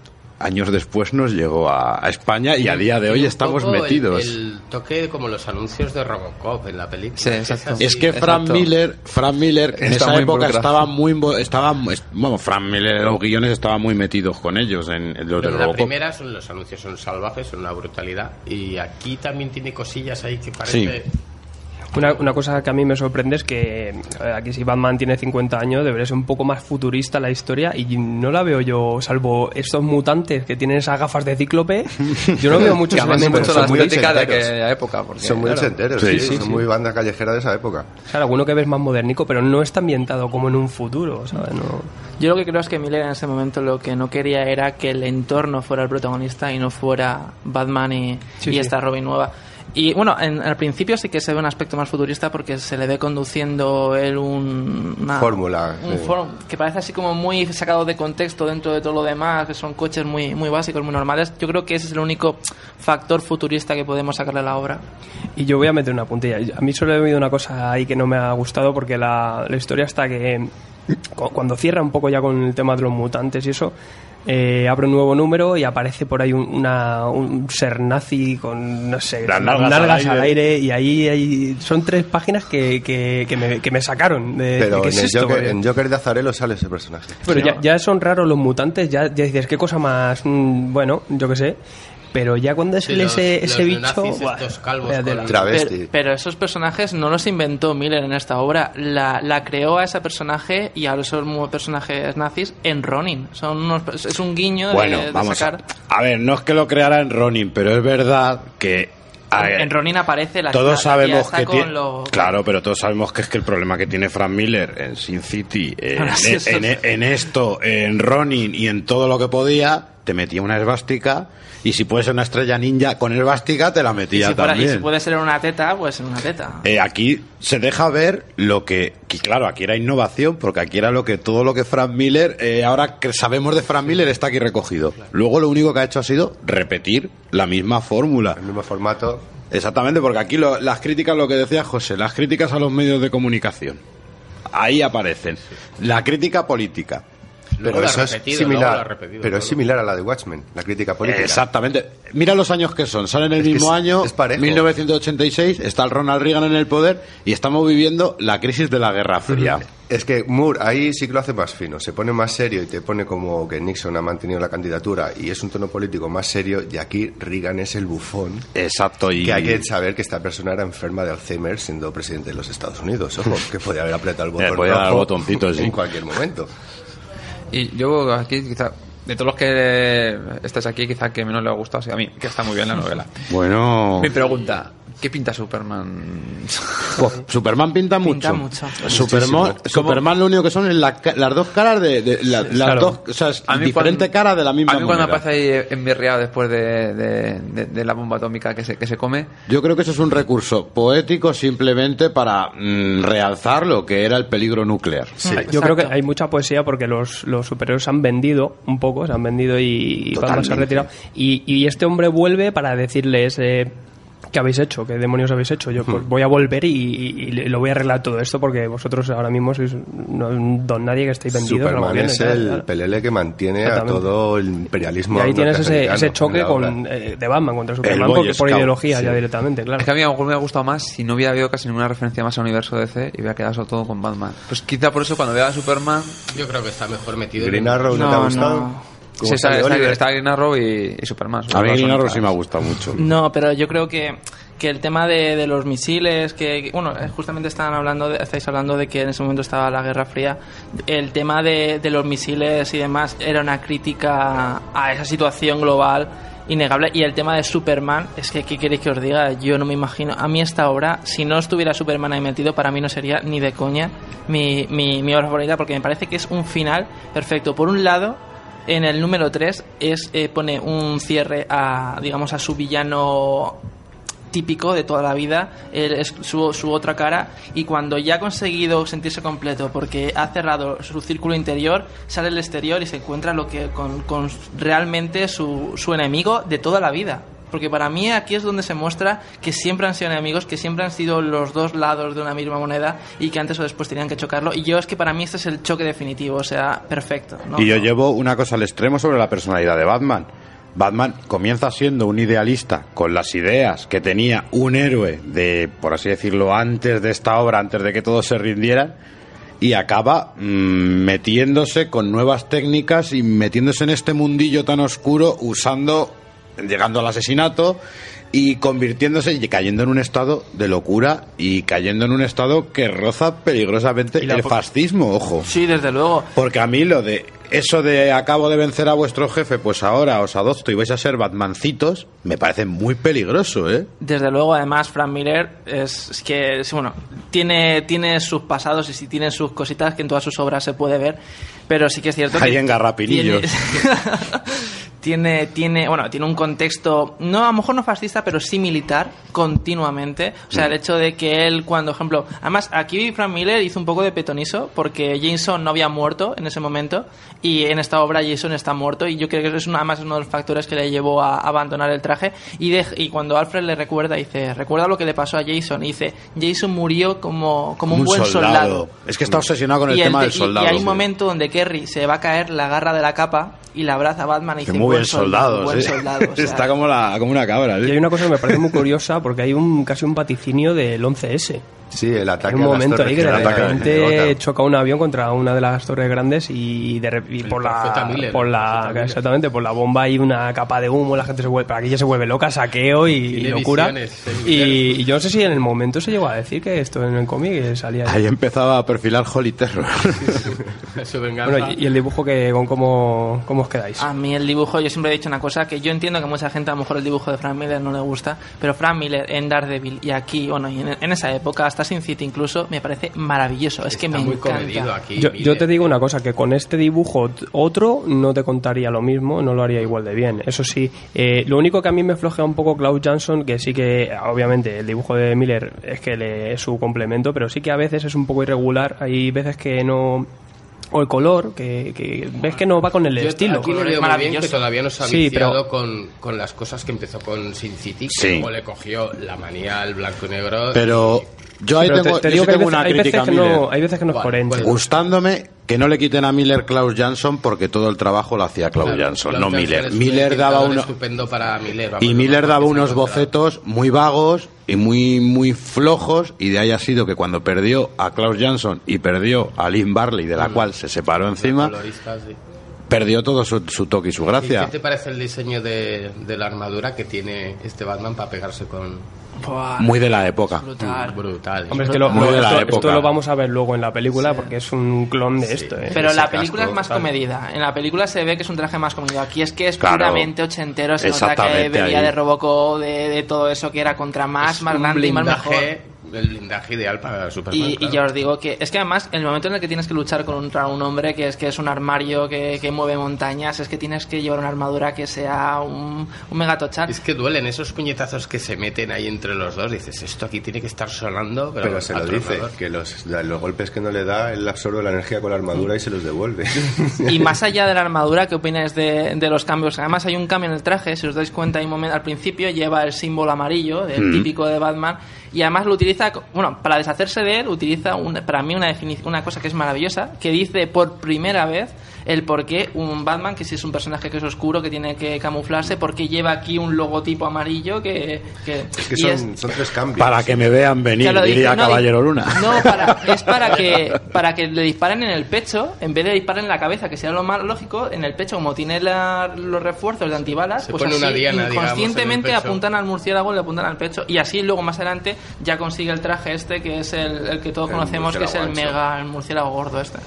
Speaker 9: años después nos llegó a, a España y a día de hoy estamos
Speaker 11: poco el-
Speaker 9: metidos.
Speaker 11: El, toque como los anuncios de Robocop en la película.
Speaker 10: Sí, exacto.
Speaker 9: Es que Frank Miller, Frank Miller en
Speaker 10: Está
Speaker 9: esa época
Speaker 10: involucrado.
Speaker 9: estaba muy, estaba, bueno, Frank Miller, los guiones estaban muy metidos con ellos en, en los de
Speaker 11: la
Speaker 9: Robocop.
Speaker 11: primera son los anuncios son salvajes, son una brutalidad. Y aquí también tiene cosillas ahí que parece.
Speaker 14: Una, una cosa que a mí me sorprende es que eh, aquí si Batman tiene 50 años debería ser un poco más futurista la historia y no la veo yo, salvo estos mutantes que tienen esas gafas de cíclope, yo no veo muchos elementos.
Speaker 10: mucho la
Speaker 16: muy
Speaker 10: estética de aquella época. Porque,
Speaker 16: Son muy
Speaker 10: claro,
Speaker 16: ochenteros,
Speaker 14: Sí,
Speaker 16: sí,
Speaker 14: sí,
Speaker 16: son
Speaker 14: sí.
Speaker 16: muy banda callejera de esa época.
Speaker 14: Claro, alguno que ves más modernico, pero no está ambientado como en un futuro, ¿sabes? No...
Speaker 13: Yo lo que creo es que Miller en ese momento lo que no quería era que el entorno fuera el protagonista y no fuera Batman y,
Speaker 14: Sí,
Speaker 13: y
Speaker 14: sí.
Speaker 13: esta Robin nueva. Y bueno, en, al principio sí que se ve un aspecto más futurista porque se le ve conduciendo él un, una
Speaker 16: Fórmula,
Speaker 13: un
Speaker 16: sí.
Speaker 13: que parece así como muy sacado de contexto dentro de todo lo demás, que son coches muy, muy básicos, muy normales. Yo creo que ese es el único factor futurista que podemos sacarle a la obra.
Speaker 14: Y yo voy a meter una puntilla. A mí solo he oído una cosa ahí que no me ha gustado porque la, la historia está que cu- cuando cierra un poco ya con el tema de los mutantes y eso, eh, abre un nuevo número y aparece por ahí un, una- un ser nazi con, no sé,
Speaker 9: Las nalgas al
Speaker 14: al
Speaker 9: aire.
Speaker 14: aire y ahí hay- son tres páginas que, que, que me, que me sacaron. De,
Speaker 16: Pero
Speaker 14: de ¿qué
Speaker 16: en,
Speaker 14: es
Speaker 16: el
Speaker 14: esto?
Speaker 16: Joker,
Speaker 14: Porque-
Speaker 16: en Joker de Azarelo sale ese personaje.
Speaker 14: pero ya, ya son raros los mutantes, ya, ya dices, qué cosa más, mm, bueno, yo qué sé. Pero ya cuando
Speaker 11: Sí,
Speaker 14: sale
Speaker 11: los-
Speaker 14: ese,
Speaker 11: los
Speaker 14: ese bicho...
Speaker 11: nazis
Speaker 14: buah,
Speaker 11: estos calvos
Speaker 14: tela.
Speaker 16: Travesti.
Speaker 13: Pero, pero esos personajes no los inventó Miller en esta obra. La, la creó a ese personaje y a esos personajes nazis en Ronin. Son unos, es un guiño de,
Speaker 9: Bueno,
Speaker 13: de
Speaker 9: vamos a,
Speaker 13: sacar.
Speaker 9: a ver, no es que lo creara en Ronin, pero es verdad que ver,
Speaker 13: en Ronin aparece la
Speaker 9: todos
Speaker 13: la- la tía
Speaker 9: sabemos que
Speaker 13: con
Speaker 9: tiene
Speaker 13: lo-
Speaker 9: claro pero todos sabemos que es que el problema que tiene Frank Miller en Sin City en,
Speaker 13: eso
Speaker 9: en-
Speaker 13: es-
Speaker 9: en esto en Ronin y en todo lo que podía te metía una esvástica y si puede ser una estrella ninja con esvástica te la
Speaker 13: y
Speaker 9: metía
Speaker 13: si, fuera- y
Speaker 9: también
Speaker 13: si puede ser una teta, pues en una teta.
Speaker 9: Eh, aquí se deja ver lo que, que, claro, aquí era innovación, porque aquí era lo que todo lo que Frank Miller, eh, ahora que sabemos de Frank Miller, está aquí recogido. Luego lo único que ha hecho ha sido repetir la misma fórmula.
Speaker 16: El mismo formato.
Speaker 9: Exactamente, porque aquí lo- las críticas, lo que decía José, las críticas a los medios de comunicación. Ahí aparecen. La crítica política.
Speaker 11: Luego
Speaker 16: Pero eso es similar,
Speaker 11: ha repetido,
Speaker 16: pero es
Speaker 11: todo.
Speaker 16: similar a la de Watchmen, la crítica política.
Speaker 9: Exactamente. Mira los años que son. Salen el mismo
Speaker 16: es-
Speaker 9: año,
Speaker 16: es parejo.
Speaker 9: 1986, está el Ronald Reagan en el poder y estamos viviendo la crisis de la Guerra Fría.
Speaker 16: Es que Moore ahí sí que lo hace más fino, se pone más serio y te pone como que Nixon ha mantenido la candidatura y es un tono político más serio y aquí Reagan es el bufón.
Speaker 9: Exacto, y
Speaker 16: Que hay que saber que esta persona era enferma de Alzheimer siendo presidente de los Estados Unidos. Ojo, que podía haber apretado el botón
Speaker 9: podía dar
Speaker 16: rojo
Speaker 9: el botoncito, sí.
Speaker 16: en cualquier momento.
Speaker 10: Y yo aquí, quizá, de todos los que estáis aquí, quizá que menos le ha gustado sea a mí, que está muy bien la novela.
Speaker 9: Bueno,
Speaker 10: Mi pregunta, ¿qué pinta Superman?
Speaker 9: pues, Superman pinta mucho.
Speaker 13: Pinta mucho.
Speaker 9: Superman, lo único que son es la las dos caras de, de- la- las
Speaker 10: claro.
Speaker 9: dos, o sea, es
Speaker 10: A mí
Speaker 9: diferente
Speaker 10: cuando-
Speaker 9: cara de la misma
Speaker 10: A mí cuando
Speaker 9: moneda.
Speaker 10: aparece ahí envirreado después de, de, de- de la bomba atómica que se, que se come,
Speaker 9: Yo creo que eso es un recurso poético simplemente para mm, realzar lo que era el peligro nuclear.
Speaker 14: Yo creo que hay mucha poesía porque los, los superhéroes se han vendido un poco, se han vendido y, y Batman se ha
Speaker 9: Totalmente.
Speaker 14: retirado. Y, y este hombre vuelve para decirles, eh, ¿qué habéis hecho? ¿Qué demonios habéis hecho? Yo pues, voy a volver y, y- y lo voy a arreglar todo esto porque vosotros ahora mismo sois no, don nadie que estéis vendidos.
Speaker 16: Superman es el
Speaker 14: claro.
Speaker 16: pelele que mantiene a todo el imperialismo
Speaker 14: Y ahí tienes ese, ese choque con, eh, de Batman contra Superman por, por ideología
Speaker 9: sí.
Speaker 14: ya directamente, claro.
Speaker 10: Es que a mí a lo mejor me hubiera gustado más si no hubiera habido casi ninguna referencia más al universo DC y hubiera quedado sobre todo con Batman. Pues quizá por eso cuando vea a Superman...
Speaker 11: Yo creo que está mejor metido.
Speaker 16: Green
Speaker 11: en-
Speaker 16: Arrow no, te ha gustado. ¿Cómo
Speaker 10: Sí, está, está, está Green Arrow y, y Superman.
Speaker 9: A mí Green Arrow sí me ha gustado mucho.
Speaker 13: No, pero yo creo que, que el tema de, de los misiles, que, que- bueno, eh, justamente estaban hablando, de, estáis hablando de que en ese momento estaba la Guerra Fría. El tema de, de los misiles y demás era una crítica a esa situación global innegable. Y el tema de Superman, es que, ¿qué queréis que os diga? Yo no me imagino. A mí esta obra, si no estuviera Superman ahí metido, para mí no sería ni de coña mi, mi, mi obra favorita, porque me parece que es un final perfecto. Por un lado, en el número 3 es, eh, pone un cierre a, digamos, a su villano típico de toda la vida, es su, su otra cara, y cuando ya ha conseguido sentirse completo porque ha cerrado su círculo interior, sale al exterior y se encuentra lo que con, con realmente su, su enemigo de toda la vida. Porque para mí aquí es donde se muestra que siempre han sido enemigos, que siempre han sido los dos lados de una misma moneda y que antes o después tenían que chocarlo. Y yo es que para mí este es el choque definitivo, o sea, perfecto.
Speaker 9: Y yo llevo una cosa al extremo sobre la personalidad de Batman. Batman comienza siendo un idealista con las ideas que tenía un héroe de, por así decirlo, antes de esta obra, antes de que todos se rindieran, y acaba mm, metiéndose con nuevas técnicas y metiéndose en este mundillo tan oscuro usando, llegando al asesinato y convirtiéndose y cayendo en un estado de locura y cayendo en un estado que roza peligrosamente el fascismo, ojo.
Speaker 13: Sí, desde luego.
Speaker 9: Porque a mí lo de eso de acabo de vencer a vuestro jefe, pues ahora os adopto y vais a ser Batmancitos, me parece muy peligroso, ¿eh?
Speaker 13: Desde luego, además, Frank Miller es, es que, es, bueno, tiene, tiene sus pasados y sí tiene sus cositas que en todas sus obras se puede ver, pero sí que es cierto
Speaker 9: Ahí
Speaker 13: que
Speaker 9: en Garrapinillos.
Speaker 13: Tiene, tiene, tiene, bueno, tiene un contexto, no a lo mejor no fascista, pero sí militar continuamente. O sea, el hecho de que él, cuando, ejemplo, además aquí Frank Miller hizo un poco de petonizo porque Jason no había muerto en ese momento y en esta obra Jason está muerto y yo creo que eso es una, además uno de los factores que le llevó a abandonar el traje y, de- y cuando Alfred le recuerda dice recuerda lo que le pasó a Jason y dice Jason murió como, como un, buen soldado,
Speaker 9: Es que está obsesionado con el
Speaker 13: y,
Speaker 9: tema
Speaker 13: te-
Speaker 9: del
Speaker 13: y-
Speaker 9: soldado.
Speaker 13: y hay un momento donde Kerry se va a caer la garra de la capa y la abraza a Batman y
Speaker 9: Que
Speaker 13: dice
Speaker 9: muy
Speaker 13: "Buen
Speaker 9: soldado,
Speaker 13: buen
Speaker 9: sí.
Speaker 13: soldado", o sea,
Speaker 9: Está como, la, como una cabra, ¿sí?
Speaker 14: Y hay una cosa que me parece muy curiosa porque hay un casi un vaticinio del 11S.
Speaker 16: Sí, el ataque
Speaker 14: Hay un
Speaker 16: a las
Speaker 14: momento
Speaker 16: torres
Speaker 14: ahí que de repente choca un avión contra una de las torres grandes y, de y por la
Speaker 11: Miller,
Speaker 14: por la exactamente por la bomba hay una capa de humo la gente se vuelve aquí ya se vuelve loca saqueo y, y locura.
Speaker 11: visiones,
Speaker 14: y, y yo no sé si en el momento se llegó a decir que esto en el cómic salía
Speaker 9: Ahí. Empezaba a perfilar Holy Terror.
Speaker 14: Bueno y, y el dibujo que con cómo, cómo os quedáis
Speaker 13: A mí el dibujo, yo siempre he dicho una cosa, que yo entiendo que a mucha gente a lo mejor el dibujo de Frank Miller no le gusta, pero Frank Miller en Daredevil y aquí, bueno, y en, en esa época, hasta Sin City incluso, me parece maravilloso. Es que me
Speaker 11: muy
Speaker 13: encanta.
Speaker 11: comedido aquí.
Speaker 14: Yo, te digo una cosa, que con este dibujo otro no te contaría lo mismo, no lo haría igual de bien. Eso sí, eh, lo único que a mí me flojea un poco Klaus Jansson, que sí que, obviamente, el dibujo de Miller es que le, es su complemento, pero sí que a veces es un poco irregular. Hay veces que no... O el color, que, que ves que no va con el
Speaker 11: Yo
Speaker 14: estilo.
Speaker 11: aquí le veo bien que todavía no se ha
Speaker 14: Sí,
Speaker 11: viciado
Speaker 14: pero-
Speaker 11: con, con las cosas que empezó con Sin City, que
Speaker 9: Sí.
Speaker 11: luego le cogió la manía al blanco y negro.
Speaker 9: Pero yo ahí tengo,
Speaker 14: te, te
Speaker 9: yo
Speaker 14: digo
Speaker 9: sí
Speaker 14: que hay
Speaker 9: tengo
Speaker 14: veces,
Speaker 9: una
Speaker 14: hay veces
Speaker 9: crítica a Miller.
Speaker 14: no, hay veces que no es coherente.
Speaker 9: Gustándome que no le quiten a Miller Klaus Jansson porque todo el trabajo lo hacía Klaus
Speaker 11: Claro,
Speaker 9: Jansson, no Miller. Miller daba uno,
Speaker 11: estupendo para Miller. vamos,
Speaker 9: y Miller daba unos bocetos muy vagos y muy muy flojos y de ahí ha sido que cuando perdió a Klaus Jansson y perdió a Lynn Barley de la cual se separó encima perdió todo su, su toque y su
Speaker 11: ¿Y
Speaker 9: gracia
Speaker 11: qué te parece el diseño de, de la armadura que tiene este Batman para pegarse con...
Speaker 9: Muy de la época
Speaker 13: brutal.
Speaker 11: Brutal.
Speaker 14: Hombre, es que lo-
Speaker 9: Muy
Speaker 14: lo-
Speaker 9: de la
Speaker 14: esto,
Speaker 9: época.
Speaker 14: esto lo vamos a ver luego en la película porque es un clon de esto. ¿eh?
Speaker 13: Pero
Speaker 9: Ese
Speaker 13: la película
Speaker 9: casco,
Speaker 13: es más
Speaker 9: tal.
Speaker 13: comedida. En la película se ve que es un traje más comedido. Aquí es que es
Speaker 9: Claro.
Speaker 13: puramente ochentero. Se nota que venía
Speaker 9: ahí.
Speaker 13: de Robocop, de, de todo eso que era contra más, más grande y más mejor.
Speaker 11: El blindaje ideal para Superman.
Speaker 13: Y, ya os digo que es que además en el momento en el que tienes que luchar contra un hombre que es que es un armario que, que mueve montañas, es que tienes que llevar una armadura que sea un, un megatochar.
Speaker 11: Es que duelen esos puñetazos que se meten ahí entre los dos. Dices, esto aquí tiene que estar sonando, pero,
Speaker 16: Pero, se lo dice, que los, los golpes que no le da, él absorbe la energía con la armadura y se los devuelve.
Speaker 13: Y más allá de la armadura, ¿qué opináis de, de los cambios? Además hay un cambio en el traje, si os dais cuenta, hay un momento, al principio lleva el símbolo amarillo, el
Speaker 9: Mm.
Speaker 13: típico de Batman, y además lo utiliza, bueno, para deshacerse de él, utiliza un- para mí una una cosa que es maravillosa, que dice por primera vez el por qué un Batman, que si es un personaje que es oscuro, que tiene que camuflarse, porque lleva aquí un logotipo amarillo que... que,
Speaker 16: Es que
Speaker 13: y
Speaker 16: son,
Speaker 13: es-
Speaker 16: son tres cambios.
Speaker 9: Para que me vean venir, diría
Speaker 13: no,
Speaker 9: Caballero Luna.
Speaker 13: No, para, es para que, para que le disparen en el pecho, en vez de disparar en la cabeza, que sería lo más lógico, en el pecho, como tiene la- los refuerzos de antibalas,
Speaker 11: Se
Speaker 13: pues así,
Speaker 11: una diana, digamos,
Speaker 13: inconscientemente apuntan al murciélago, le apuntan al pecho, y así luego más adelante ya consigue el traje este, que es el, el que todos
Speaker 11: El
Speaker 13: conocemos, que es el
Speaker 11: murciélago
Speaker 13: mega, el murciélago gordo este.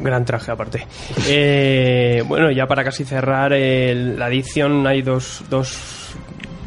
Speaker 14: Gran traje aparte. Eh, bueno, ya para casi cerrar el- la edición hay dos, dos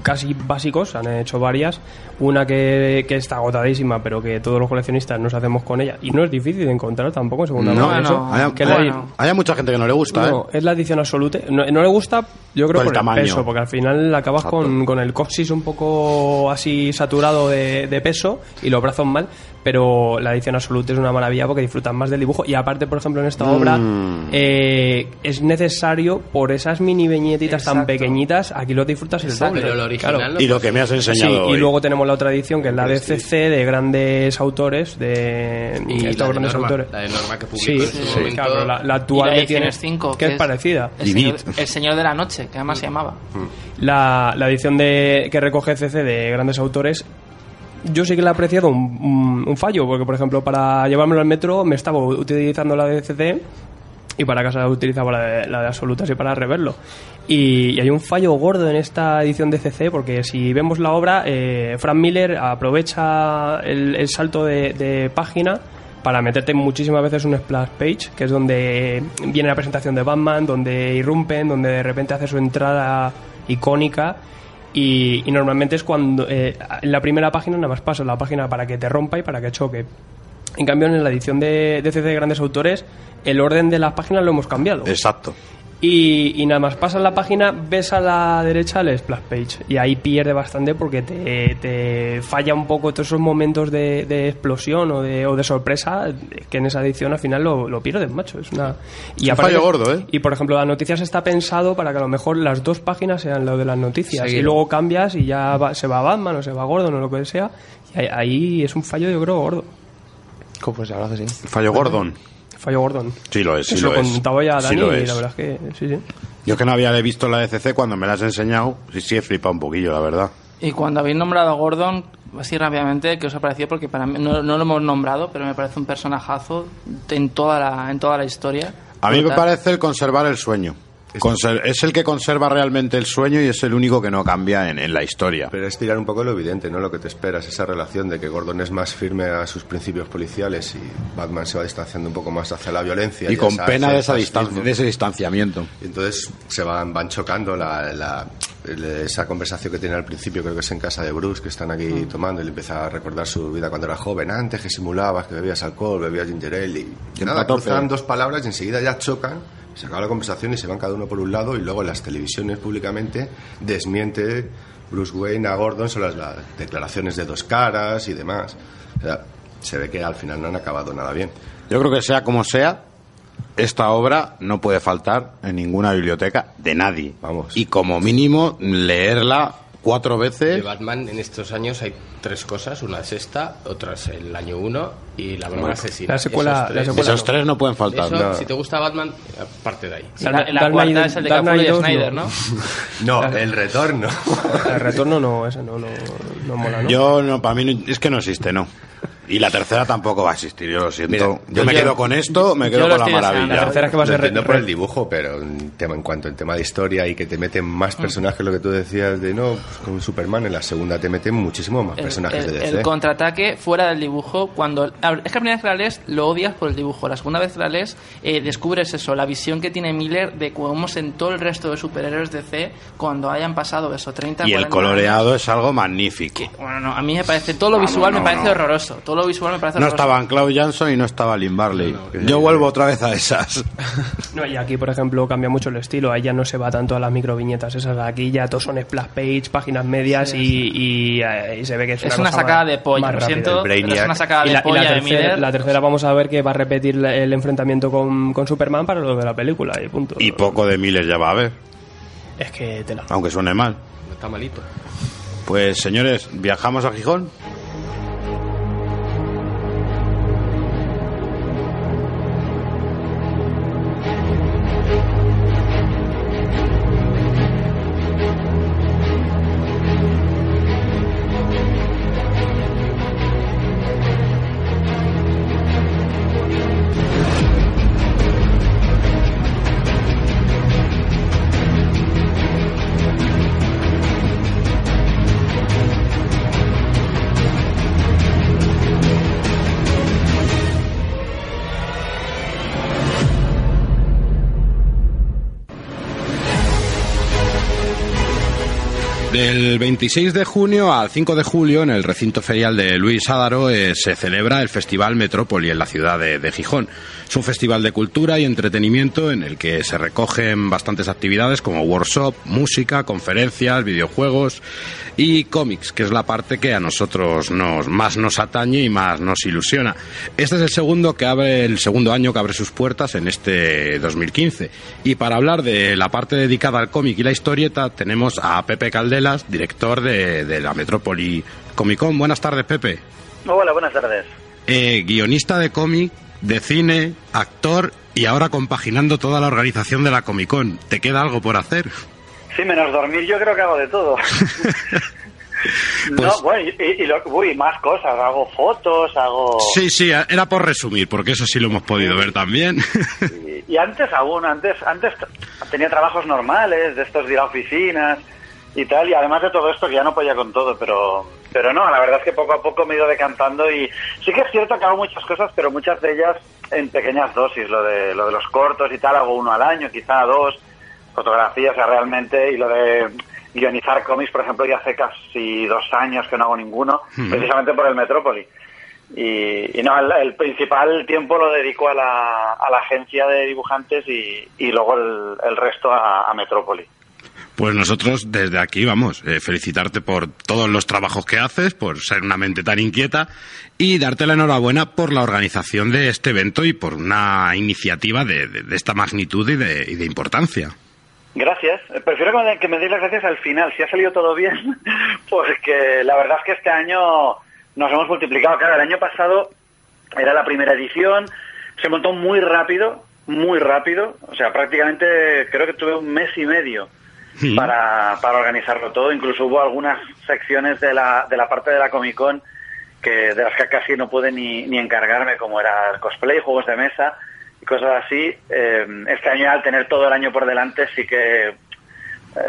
Speaker 14: casi básicos, han hecho varias. Una que, que está agotadísima, pero que todos los coleccionistas nos hacemos con ella. Y no es difícil de encontrar tampoco, según
Speaker 9: No,
Speaker 14: la
Speaker 9: no, hay,
Speaker 14: que la-
Speaker 9: hay- hay mucha gente que no le gusta,
Speaker 14: no,
Speaker 9: ¿eh?
Speaker 14: es la edición absoluta. No, no le gusta, yo creo,
Speaker 9: Por el
Speaker 14: por, el,
Speaker 9: tamaño.
Speaker 14: peso, porque al final acabas con, con el coxis un poco así saturado de, de peso y los brazos mal, pero la edición absoluta es una maravilla porque disfrutas más del dibujo. Y aparte, por ejemplo, en esta obra
Speaker 9: Mm.
Speaker 14: eh, es necesario, por esas mini viñetitas tan pequeñitas, aquí lo disfrutas el
Speaker 13: Exacto.
Speaker 14: doble.
Speaker 11: Pero lo original
Speaker 14: Claro.
Speaker 9: Y lo que me has enseñado
Speaker 14: Sí, y luego tenemos la otra edición que es la de CC de grandes autores, de
Speaker 11: Y
Speaker 14: estos
Speaker 11: la de
Speaker 14: grandes
Speaker 11: Norma,
Speaker 14: autores.
Speaker 11: la de Norma que publicó
Speaker 14: Sí,
Speaker 11: en su
Speaker 14: sí,
Speaker 11: momento.
Speaker 14: claro, la, la actual
Speaker 13: la
Speaker 14: que
Speaker 13: edición
Speaker 14: tiene,
Speaker 13: es 5,
Speaker 14: que es parecida.
Speaker 13: El señor, el señor de la noche, que además se llamaba.
Speaker 14: La, la edición de, que recoge CC de grandes autores, yo sí que le he apreciado un, fallo, porque por ejemplo, para llevármelo al metro me estaba utilizando la de CC y para casa utilizaba la de, la de absolutas y para reverlo. Y, hay un fallo gordo en esta edición de CC, porque si vemos la obra, eh, Frank Miller aprovecha el, el salto de, de página para meterte muchísimas veces un splash page, que es donde viene la presentación de Batman, donde irrumpen, donde de repente hace su entrada icónica. Y, y normalmente es cuando eh, en la primera página nada más pasa la página para que te rompa y para que choque. En cambio, en la edición de, de CC de grandes autores, el orden de las páginas lo hemos cambiado.
Speaker 9: Exacto.
Speaker 14: Y, y nada más pasas la página, ves a la derecha el splash page. Y ahí pierde bastante porque te, te falla un poco todos esos momentos de, de explosión o de, o de sorpresa que en esa edición al final lo, lo pierdes, macho. Es una. Y
Speaker 9: un fallo gordo, ¿eh?
Speaker 14: Y por ejemplo, las noticias está pensado para que a lo mejor las dos páginas sean lo de las noticias. Y luego cambias y ya va- se va Batman o se va Gordon o lo que sea. Y ahí, ahí es un fallo, yo creo, gordo.
Speaker 10: Pues verdad que sí.
Speaker 9: Fallo Gordon.
Speaker 14: Fallo Gordon.
Speaker 9: Sí lo es, sí
Speaker 14: Eso
Speaker 9: lo
Speaker 14: lo
Speaker 9: es.
Speaker 14: contaba ya
Speaker 9: Sí
Speaker 14: Dani y la verdad es que sí, sí.
Speaker 9: Yo que no había visto la ECC cuando me la has enseñado, sí, sí he flipado un poquillo, la verdad.
Speaker 13: Y cuando habéis nombrado a Gordon, así rápidamente, ¿qué os ha parecido? Porque para mí no, no lo hemos nombrado, pero me parece un personajazo en toda la, en toda la historia.
Speaker 9: A mí me parece el conservar el sueño. Conser- es el que conserva realmente el sueño y es el único que no cambia en, en la historia.
Speaker 16: Pero es tirar un poco lo evidente, ¿no? Lo que te esperas, esa relación de que Gordon es más firme a sus principios policiales y Batman se va distanciando un poco más hacia la violencia.
Speaker 9: Y con
Speaker 16: esa-
Speaker 9: pena de, esa
Speaker 16: ese
Speaker 9: distancia, de ese distanciamiento.
Speaker 16: Y entonces se van, van chocando la, la- esa conversación que tiene al principio, creo que es en casa de Bruce, que están aquí
Speaker 9: Mm.
Speaker 16: tomando y le empieza a recordar su vida cuando era joven. Antes que simulabas que bebías alcohol, bebías ginger ale y,
Speaker 9: Y
Speaker 16: nada, cruzan dos palabras y enseguida ya chocan, se acaba la conversación y se van cada uno por un lado y luego en las televisiones públicamente desmiente Bruce Wayne a Gordon sobre las, las declaraciones de dos caras y demás. O sea, se ve que al final no han acabado nada bien.
Speaker 9: Yo creo que sea como sea, esta obra no puede faltar en ninguna biblioteca de nadie.
Speaker 16: Vamos.
Speaker 9: Y como mínimo leerla cuatro
Speaker 11: De
Speaker 9: veces.
Speaker 11: Batman en estos años hay tres cosas. Una es esta, otra es el año 1 y la broma
Speaker 9: Bueno,
Speaker 11: asesina.
Speaker 14: la secuela-
Speaker 11: Esos
Speaker 14: la secuela
Speaker 9: Esos tres no pueden faltar.
Speaker 11: Eso,
Speaker 9: No.
Speaker 11: Si te gusta Batman, parte de ahí.
Speaker 13: La, la
Speaker 14: Dark
Speaker 13: cuarta es el de Capullo y
Speaker 14: Knight 2
Speaker 13: Snyder,
Speaker 14: no.
Speaker 13: ¿no?
Speaker 16: No, el retorno.
Speaker 14: El retorno no, ese no, no, no mola, ¿no?
Speaker 9: Yo no, para mí es que no existe, no. Y la tercera tampoco va a existir, yo lo siento.
Speaker 16: Mira,
Speaker 9: yo,
Speaker 16: yo-
Speaker 9: me
Speaker 16: yo-
Speaker 9: quedo con esto, me quedo con la maravilla.
Speaker 13: La tercera
Speaker 14: es que va a ser
Speaker 16: entiendo por el dibujo, pero en, tema, en cuanto en tema de historia y que te meten
Speaker 13: Mm.
Speaker 16: más personajes, lo que tú decías de no, pues con Superman, en la segunda te meten muchísimos más
Speaker 13: El,
Speaker 16: personajes
Speaker 13: el-
Speaker 16: de
Speaker 13: el
Speaker 16: DC.
Speaker 13: contraataque fuera del dibujo, cuando. Es que la primera vez que la lees lo odias por el dibujo. La segunda vez que la lees eh, descubres eso, la visión que tiene Miller de cómo es en todo el resto de superhéroes de C cuando hayan pasado eso, 30
Speaker 9: Y el
Speaker 13: 40
Speaker 9: coloreado es algo magnífico.
Speaker 13: Bueno, no, a mí me parece. Todo lo
Speaker 9: No,
Speaker 13: visual
Speaker 9: no,
Speaker 13: me parece
Speaker 9: no.
Speaker 13: horroroso. Todo lo visual me parece
Speaker 9: No
Speaker 13: horroroso.
Speaker 9: estaban Cloud Johnson y no estaba Lynn Barley. Yo vuelvo otra vez a esas.
Speaker 14: No, y aquí, por ejemplo, cambia mucho el estilo. Ahí ya no se va tanto a las microviñetas esas. Aquí ya todos son splash page, páginas medias y, y, eh, y se ve que es,
Speaker 13: Es
Speaker 14: una,
Speaker 13: una
Speaker 14: cosa
Speaker 13: sacada
Speaker 14: más-
Speaker 13: de polla,
Speaker 14: más
Speaker 13: lo siento, es una sacada
Speaker 14: Y
Speaker 13: de
Speaker 14: la, y la
Speaker 13: polla de
Speaker 14: tercera,
Speaker 13: Miller.
Speaker 14: la tercera vamos a ver que va a repetir el enfrentamiento con, con Superman para lo de la película y punto.
Speaker 9: Y poco de Miller ya va a haber,
Speaker 14: Es que te la...
Speaker 9: aunque suene mal.
Speaker 11: Está malito.
Speaker 9: Pues señores, viajamos a Gijón. 26 de junio al 5 de julio, en el recinto ferial de Luis Ádaro, eh, se celebra el Festival Metrópoli en la ciudad de, de Gijón. Es un festival de cultura y entretenimiento en el que se recogen bastantes actividades como workshop, música, conferencias, videojuegos y cómics, que es la parte que a nosotros nos, más nos atañe y más nos ilusiona. Este es el segundo que abre el segundo año que abre sus puertas en este 2015. Y para hablar de la parte dedicada al cómic y la historieta, tenemos a Pepe Caldelas, director de, de la Metrópoli Comic Con. Buenas tardes, Pepe.
Speaker 17: Hola, buenas tardes.
Speaker 9: Eh, guionista de cómic, de cine, actor y ahora compaginando toda la organización de la Comic Con. ¿Te queda algo por hacer?
Speaker 17: Sí, menos dormir, yo creo que hago de todo.
Speaker 9: Pues
Speaker 17: no, bueno, y, y lo- uy, más cosas, hago fotos, hago...
Speaker 9: Sí, sí, era por resumir, porque eso sí lo hemos podido ver también.
Speaker 17: Y, y antes aún, antes, antes tenía trabajos normales, de estos de ir a oficinas y tal, y además de todo esto que ya no podía con todo, pero, pero no, la verdad es que poco a poco me he ido decantando y sí que es cierto que hago muchas cosas, pero muchas de ellas en pequeñas dosis, lo de, lo de los cortos y tal, hago uno al año, quizá dos, fotografías, o sea, realmente, y lo de guionizar cómics, por ejemplo, ya hace casi dos años que no hago ninguno,
Speaker 9: Hmm.
Speaker 17: precisamente por el Metrópoli. Y, y no, el, el principal tiempo lo dedico a la, a la agencia de dibujantes y, y luego el, el resto a, a Metrópoli.
Speaker 9: Pues nosotros desde aquí vamos, eh, felicitarte por todos los trabajos que haces, por ser una mente tan inquieta y darte la enhorabuena por la organización de este evento y por una iniciativa de, esta magnitud y de, y de importancia.
Speaker 17: Gracias. Eh, Prefiero que me, que deis las gracias al final, si ha salido todo bien, porque la verdad es que este año nos hemos multiplicado. Claro, el año pasado era la primera edición, se montó muy rápido, muy rápido, o sea, prácticamente creo que tuve un mes y medio para, para organizarlo todo. Incluso hubo algunas secciones de la, de la parte de la Comic Con que, de las que casi no pude ni, ni encargarme, como era el cosplay, juegos de mesa y cosas así. Eh, este año, al tener todo el año por delante, sí que eh,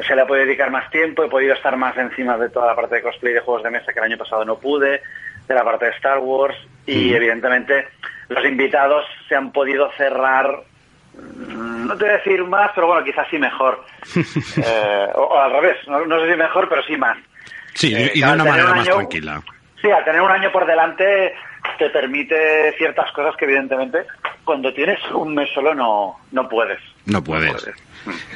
Speaker 17: se le ha podido dedicar más tiempo, he podido estar más encima de toda la parte de cosplay y de juegos de mesa que el año pasado no pude, de la parte de Star Wars y evidentemente los invitados se han podido cerrar, no te voy a decir más, pero bueno, quizás sí mejor. Eh, o, o al revés, no, no sé si mejor, pero sí más.
Speaker 9: Sí,
Speaker 17: Eh,
Speaker 9: y de
Speaker 17: al
Speaker 9: una manera
Speaker 17: un
Speaker 9: más
Speaker 17: año-
Speaker 9: tranquila.
Speaker 17: Sí, al tener un año por delante te permite ciertas cosas que evidentemente cuando tienes un mes solo no, no puedes.
Speaker 9: No puedes.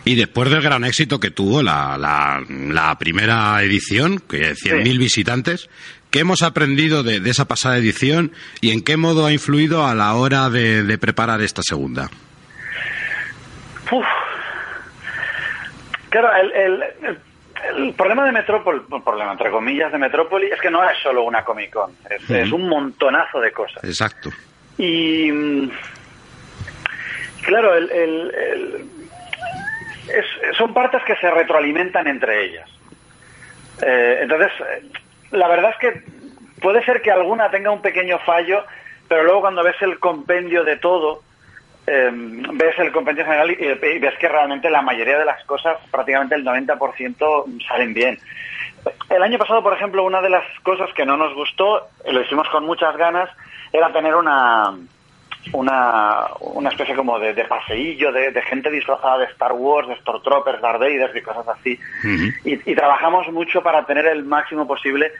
Speaker 9: Y después del gran éxito que tuvo la, la, la primera edición, que 100.000 visitantes, ¿qué hemos aprendido de, de esa pasada edición y en qué modo ha influido a la hora de, de preparar esta segunda?
Speaker 17: Uf. Claro, el, el, el- el problema de Metrópoli, bueno, problema entre comillas de Metrópoli, es que no es solo una Comic Con, es, un montonazo de cosas.
Speaker 9: Exacto.
Speaker 17: Y mm, claro, el, el- el- es- son partes que se retroalimentan entre ellas. Eh, entonces, la verdad es que puede ser que alguna tenga un pequeño fallo, pero luego cuando ves el compendio de todo, eh, ves el compendio general y, y ves que realmente la mayoría de las cosas, prácticamente el 90%, salen bien. El año pasado, por ejemplo, una de las cosas que no nos gustó, lo hicimos con muchas ganas, era tener una una, una especie como de, de paseillo de, de gente disfrazada de Star Wars, de Stormtroopers, Darth Vader y cosas así. y, y trabajamos mucho para tener el máximo posible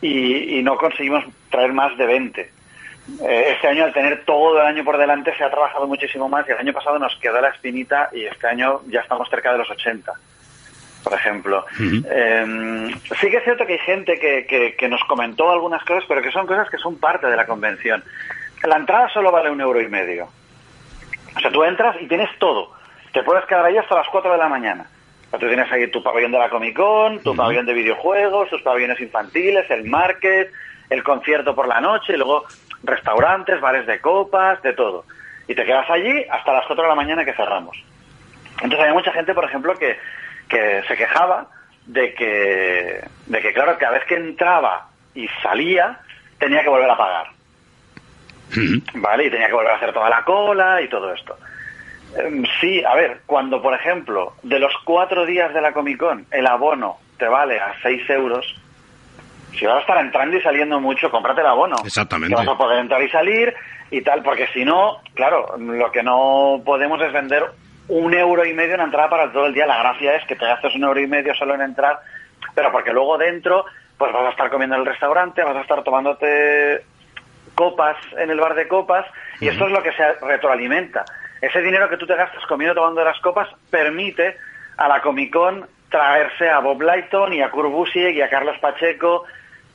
Speaker 17: y, y no conseguimos traer más de 20. Eh, este año, al tener todo el año por delante, se ha trabajado muchísimo más y el año pasado nos quedó la espinita y este año ya estamos cerca de los 80, por ejemplo. Eh, sí que es cierto que hay gente que, que, que nos comentó algunas cosas, pero que son cosas que son parte de la convención. La entrada solo vale un euro y medio. O sea, tú entras y tienes todo. Te puedes quedar ahí hasta las 4 de la mañana. O sea, tú tienes ahí tu pabellón de la Comic Con, tu pabellón de videojuegos, tus pabellones infantiles, el market, el concierto por la noche, y luego restaurantes, bares de copas, de todo. Y te quedas allí hasta las 4 de la mañana que cerramos. Entonces había mucha gente, por ejemplo, que, que se quejaba de que, de que, claro, cada vez que entraba y salía, tenía que volver a pagar. ¿Vale? Y tenía que volver a hacer toda la cola y todo esto. Em, Sí, a ver, cuando, por ejemplo, de los cuatro días de la Comic Con, el abono te vale a 6 euros, si vas a estar entrando y saliendo mucho, cómprate el abono.
Speaker 9: Exactamente.
Speaker 17: Que vas a poder entrar y salir y tal, porque si no, claro, lo que no podemos es vender un euro y medio en entrada para todo el día. La gracia es que te gastes un euro y medio solo en entrar, pero porque luego dentro, pues vas a estar comiendo en el restaurante, vas a estar tomándote copas en el bar de copas y esto es lo que se retroalimenta. Ese dinero que tú te gastas comiendo tomando las copas permite a la Comic Con traerse a Bob Lighton y a Kurt Busiek y a Carlos Pacheco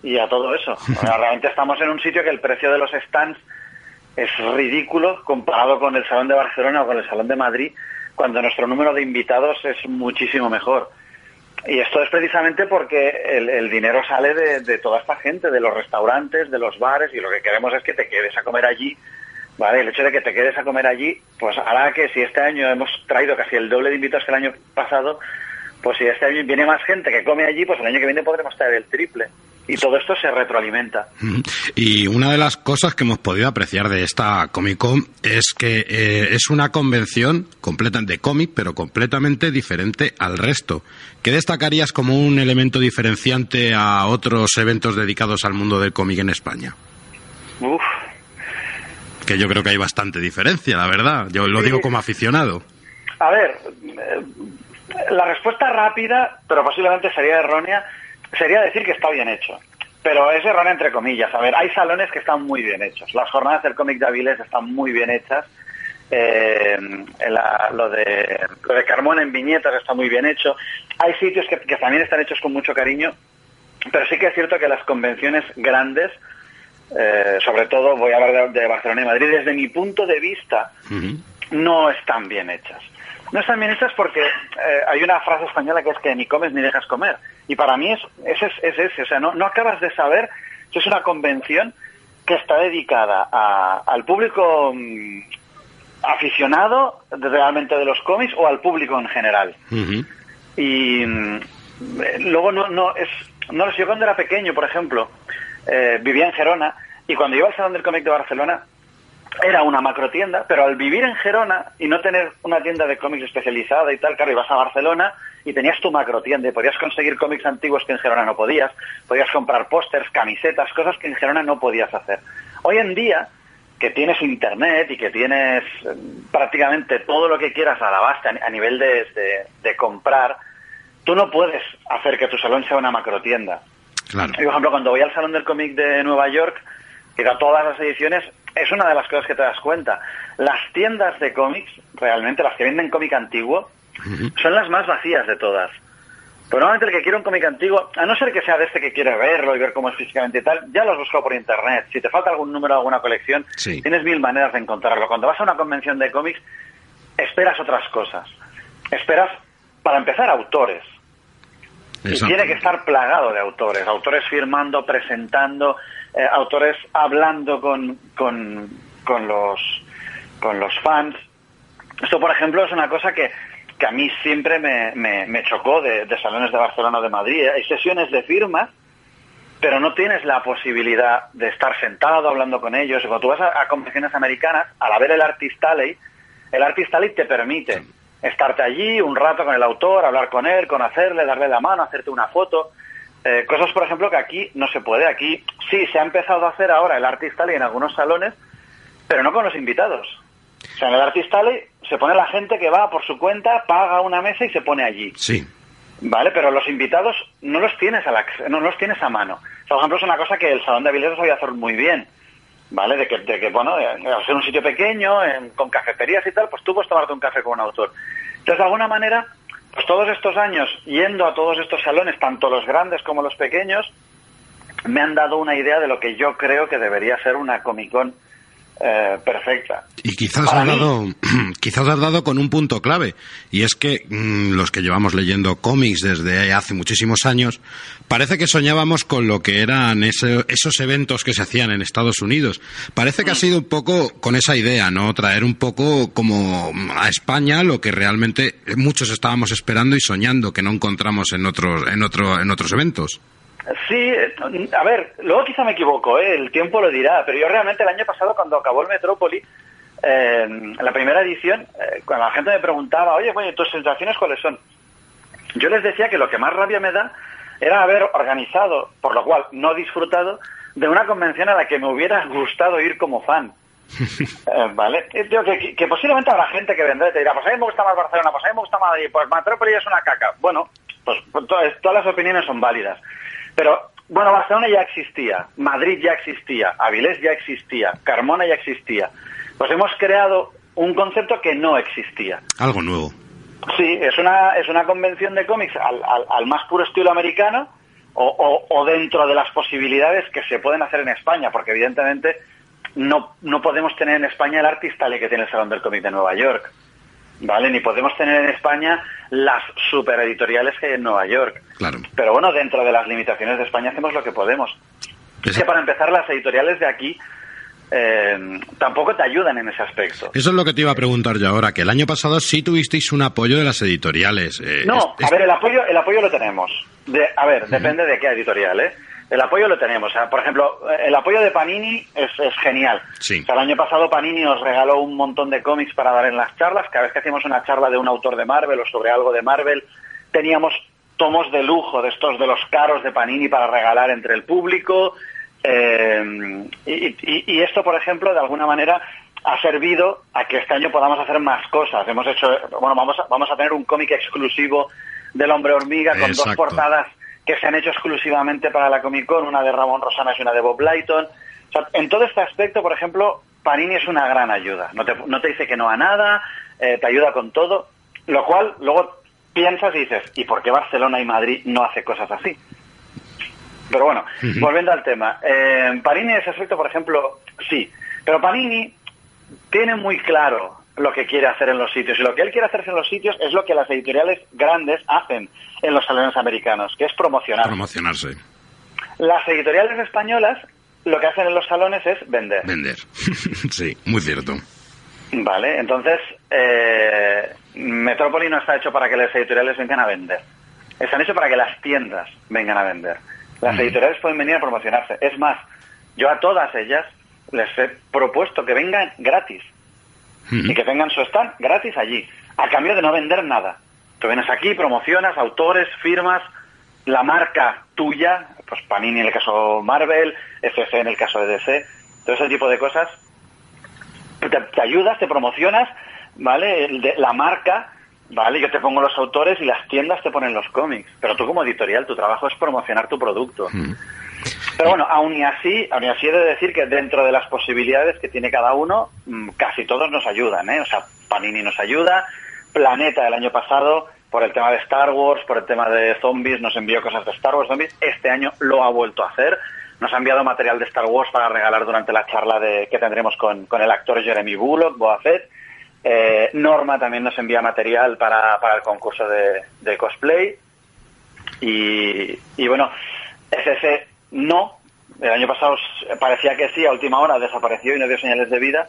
Speaker 17: y a todo eso. Realmente estamos en un sitio que el precio de los stands es ridículo comparado con el Salón de Barcelona o con el Salón de Madrid, cuando nuestro número de invitados es muchísimo mejor. Y esto es precisamente porque el, el dinero sale de, de toda esta gente, de los restaurantes, de los bares, y lo que queremos es que te quedes a comer allí. ¿Vale? El hecho de que te quedes a comer allí, pues hará que si este año hemos traído casi el doble de invitados que el año pasado, pues si este año viene más gente que come allí, pues el año que viene podremos traer el triple. Y todo esto se retroalimenta.
Speaker 9: Y una de las cosas que hemos podido apreciar de esta Comic Con es que eh, es una convención completa de cómic, pero completamente diferente al resto. ¿Qué destacarías como un elemento diferenciante a otros eventos dedicados al mundo del cómic en España?
Speaker 17: Uf,
Speaker 9: Que yo creo que hay bastante diferencia, la verdad. Yo lo
Speaker 17: Sí.
Speaker 9: digo como aficionado.
Speaker 17: A ver, eh, la respuesta rápida, pero posiblemente sería errónea, sería decir que está bien hecho. Pero es errónea entre comillas. A ver, hay salones que están muy bien hechos. Las jornadas del cómic de Avilés están muy bien hechas. Eh, la- lo, de, lo de Carmona en viñetas está muy bien hecho. Hay sitios que, que también están hechos con mucho cariño. Pero sí que es cierto que las convenciones grandes, eh, sobre todo voy a hablar de, de Barcelona y Madrid, desde mi punto de vista, no están bien hechas. No están bien hechas porque eh, hay una frase española que es que ni comes ni dejas comer. Y para mí es ese. Es, es. O sea, no, no acabas de saber si es una convención que está dedicada a- al público mm, aficionado de- realmente de los cómics o al público en general. Y mm, eh, luego no, no es no lo sé, yo cuando era pequeño, por ejemplo, eh, vivía en Gerona y cuando iba al Salón del Cómic de Barcelona era una macro tienda, pero al vivir en Gerona y no tener una tienda de cómics especializada y tal, claro, ibas a Barcelona y tenías tu macro tienda y podías conseguir cómics antiguos que en Gerona no podías, podías comprar pósters, camisetas, cosas que en Gerona no podías hacer. Hoy en día, que tienes internet y que tienes eh, prácticamente todo lo que quieras a la base a, nivel de, de- de comprar, tú no puedes hacer que tu salón sea una macro tienda.
Speaker 9: Claro.
Speaker 17: Por ejemplo, cuando voy al Salón del Cómic de Nueva York, que da todas las ediciones, es una de las cosas que te das cuenta. Las tiendas de cómics, realmente las que venden cómic antiguo, son las más vacías de todas. Pero normalmente el que quiere un cómic antiguo, a no ser que sea de este que quiere verlo y ver cómo es físicamente y tal, ya lo has buscado por internet. Si te falta algún número de alguna colección,
Speaker 9: Sí.
Speaker 17: tienes mil maneras de encontrarlo. Cuando vas a una convención de cómics, esperas otras cosas. Esperas, para empezar, autores. Y tiene que estar plagado de autores, autores firmando, presentando, eh, autores hablando con, con, con los, con los fans. Esto, por ejemplo, es una cosa que, que a mí siempre me, me, me chocó de, de salones de Barcelona o de Madrid. Hay sesiones de firmas pero no tienes la posibilidad de estar sentado hablando con ellos. Cuando tú vas a, a convenciones americanas, al haber el Artist Alley, el Artist Alley te permite estarte allí un rato con el autor, hablar con él, conocerle, darle la mano, hacerte una foto. Eh, cosas, por ejemplo, que aquí no se puede. Aquí sí se ha empezado a hacer ahora el Artist Alley en algunos salones, pero no con los invitados. O sea, en el Artist Alley se pone la gente que va por su cuenta, paga una mesa y se pone allí.
Speaker 9: Sí.
Speaker 17: Vale, pero los invitados no los tienes a la, no los tienes a mano. O sea, por ejemplo, es una cosa que el Salón de Avilés sabía hacer muy bien. ¿Vale? De que, de que bueno, eh, al ser un sitio pequeño, en- con cafeterías y tal, pues tú puedes tomarte un café con un autor. Entonces, de alguna manera, pues todos estos años yendo a todos estos salones, tanto los grandes como los pequeños, me han dado una idea de lo que yo creo que debería ser una Comic Con eh, perfecta.
Speaker 9: Y quizás
Speaker 17: Para
Speaker 9: has
Speaker 17: mí-
Speaker 9: dado, quizás has dado con un punto clave, y es que mm, los que llevamos leyendo cómics desde hace muchísimos años, parece que soñábamos con lo que eran ese- esos eventos que se hacían en Estados Unidos. Parece que ha sido un poco con esa idea, ¿no? Traer un poco como a España lo que realmente muchos estábamos esperando y soñando que no encontramos en otros, en otro, en otros eventos.
Speaker 17: Sí, a ver, luego quizá me equivoco, ¿eh? el tiempo lo dirá, pero yo realmente el año pasado cuando acabó el Metrópoli, eh, en la primera edición, eh, cuando la gente me preguntaba, oye, oye, ¿tus sensaciones cuáles son? Yo les decía que lo que más rabia me da era haber organizado, por lo cual no disfrutado, de una convención a la que me hubiera gustado ir como fan. Eh, ¿Vale? Digo que, que- que posiblemente habrá gente que vendrá y te dirá, pues a mí me gusta más Barcelona, pues a mí me gusta Madrid, pues Metrópoli es una caca. Bueno, pues, pues todas, todas las opiniones son válidas. Pero, bueno, Barcelona ya existía, Madrid ya existía, Avilés ya existía, Carmona ya existía. Pues hemos creado un concepto que no existía.
Speaker 9: Algo nuevo.
Speaker 17: Sí, es una, es una convención de cómics al, al- al más puro estilo americano o, o- o dentro de las posibilidades que se pueden hacer en España, porque evidentemente no, no podemos tener en España el artista que tiene el Salón del Cómic de Nueva York, ¿vale? Ni podemos tener en España las supereditoriales que hay en Nueva York.
Speaker 9: Claro.
Speaker 17: Pero bueno, dentro de las limitaciones de España hacemos lo que podemos. Es que para empezar, las editoriales de aquí eh, tampoco te ayudan en ese aspecto.
Speaker 9: Eso es lo que te iba a preguntar yo ahora, que el año pasado sí tuvisteis un apoyo de las editoriales. eh,
Speaker 17: No,
Speaker 9: es-
Speaker 17: a ver, el apoyo, el apoyo lo tenemos. De, a ver, depende de qué editorial, ¿eh? El apoyo lo tenemos. O sea, por ejemplo, el apoyo de Panini es, es genial.
Speaker 9: Sí.
Speaker 17: O sea, el año pasado Panini nos regaló un montón de cómics para dar en las charlas. Cada vez que hacíamos una charla de un autor de Marvel o sobre algo de Marvel, teníamos tomos de lujo de estos de los caros de Panini para regalar entre el público. Eh, y, y- y esto, por ejemplo, de alguna manera ha servido a que este año podamos hacer más cosas. Hemos hecho, bueno, vamos a, vamos a tener un cómic exclusivo del Hombre Hormiga con dos portadas que se han hecho exclusivamente para la Comic Con, una de Ramón Rosanas y una de Bob Lighton. O sea, en todo este aspecto, por ejemplo, Panini es una gran ayuda. No te, no te dice que no a nada, eh, te ayuda con todo, lo cual luego piensas y dices, ¿y por qué Barcelona y Madrid no hace cosas así? Pero bueno, volviendo al tema. Eh, Panini en ese aspecto, por ejemplo, sí. Pero Panini tiene muy claro lo que quiere hacer en los sitios. Y lo que él quiere hacer en los sitios es lo que las editoriales grandes hacen en los salones americanos, que es promocionar.
Speaker 9: promocionarse.
Speaker 17: Las editoriales españolas lo que hacen en los salones es vender.
Speaker 9: Vender. sí, muy cierto.
Speaker 17: Vale, entonces eh, Metrópoli no está hecho para que las editoriales vengan a vender. Están hechos para que las tiendas vengan a vender. Las editoriales pueden venir a promocionarse. Es más, yo a todas ellas les he propuesto que vengan gratis y que tengan su stand gratis allí, a cambio de no vender nada. Tú vienes aquí, promocionas, autores, firmas, la marca tuya, pues Panini en el caso Marvel, FF en el caso de DC, todo ese tipo de cosas, te, te ayudas, te promocionas, ¿vale? De- la marca, ¿vale? Yo te pongo los autores y las tiendas te ponen los cómics, pero tú como editorial, tu trabajo es promocionar tu producto. Pero bueno, aún y así, aún y así he de decir que dentro de las posibilidades que tiene cada uno, mm, casi todos nos ayudan, ¿eh? O sea, Panini nos ayuda, Planeta el año pasado, por el tema de Star Wars, por el tema de zombies, nos envió cosas de Star Wars zombies, este año lo ha vuelto a hacer, nos ha enviado material de Star Wars para regalar durante la charla de, que tendremos con, con el actor Jeremy Bullock, Boa Fett. Eh, Norma también nos envía material para, para el concurso de, cosplay. Y, y bueno, FF no. El año pasado parecía que sí, a última hora desapareció y no dio señales de vida.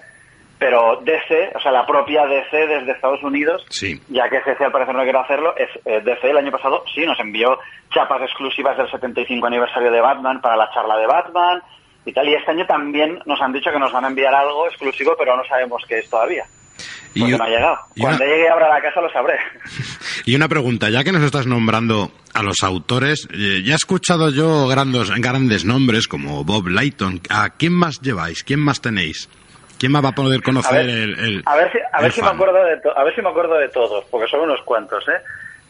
Speaker 17: pero DC, o sea, la propia DC desde Estados Unidos,
Speaker 9: Sí.
Speaker 17: ya que CC al parecer no quiere hacerlo, es eh, DC el año pasado sí nos envió chapas exclusivas del 75 aniversario de Batman para la charla de Batman y tal, y este año también nos han dicho que nos van a enviar algo exclusivo, pero no sabemos qué es todavía.
Speaker 9: Y,
Speaker 17: no ha llegado.
Speaker 9: y una-
Speaker 17: Cuando llegue abra la casa lo sabré.
Speaker 9: y una pregunta, ya que nos estás nombrando a los autores, eh, ya he escuchado yo grandes, grandes nombres como Bob Layton. ¿A quién más lleváis? ¿Quién más tenéis? ¿Quién más va a poder conocer
Speaker 17: A ver,
Speaker 9: el, el-
Speaker 17: A ver si, a ver
Speaker 9: el
Speaker 17: si me acuerdo de to- a ver si me acuerdo de todos, porque son unos cuantos, ¿eh?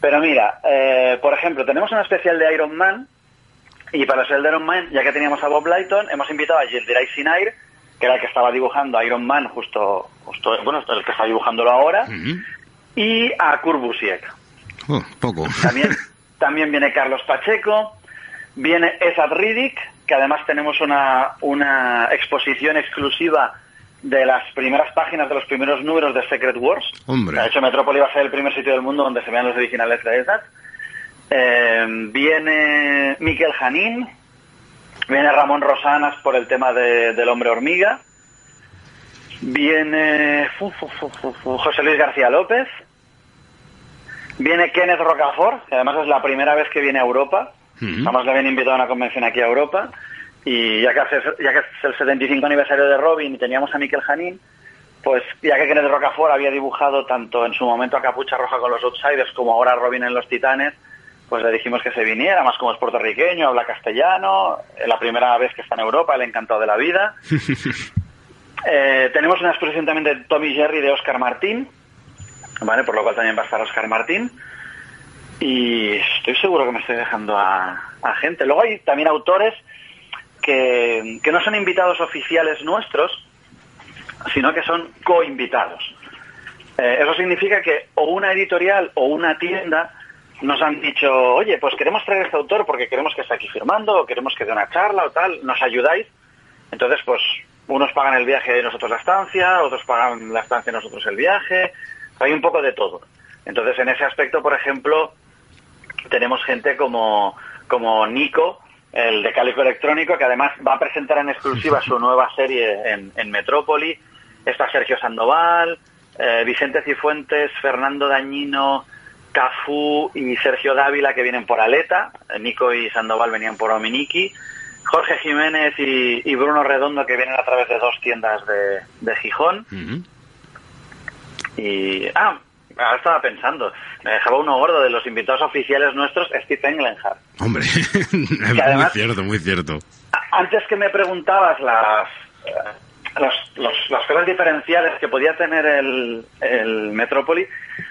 Speaker 17: Pero mira, eh, por ejemplo, tenemos una especial de Iron Man y para ser el de Iron Man, ya que teníamos a Bob Lighton, hemos invitado a Yildiray Sinair, que era el que estaba dibujando a Iron Man justo, justo bueno, el que está dibujándolo ahora, y a Kurt Busiek.
Speaker 9: Oh, poco.
Speaker 17: También, también viene Carlos Pacheco, viene Esad Riddick, que además tenemos una, una exposición exclusiva de las primeras páginas de los primeros números de Secret Wars.
Speaker 9: Hombre.
Speaker 17: De hecho, Metrópoli va a ser el primer sitio del mundo donde se vean los originales de Esad. Eh, viene Miquel Janín, viene Ramón Rosanas por el tema de- del hombre hormiga, viene fu, fu, fu, fu, fu, José Luis García López, viene Kenneth Rocafort, que además es la primera vez que viene a Europa, Además le habían invitado a una convención aquí a Europa. Y ya que, hace- ya que es el 75 aniversario de Robin y teníamos a Miquel Janín, pues ya que Kenneth Rocafort había dibujado tanto en su momento a Capucha Roja con los Outsiders como ahora a Robin en Los Titanes, pues le dijimos que se viniera, más como es puertorriqueño, habla castellano, es la primera vez que está en Europa, ha encantado de la vida. Eh, tenemos una exposición también de Tommy Jerry de Oscar Martín, ¿vale? Por lo cual también va a estar Oscar Martín. Y estoy seguro que me estoy dejando a, a gente. Luego hay también autores que, que no son invitados oficiales nuestros, sino que son co-invitados. Eh, eso significa que o una editorial o una tienda nos han dicho, oye, pues queremos traer a este autor porque queremos que esté aquí firmando, o queremos que dé una charla o tal, ¿nos ayudáis? Entonces, pues, unos pagan el viaje y nosotros la estancia, otros pagan la estancia y nosotros el viaje, hay un poco de todo. Entonces, en ese aspecto, por ejemplo, tenemos gente como, como Nico, el de Cálico Electrónico, que además va a presentar en exclusiva su nueva serie en, en Metrópoli. Está Sergio Sandoval, eh, Vicente Cifuentes, Fernando Dañino, Cafú y Sergio Dávila, que vienen por Aleta. Nico y Sandoval venían por Ominiki. Jorge Jiménez y, y Bruno Redondo, que vienen a través de dos tiendas de, de Gijón. Y. Ah, ahora estaba pensando. Me dejaba uno gordo de los invitados oficiales nuestros, Steve Englenhart.
Speaker 9: Hombre, es muy
Speaker 17: además-
Speaker 9: cierto, muy cierto.
Speaker 17: Antes que me preguntabas las, eh, los- los- las cosas diferenciales que podía tener el, el Metrópoli,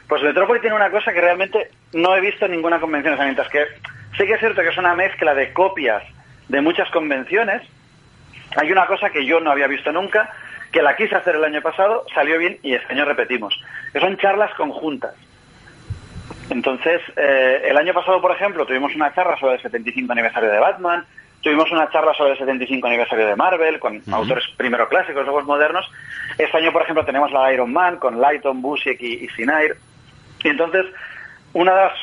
Speaker 17: pues Metrópoli tiene una cosa que realmente no he visto en ninguna convención. O sea, mientras que sí que es cierto que es una mezcla de copias de muchas convenciones, hay una cosa que yo no había visto nunca, que la quise hacer el año pasado, salió bien y este año repetimos, que son charlas conjuntas. Entonces, eh, el año pasado, por ejemplo, tuvimos una charla sobre el 75 aniversario de Batman, tuvimos una charla sobre el 75 aniversario de Marvel, con autores primero clásicos, luego modernos. Este año, por ejemplo, tenemos la Iron Man, con Lighton, Busiek y, y Sinair. Y entonces, una de las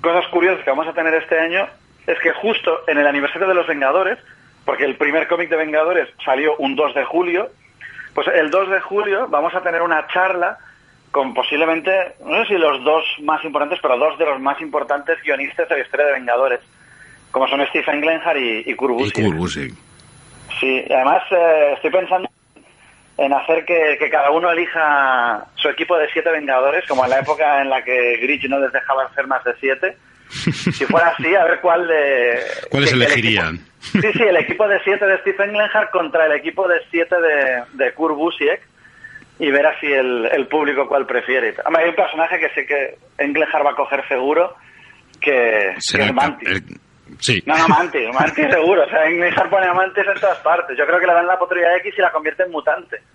Speaker 17: cosas curiosas que vamos a tener este año es que justo en el aniversario de los Vengadores, porque el primer cómic de Vengadores salió un 2 de julio, pues el 2 de julio vamos a tener una charla con posiblemente, no sé si los dos más importantes, pero dos de los más importantes guionistas de la historia de Vengadores, como son Stephen Glenhart y, y Kurt
Speaker 9: Y
Speaker 17: Busiek.
Speaker 9: Kurt Busiek.
Speaker 17: Sí, y además eh, estoy pensando en hacer que, que cada uno elija su equipo de siete Vengadores, como en la época en la que Grich no les dejaba hacer más de siete. Si fuera así, a ver cuál de...
Speaker 9: ¿Cuáles
Speaker 17: que- que el
Speaker 9: elegirían?
Speaker 17: equipo- sí, sí, el equipo de siete de Stephen Glenhart contra el equipo de siete de, de Kurt Busiek y ver así el, el público cuál prefiere. Hombre, hay un personaje que sé que Englehart va a coger seguro, que, que
Speaker 9: Será
Speaker 17: es
Speaker 9: el cap-
Speaker 17: Mantis.
Speaker 9: el- Sí.
Speaker 17: No, no, Mantis, Mantis seguro. O sea, Englehart pone a Mantis en todas partes. Yo creo que le dan la patrulla X y la convierte en mutante.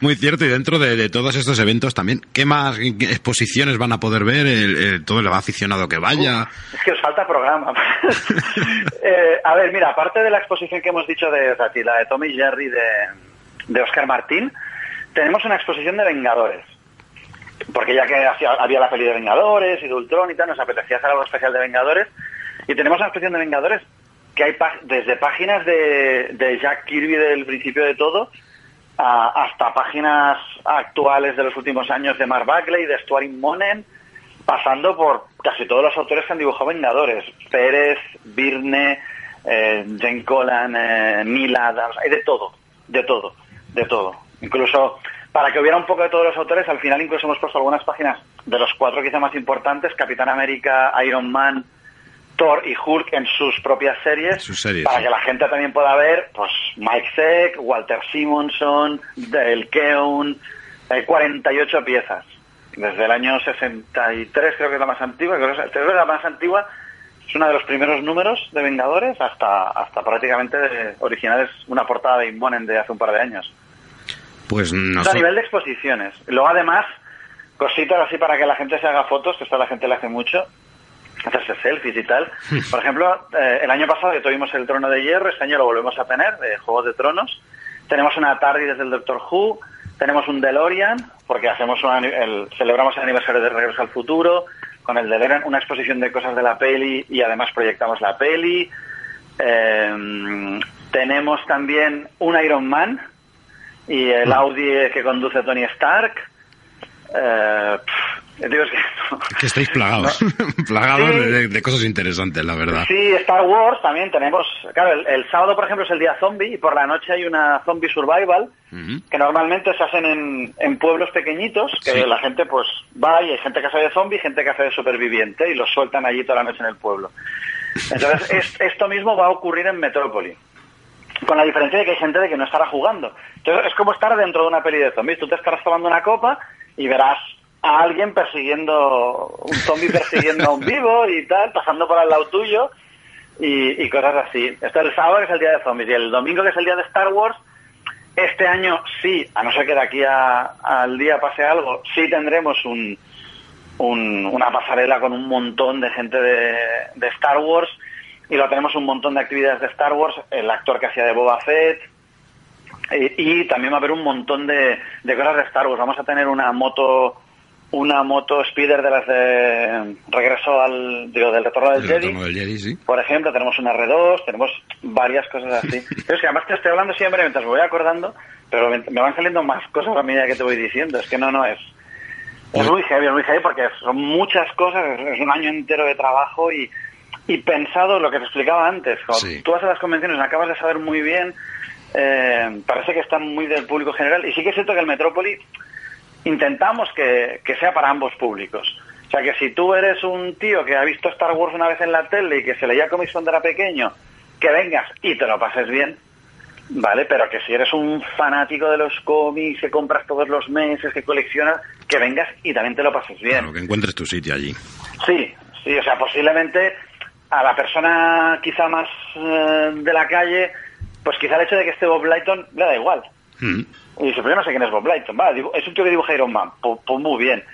Speaker 9: Muy cierto, y dentro de, de todos estos eventos también, ¿qué más exposiciones van a poder ver el, el- todo el aficionado que vaya?
Speaker 17: Es que os falta programa. Eh, a ver, mira, aparte de la exposición que hemos dicho de, o sea, la de Tommy Jerry de, de Oscar Martín, tenemos una exposición de Vengadores. Porque ya que hacía- había la peli de Vengadores y de y tal, nos apetecía hacer algo especial de Vengadores. Y tenemos una exposición de Vengadores que hay pá- desde páginas de, de Jack Kirby del principio de todo a- hasta páginas actuales de los últimos años de Mark Bagley, de Stuart Monen, pasando por casi todos los autores que han dibujado Vengadores. Pérez, Birne, eh, Jane Collan, eh, Adams, hay de todo, de todo, de todo. Incluso para que hubiera un poco de todos los autores, al final incluso hemos puesto algunas páginas de los cuatro quizá más importantes, Capitán América, Iron Man, Thor y Hulk en sus propias series,
Speaker 9: Sus series,
Speaker 17: para
Speaker 9: sí.
Speaker 17: que la gente también pueda ver pues Mike Zeck, Walter Simonson, Dale Keown, hay 48 piezas. Desde el año 63 creo que es la más antigua, creo que es la más antigua, es uno de los primeros números de Vengadores hasta hasta prácticamente de- originales una portada de Immonen de hace un par de años.
Speaker 9: Pues
Speaker 17: Esto a nivel de exposiciones. Luego, además, cositas así para que la gente se haga fotos, que esto la gente le hace mucho, hacerse selfies y tal. Por ejemplo, eh, el año pasado que tuvimos el Trono de Hierro, este año lo volvemos a tener, de Juegos de Tronos. Tenemos una tarde desde el Doctor Who, tenemos un DeLorean, porque hacemos un ani- el, celebramos el aniversario de Regreso al Futuro, con el DeLorean, una exposición de cosas de la peli y además proyectamos la peli. Eh, tenemos también un Iron Man y el Audi que conduce Tony Stark. Eh, pff, digo, es que-
Speaker 9: Que estáis plagados, plagados
Speaker 17: Sí.
Speaker 9: de, de cosas interesantes, la verdad.
Speaker 17: Sí, Star Wars también tenemos. Claro, el, el sábado, por ejemplo, es el día zombie y por la noche hay una zombie survival que normalmente se hacen en, en pueblos pequeñitos, que
Speaker 9: Sí.
Speaker 17: la gente pues va y hay gente que hace de zombie y gente que hace de superviviente y los sueltan allí toda la noche en el pueblo. Entonces, es- esto mismo va a ocurrir en Metrópoli. Con la diferencia de que hay gente de que no estará jugando. Entonces, es como estar dentro de una peli de zombies. Tú te estarás tomando una copa y verás a alguien persiguiendo, un zombie persiguiendo a un vivo y tal, pasando por al lado tuyo y, cosas así. Esto es el sábado, que es el día de zombies, y el domingo, que es el día de Star Wars, este año sí, a no ser que de aquí al día pase algo, sí tendremos un, un- una pasarela con un montón de gente de, de Star Wars y lo tenemos un montón de actividades de Star Wars, el actor que hacía de Boba Fett y, y también va a haber un montón de, de cosas de Star Wars. Vamos a tener una moto una moto speeder de las de regreso al digo del retorno del
Speaker 9: El
Speaker 17: Jedi
Speaker 9: retorno del Jedi, sí.
Speaker 17: por ejemplo, tenemos una R2, tenemos varias cosas así. Pero es que además te estoy hablando siempre mientras me voy acordando, pero me, me van saliendo más cosas a medida que te voy diciendo. Es que no, no, es, es muy heavy, es muy heavy porque son muchas cosas, es un año entero de trabajo y, y pensado lo que te explicaba antes. Cuando
Speaker 9: Sí.
Speaker 17: tú vas a las convenciones, acabas de saber muy bien, eh, parece que están muy del público general. Y sí que es cierto que el Metrópoli intentamos que, que sea para ambos públicos. O sea, que si tú eres un tío que ha visto Star Wars una vez en la tele y que se leía cómics cuando era pequeño, que vengas y te lo pases bien, ¿vale? Pero que si eres un fanático de los cómics, que compras todos los meses, que coleccionas, que vengas y también te lo pases bien.
Speaker 9: Claro, que encuentres tu sitio allí.
Speaker 17: Sí, sí, o sea, posiblemente a la persona quizá más eh, de la calle, pues quizá el hecho de que esté Bob Lighton le da igual.
Speaker 9: Mm.
Speaker 17: Y dice, pero yo no sé quién es Bob Lighton. Va, es un tío que dibuja Iron Man. Pues, pues muy bien.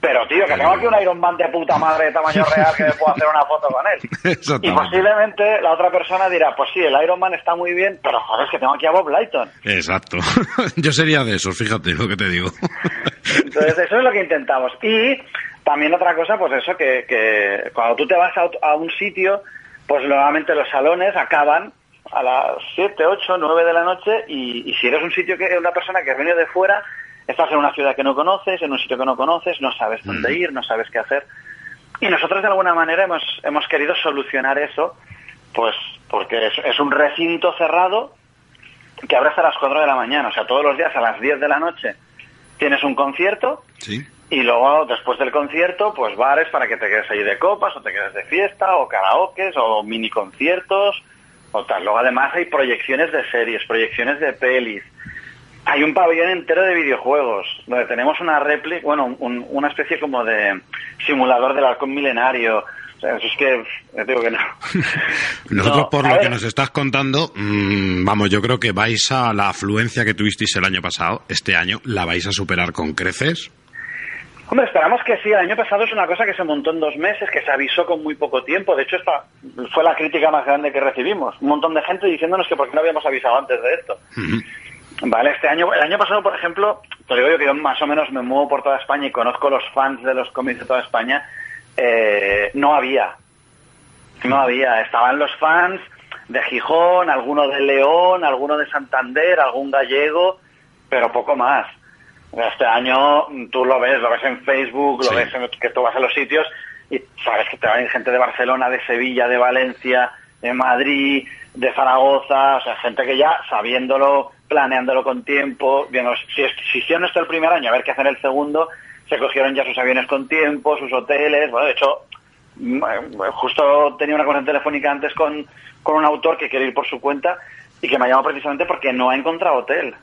Speaker 17: Pero, tío, que tengo aquí un Iron Man de puta madre de tamaño real que me puedo hacer una foto con él. Y posiblemente la otra persona dirá, pues sí, el Iron Man está muy bien, pero joder, es que tengo aquí a Bob Lighton.
Speaker 9: Exacto. Yo sería de esos, fíjate lo que te digo.
Speaker 17: Entonces, eso es lo que intentamos. Y también otra cosa, pues eso, que, que cuando tú te vas a, un sitio, pues normalmente los salones acaban a las 7, 8, 9 de la noche y, y si eres un sitio que una persona que ha venido de fuera, estás en una ciudad que no conoces, en un sitio que no conoces, no sabes dónde ir, no sabes qué hacer. Y nosotros de alguna manera hemos, hemos querido solucionar eso, pues porque es, es un recinto cerrado que abre hasta las 4 de la mañana, o sea, todos los días a las 10 de la noche tienes un concierto
Speaker 9: Sí.
Speaker 17: Y luego después del concierto, pues bares para que te quedes ahí de copas o te quedes de fiesta o karaokes o mini conciertos o tal. Luego además hay proyecciones de series, proyecciones de pelis. Hay un pabellón entero de videojuegos donde tenemos una réplica, bueno, un- una especie como de simulador del halcón milenario. O sea, eso es que, te digo que no.
Speaker 9: Nosotros,
Speaker 17: No,
Speaker 9: por lo
Speaker 17: ver.
Speaker 9: que nos estás contando, mm, vamos, yo creo que vais a la afluencia que tuvisteis el año pasado, este año, la vais a superar con creces.
Speaker 17: Hombre, esperamos que sí. El año pasado es una cosa que se montó en dos meses, que se avisó con muy poco tiempo. De hecho, esta fue la crítica más grande que recibimos. Un montón de gente diciéndonos que por qué no habíamos avisado antes de esto. Vale, este año, el año pasado, por ejemplo, te digo yo que yo más o menos me muevo por toda España y conozco los fans de los cómics de toda España. eh, no había. No había. Estaban los fans de Gijón, alguno de León, alguno de Santander, algún gallego, pero poco más. Este año tú lo ves, lo ves en Facebook, lo
Speaker 9: Sí.
Speaker 17: ves en, que tú vas a los sitios y sabes que te va a venir gente de Barcelona, de Sevilla, de Valencia, de Madrid, de Zaragoza, o sea, gente que ya sabiéndolo, planeándolo con tiempo, viendo, si, si hicieron esto el primer año, a ver qué hacen el segundo, se cogieron ya sus aviones con tiempo, sus hoteles, bueno, de hecho, mm, eh, justo tenía una conversación telefónica antes con, con un autor que quiere ir por su cuenta y que me ha llamado precisamente porque no ha encontrado hotel.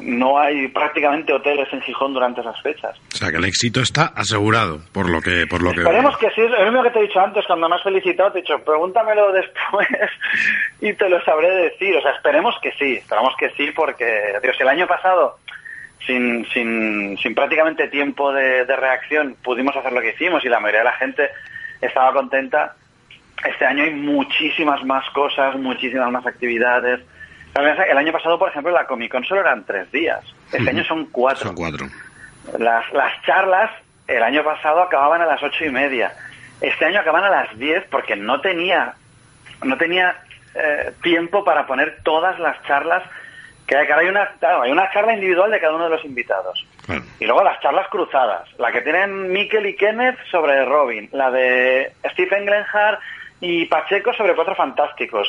Speaker 17: No hay prácticamente hoteles en Gijón durante esas fechas.
Speaker 9: O sea que el éxito está asegurado, por lo que, por lo que
Speaker 17: Esperemos que sí, es lo mismo que te he dicho antes, cuando me has felicitado, te he dicho, pregúntamelo después y te lo sabré decir. O sea, esperemos que sí, esperamos que sí, porque, Dios, el año pasado, sin, sin, sin prácticamente tiempo de, de reacción, pudimos hacer lo que hicimos y la mayoría de la gente estaba contenta. Este año hay muchísimas más cosas, muchísimas más actividades. El año pasado, por ejemplo, la Comic Con solo eran tres días. Este año son cuatro.
Speaker 9: Son cuatro.
Speaker 17: Las, las charlas el año pasado acababan a las ocho y media. Este año acaban a las diez porque no tenía, no tenía eh, tiempo para poner todas las charlas que hay. Que hay una, claro, hay una charla individual de cada uno de los invitados. Y luego las charlas cruzadas. La que tienen Mikel y Kenneth sobre Robin. La de Stephen Glenhart y Pacheco sobre Cuatro Fantásticos.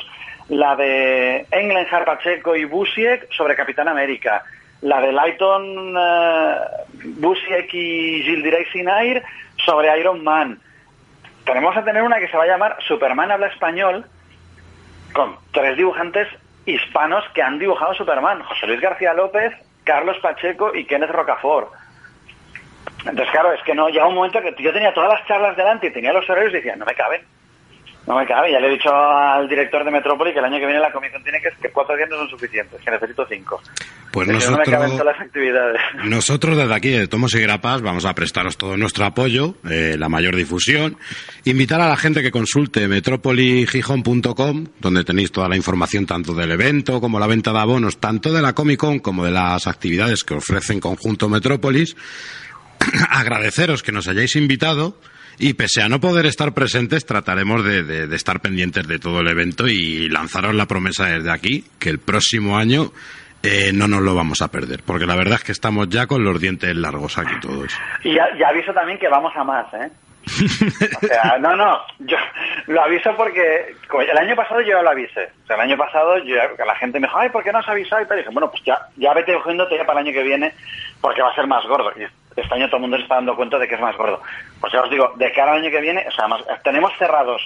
Speaker 17: La de Englenhart, Pacheco y Busiek sobre Capitán América. La de Lighton, eh, Busiek y Gilles Sinair sobre Iron Man. Tenemos a tener una que se va a llamar Superman habla español con tres dibujantes hispanos que han dibujado Superman. José Luis García López, Carlos Pacheco y Kenneth Rocafort. Entonces, claro, es que no, llega un momento que yo tenía todas las charlas delante y tenía los horarios y decía, no me caben. No me cabe. Ya le he dicho al director de Metrópoli que el año que viene la comisión tiene que que cuatro días no son suficientes, que necesito cinco.
Speaker 9: Pues
Speaker 17: no me
Speaker 9: nosotros,
Speaker 17: todas las actividades.
Speaker 9: nosotros desde aquí, de Tomos y Grapas, vamos a prestaros todo nuestro apoyo, eh, la mayor difusión. Invitar a la gente que consulte metropoligijón.com, donde tenéis toda la información tanto del evento como la venta de abonos, tanto de la Comic Con como de las actividades que ofrece en conjunto Metrópolis. Agradeceros que nos hayáis invitado. Y pese a no poder estar presentes, trataremos de, de- de estar pendientes de todo el evento y lanzaros la promesa desde aquí que el próximo año eh, no nos lo vamos a perder. Porque la verdad es que estamos ya con los dientes largos aquí todos.
Speaker 17: Y ya, ya aviso también que vamos a más, ¿eh? O sea, no, no, yo lo aviso porque el año pasado yo ya lo avisé. O sea, el año pasado yo, la gente me dijo, ay, ¿por qué no has avisado? Y tal. Y dije, bueno, pues ya, ya vete cogiéndote ya para el año que viene porque va a ser más gordo. Y este año todo el mundo se está dando cuenta de que es más gordo. Pues ya os digo, de cara al año que viene, o sea, además, tenemos cerrados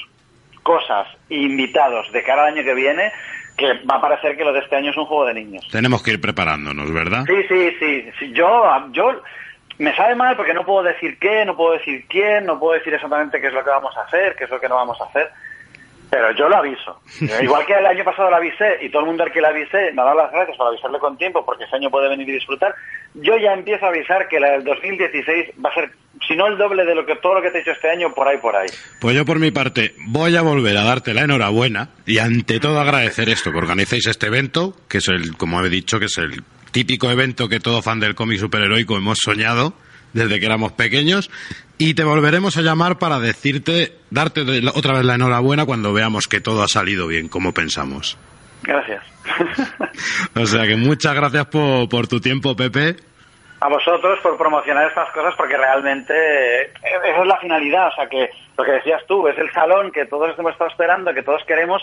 Speaker 17: cosas e invitados de cara al año que viene que va a parecer que lo de este año es un juego de niños.
Speaker 9: Tenemos que ir preparándonos, ¿verdad?
Speaker 17: Sí, sí, sí. sí. Yo, yo me sabe mal porque no puedo decir qué, no puedo decir quién, no puedo decir exactamente qué es lo que vamos a hacer, qué es lo que no vamos a hacer. Pero yo lo aviso. Igual que el año pasado lo avisé y todo el mundo al que lo avisé me ha dado las gracias por avisarle con tiempo porque ese año puede venir y disfrutar. Yo ya empiezo a avisar que la del 2016 va a ser, si no el doble de lo que todo lo que te he hecho este año, por ahí, por ahí.
Speaker 9: Pues yo por mi parte voy a volver a darte la enhorabuena y ante todo agradecer esto, que organicéis este evento, que es el, como he dicho, que es el típico evento que todo fan del cómic superheroico hemos soñado desde que éramos pequeños y te volveremos a llamar para decirte, darte otra vez la enhorabuena cuando veamos que todo ha salido bien, como pensamos.
Speaker 17: Gracias.
Speaker 9: O sea que muchas gracias por, por tu tiempo, Pepe.
Speaker 17: a vosotros por promocionar estas cosas porque realmente eh, esa es la finalidad, o sea que lo que decías tú, es el salón que todos hemos estado esperando, que todos queremos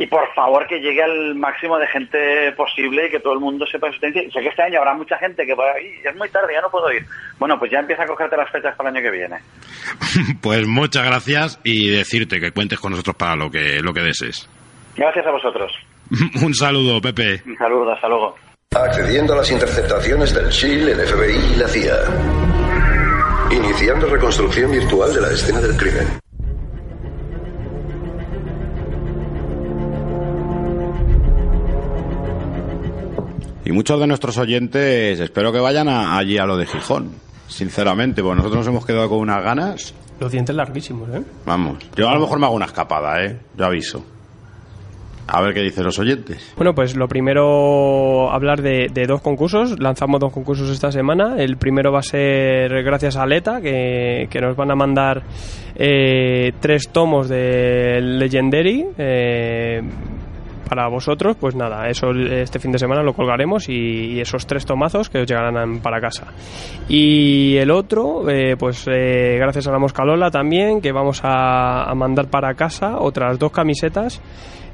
Speaker 17: y por favor que llegue al máximo de gente posible y que todo el mundo sepa su existencia. Y sé que este año habrá mucha gente que va ahí, es muy tarde, ya no puedo ir. Bueno, pues ya empieza a cogerte las fechas para el año que viene.
Speaker 9: Pues muchas gracias y decirte que cuentes con nosotros para lo que, lo que desees.
Speaker 17: Gracias a vosotros.
Speaker 9: Un saludo, Pepe.
Speaker 17: Un saludo, hasta luego.
Speaker 3: Accediendo a las interceptaciones del SHIELD, el FBI y la CIA. Iniciando reconstrucción virtual de la escena del crimen.
Speaker 9: Y muchos de nuestros oyentes espero que vayan a- allí a lo de Gijón. Sinceramente, pues nosotros nos hemos quedado con unas ganas.
Speaker 14: Los dientes larguísimos, ¿eh?
Speaker 9: Vamos, yo a lo mejor me hago una escapada, ¿eh? Yo aviso. A ver qué dicen los oyentes.
Speaker 14: Bueno, pues lo primero, hablar de, de dos concursos. Lanzamos dos concursos esta semana. El primero va a ser gracias a Aleta, que, que nos van a mandar eh, tres tomos de Legendary. eh, para vosotros, pues nada, eso este fin de semana lo colgaremos y, esos tres tomazos que os llegarán para casa. Y el otro, eh, pues eh, gracias a la Moscalola también, que vamos a, a mandar para casa otras dos camisetas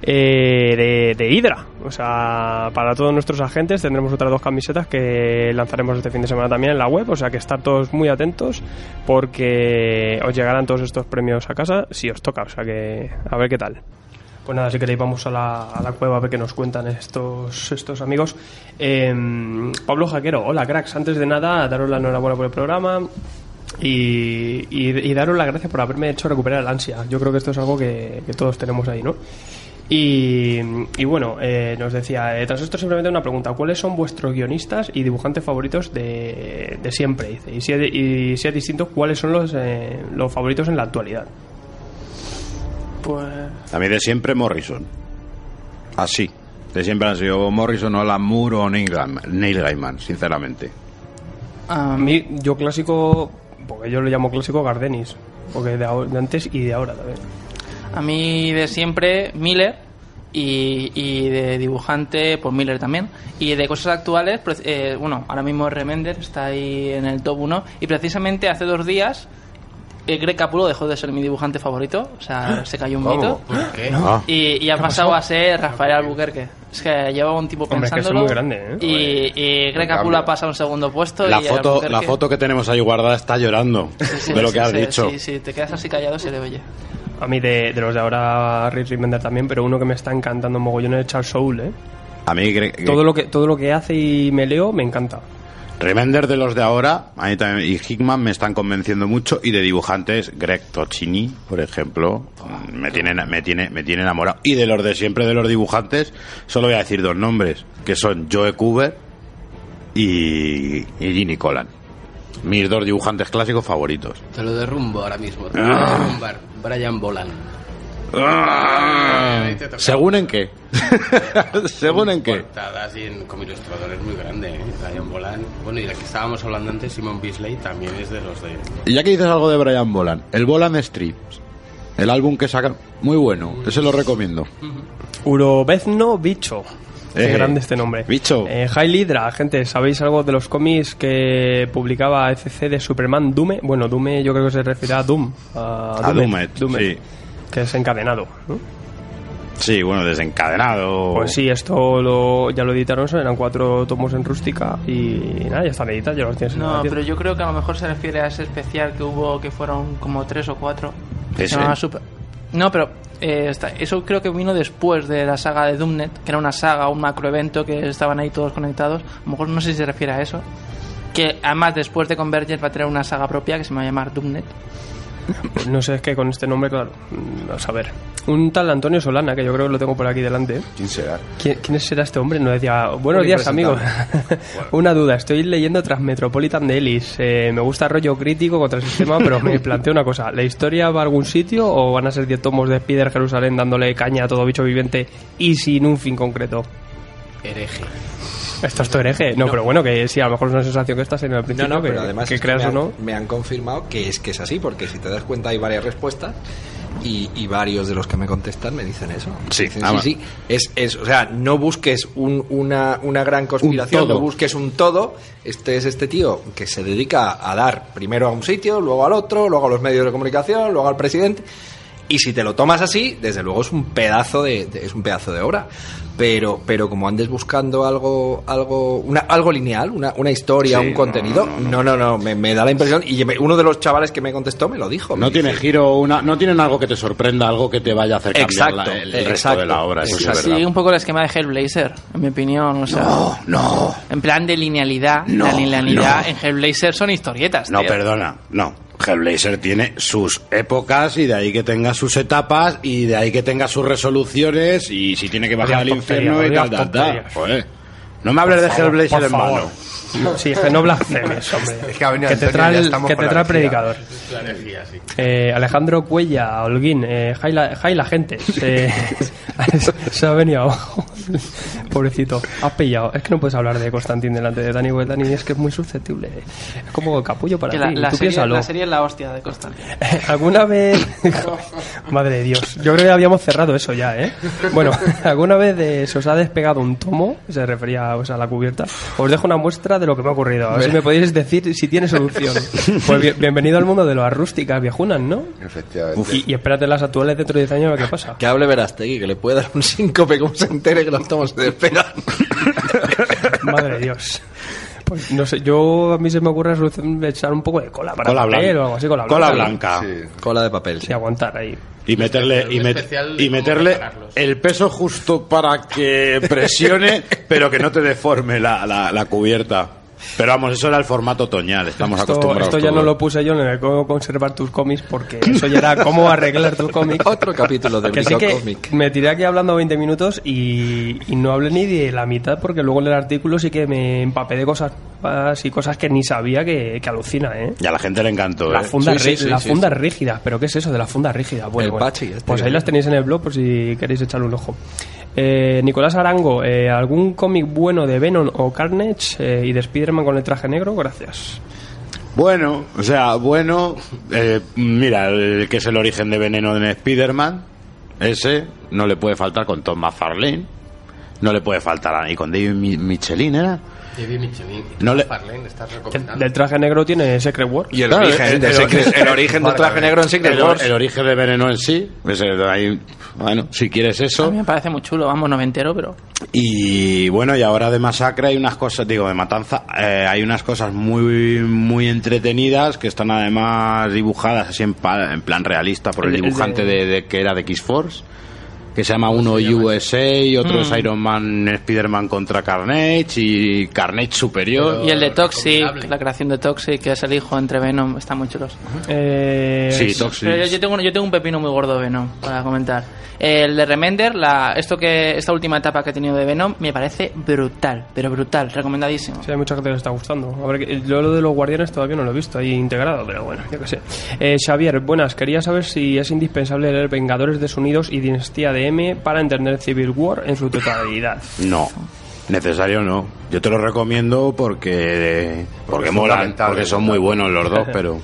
Speaker 14: eh, de, de Hydra. O sea, para todos nuestros agentes tendremos otras dos camisetas que lanzaremos este fin de semana también en la web. O sea, que estar todos muy atentos porque os llegarán todos estos premios a casa si os toca. O sea, que a ver qué tal. Pues nada, si queréis vamos a la, a la cueva a ver qué nos cuentan estos, estos amigos. Eh, Pablo Jaquero, hola cracks. Antes de nada, daros la enhorabuena por el programa. Y, daros las gracias por haberme hecho recuperar el ansia. Yo creo que esto es algo que, todos tenemos ahí, ¿no? Y, bueno, eh, nos decía, eh, tras esto simplemente una pregunta, ¿cuáles son vuestros guionistas y dibujantes favoritos de, de siempre? Y si, es, y si es distinto, ¿cuáles son los, eh, los favoritos en la actualidad?
Speaker 13: Pues.
Speaker 9: A mí de siempre Morrison. Así. De siempre han sido Morrison, Alan Moore o Neil Gaiman, Neil Gaiman sinceramente.
Speaker 14: A mí, yo clásico, porque yo lo llamo clásico Gardenis, porque de, ahora- de antes y de ahora también.
Speaker 13: A mí de siempre Miller y, y de dibujante pues Miller también y de cosas actuales pues, eh, bueno ahora mismo Remender está ahí en el top 1 y precisamente hace dos días Greg Capullo dejó de ser mi dibujante favorito o sea se cayó un
Speaker 11: ¿Cómo?
Speaker 13: mito
Speaker 11: ¿Por qué?
Speaker 9: Ah.
Speaker 13: y, y ha
Speaker 14: ¿Qué
Speaker 13: pasado
Speaker 14: pasó?
Speaker 13: a ser Rafael Albuquerque es que llevaba un tiempo
Speaker 14: Hombre, es que es
Speaker 13: pensándolo
Speaker 14: muy grande, ¿eh?
Speaker 13: y, y Greg Capullo ha pasado a un segundo puesto
Speaker 9: La
Speaker 13: y
Speaker 9: foto,
Speaker 13: Albuquerque-
Speaker 9: la foto que tenemos ahí guardada está llorando
Speaker 13: Sí,
Speaker 9: de lo que has
Speaker 13: sí,
Speaker 9: dicho.
Speaker 13: sí, sí, te quedas así callado se le oye
Speaker 14: A mí de, de los de ahora, Rick Remender también, pero uno que me está encantando mogollón es Charles Soule, ¿eh?
Speaker 9: A mí Gre-
Speaker 14: Todo lo que, todo lo que hace y me leo me encanta.
Speaker 9: Remender de los de ahora, a mí también, y Hickman me están convenciendo mucho y de dibujantes Greg Tocini, por ejemplo, me tiene me tiene me tiene enamorado y de los de siempre de los dibujantes solo voy a decir dos nombres, que son Joe Cuber y, y Ginny Colan. Mis dos dibujantes clásicos favoritos.
Speaker 11: Te lo derrumbo ahora mismo. Te
Speaker 9: Ah.
Speaker 11: lo voy a derrumbar. Brian Bolan.
Speaker 9: Ah, ¿Según en qué? ¿Según en qué?
Speaker 11: Portada así en, como ilustrador es muy grande, ¿eh? Brian Bolan. Bueno, y la que estábamos hablando antes, Simon Beasley, también es de los de...
Speaker 9: Y ya que dices algo de Brian Bolan, el Bolan Strips, el álbum que saca, muy bueno, ese lo recomiendo.
Speaker 14: Urobezno Bicho. Qué
Speaker 9: Eh,
Speaker 14: grande este nombre.
Speaker 9: Bicho.
Speaker 14: Eh, High Hydra, gente, ¿sabéis algo de los cómics que publicaba FC de Superman Dume? Bueno, Dume yo creo que se refiere a Doom. A,
Speaker 9: A Dumet, sí.
Speaker 14: Que es encadenado, ¿no?
Speaker 9: Sí, bueno, desencadenado.
Speaker 14: Pues sí, esto lo, ya lo editaron, eran cuatro tomos en rústica y nada, ya están editados, ya los tienes
Speaker 13: No, pero yo creo que a lo mejor se refiere a ese especial que hubo, que fueron como tres o cuatro.
Speaker 9: ¿Ese?
Speaker 13: se llamaba Super- No, pero eh, está- eso creo que vino después de la saga de Doomnet, que era una saga, un macroevento que estaban ahí todos conectados. A lo mejor no sé si se refiere a eso. Que además después de Convergence va a tener una saga propia que se va a llamar Doomnet.
Speaker 14: Pues no sé, es que con este nombre, claro, mm, a saber. Un tal Antonio Solana, que yo creo que lo tengo por aquí delante.
Speaker 16: ¿Quién será?
Speaker 14: ¿Quién, quién será este hombre? No decía, buenos días amigos. Una duda, estoy leyendo Transmetropolitan de Ellis. Eh, me gusta el rollo crítico contra el sistema, pero me planteo una cosa. ¿La historia va a algún sitio o van a ser 10 tomos de Spider Jerusalén dándole caña a todo bicho viviente y sin un fin concreto?
Speaker 11: Hereje.
Speaker 14: Esto es tu hereje. No, pero bueno, que sí, a lo mejor es una sensación que estás en el
Speaker 18: No,
Speaker 14: principio,
Speaker 18: no,
Speaker 14: que,
Speaker 18: pero además
Speaker 14: que
Speaker 18: es que
Speaker 14: creas
Speaker 18: me,
Speaker 14: o no.
Speaker 18: han, me han confirmado que es que es así, porque si te das cuenta hay varias respuestas y, y varios de los que me contestan me dicen eso.
Speaker 9: Sí,
Speaker 18: Dicen,
Speaker 9: ah,
Speaker 18: sí, sí. Es, es, o sea, no busques un- una, una gran conspiración, no busques un todo. Este es este tío que se dedica a dar primero a un sitio, luego al otro, luego a los medios de comunicación, luego al presidente. Y si te lo tomas así, desde luego es un pedazo de, de- es un pedazo de obra. Pero, pero como andes buscando algo, algo, una, algo lineal, una, una historia,
Speaker 9: Sí,
Speaker 18: un
Speaker 9: no,
Speaker 18: contenido, no, no, no, me, me da la impresión. Y me- uno de los chavales que me contestó me lo dijo. me
Speaker 9: No tiene
Speaker 18: dice,
Speaker 9: giro, una, no tienen algo que te sorprenda, algo que te vaya a hacer cambiar
Speaker 18: Exacto,
Speaker 9: la- el resto
Speaker 18: exacto,
Speaker 9: de la obra. Eso sí es
Speaker 13: Sí, un poco el esquema de Hellblazer, en mi opinión. O sea,
Speaker 9: No, no.
Speaker 13: En plan de linealidad.
Speaker 9: No,
Speaker 13: la linealidad
Speaker 9: no.
Speaker 13: en Hellblazer son historietas.
Speaker 9: No,
Speaker 13: tío.
Speaker 9: perdona, no. Hellblazer tiene sus épocas y de ahí que tenga sus etapas y de ahí que tenga sus resoluciones y si tiene que bajar al infierno y tal, tal, tal. No me hables de Hellblazer
Speaker 14: por
Speaker 9: en
Speaker 14: favor.
Speaker 9: vano.
Speaker 14: No, sí, es que no blasfemes, hombre.
Speaker 16: Es que ha venido
Speaker 14: que te trae el, que te trae el predicador.
Speaker 11: La energía, sí.
Speaker 14: Eh, Alejandro Cuella, Holguín, eh, jai la, jai la gente. Se, se ha venido abajo. Pobrecito, has pillado. Es que no puedes hablar de Constantín delante de Dani, porque Dani es que es muy susceptible. Es como capullo para ti.
Speaker 13: la, la serie, la serie es la hostia de Constantine.
Speaker 14: ¿Alguna vez... Madre de Dios. Yo creo que habíamos cerrado eso ya, ¿eh? Bueno, ¿alguna vez eh, se os ha despegado un tomo? Se refería pues, a la cubierta. Os dejo una muestra de lo que me ha ocurrido. A ver si me podéis decir si tiene solución. Pues bien- bienvenido al mundo de las rústicas viejunas, ¿no?
Speaker 16: Efectivamente.
Speaker 14: Y, y espérate las actuales dentro de 10 años a ver qué pasa.
Speaker 18: Que hable Verastegui, que le puede dar un síncope como se entere que los tomos se despegan.
Speaker 14: Madre de Dios. Pues no sé, yo a mí se me ocurre la solución de echar un poco de cola para
Speaker 9: Cola
Speaker 14: papel
Speaker 9: blanca.
Speaker 14: o algo así, cola
Speaker 9: Cola
Speaker 14: blanca.
Speaker 9: blanca.
Speaker 18: Cola de papel.
Speaker 14: Sí, aguantar ahí.
Speaker 9: Y meterle, y, met- y meterle el peso justo para que presione, pero que no te deforme la, la, la cubierta. Pero vamos, eso era el formato otoñal, estamos
Speaker 14: Esto,
Speaker 9: acostumbrados.
Speaker 14: esto ya no lo puse yo en el cómo conservar tus cómics porque eso ya era cómo arreglar tu cómic.
Speaker 18: Otro capítulo del
Speaker 14: que sí que
Speaker 18: cómic.
Speaker 14: me tiré aquí hablando 20 minutos y, y no hablé ni de la mitad porque luego en el artículo sí que me empapé de cosas y cosas que ni sabía que, que alucina, ¿eh?
Speaker 9: Y a la gente le encantó.
Speaker 14: La
Speaker 9: ¿eh?
Speaker 14: funda,
Speaker 18: Sí, sí,
Speaker 14: rí-
Speaker 18: sí,
Speaker 14: la
Speaker 18: sí,
Speaker 14: funda
Speaker 18: sí.
Speaker 14: rígida, pero ¿qué es eso de la funda rígida? Bueno,
Speaker 18: El
Speaker 14: bueno,
Speaker 18: Pachi, este
Speaker 14: pues ahí las
Speaker 18: dijo.
Speaker 14: tenéis en el blog por si queréis echarle un ojo. Eh, Nicolás Arango, eh, ¿algún cómic bueno de Venom o Carnage eh, y de Spider-Man con el traje negro? Gracias.
Speaker 9: Bueno, o sea, bueno, eh, mira, el que es el origen de veneno en Spider-Man, ese no le puede faltar con Tom McFarlane, no le puede faltar y con David Mi- Michelin, ¿era? No le-
Speaker 14: El- traje negro tiene Secret War.
Speaker 18: Y el
Speaker 9: Claro,
Speaker 18: origen,
Speaker 9: el-
Speaker 18: de
Speaker 9: el-
Speaker 18: Secret- el origen del traje negro en Secret
Speaker 9: el,
Speaker 18: Wars.
Speaker 9: el origen de veneno en sí, pues, eh, ahí, bueno, si quieres
Speaker 13: A
Speaker 9: eso.
Speaker 13: mí me parece muy chulo, vamos, no me entero, pero...
Speaker 9: Y bueno, y ahora de Masacre hay unas cosas, digo, de Matanza, eh, hay unas cosas muy muy entretenidas que están además dibujadas así en, pa- en plan realista por el,
Speaker 14: El- el
Speaker 9: dibujante
Speaker 14: de-
Speaker 9: de, de- que era de X-Force, que se llama uno USA y otro es
Speaker 13: Mm.
Speaker 9: Iron Man, Spider-Man contra Carnage y Carnage superior.
Speaker 13: Y el de Toxic, la creación de Toxic, que es el hijo entre Venom, están muy chulos.
Speaker 14: Eh,
Speaker 9: Sí, Toxic.
Speaker 13: Pero yo, yo tengo, yo tengo un pepino muy gordo de Venom para comentar. El de Remender, la, esto que esta última etapa que he tenido de Venom, me parece brutal, pero brutal, recomendadísimo.
Speaker 14: Sí, hay mucha gente que le está gustando. A ver, yo lo de los guardianes todavía no lo he visto ahí integrado, pero bueno, yo qué sé. Eh, Xavier, buenas. Quería saber si es indispensable leer Vengadores desunidos y Dinastía de Para entender Civil War en su totalidad.
Speaker 9: No. Necesario no. Yo te lo recomiendo porque porque molan, porque son muy buenos los dos, pero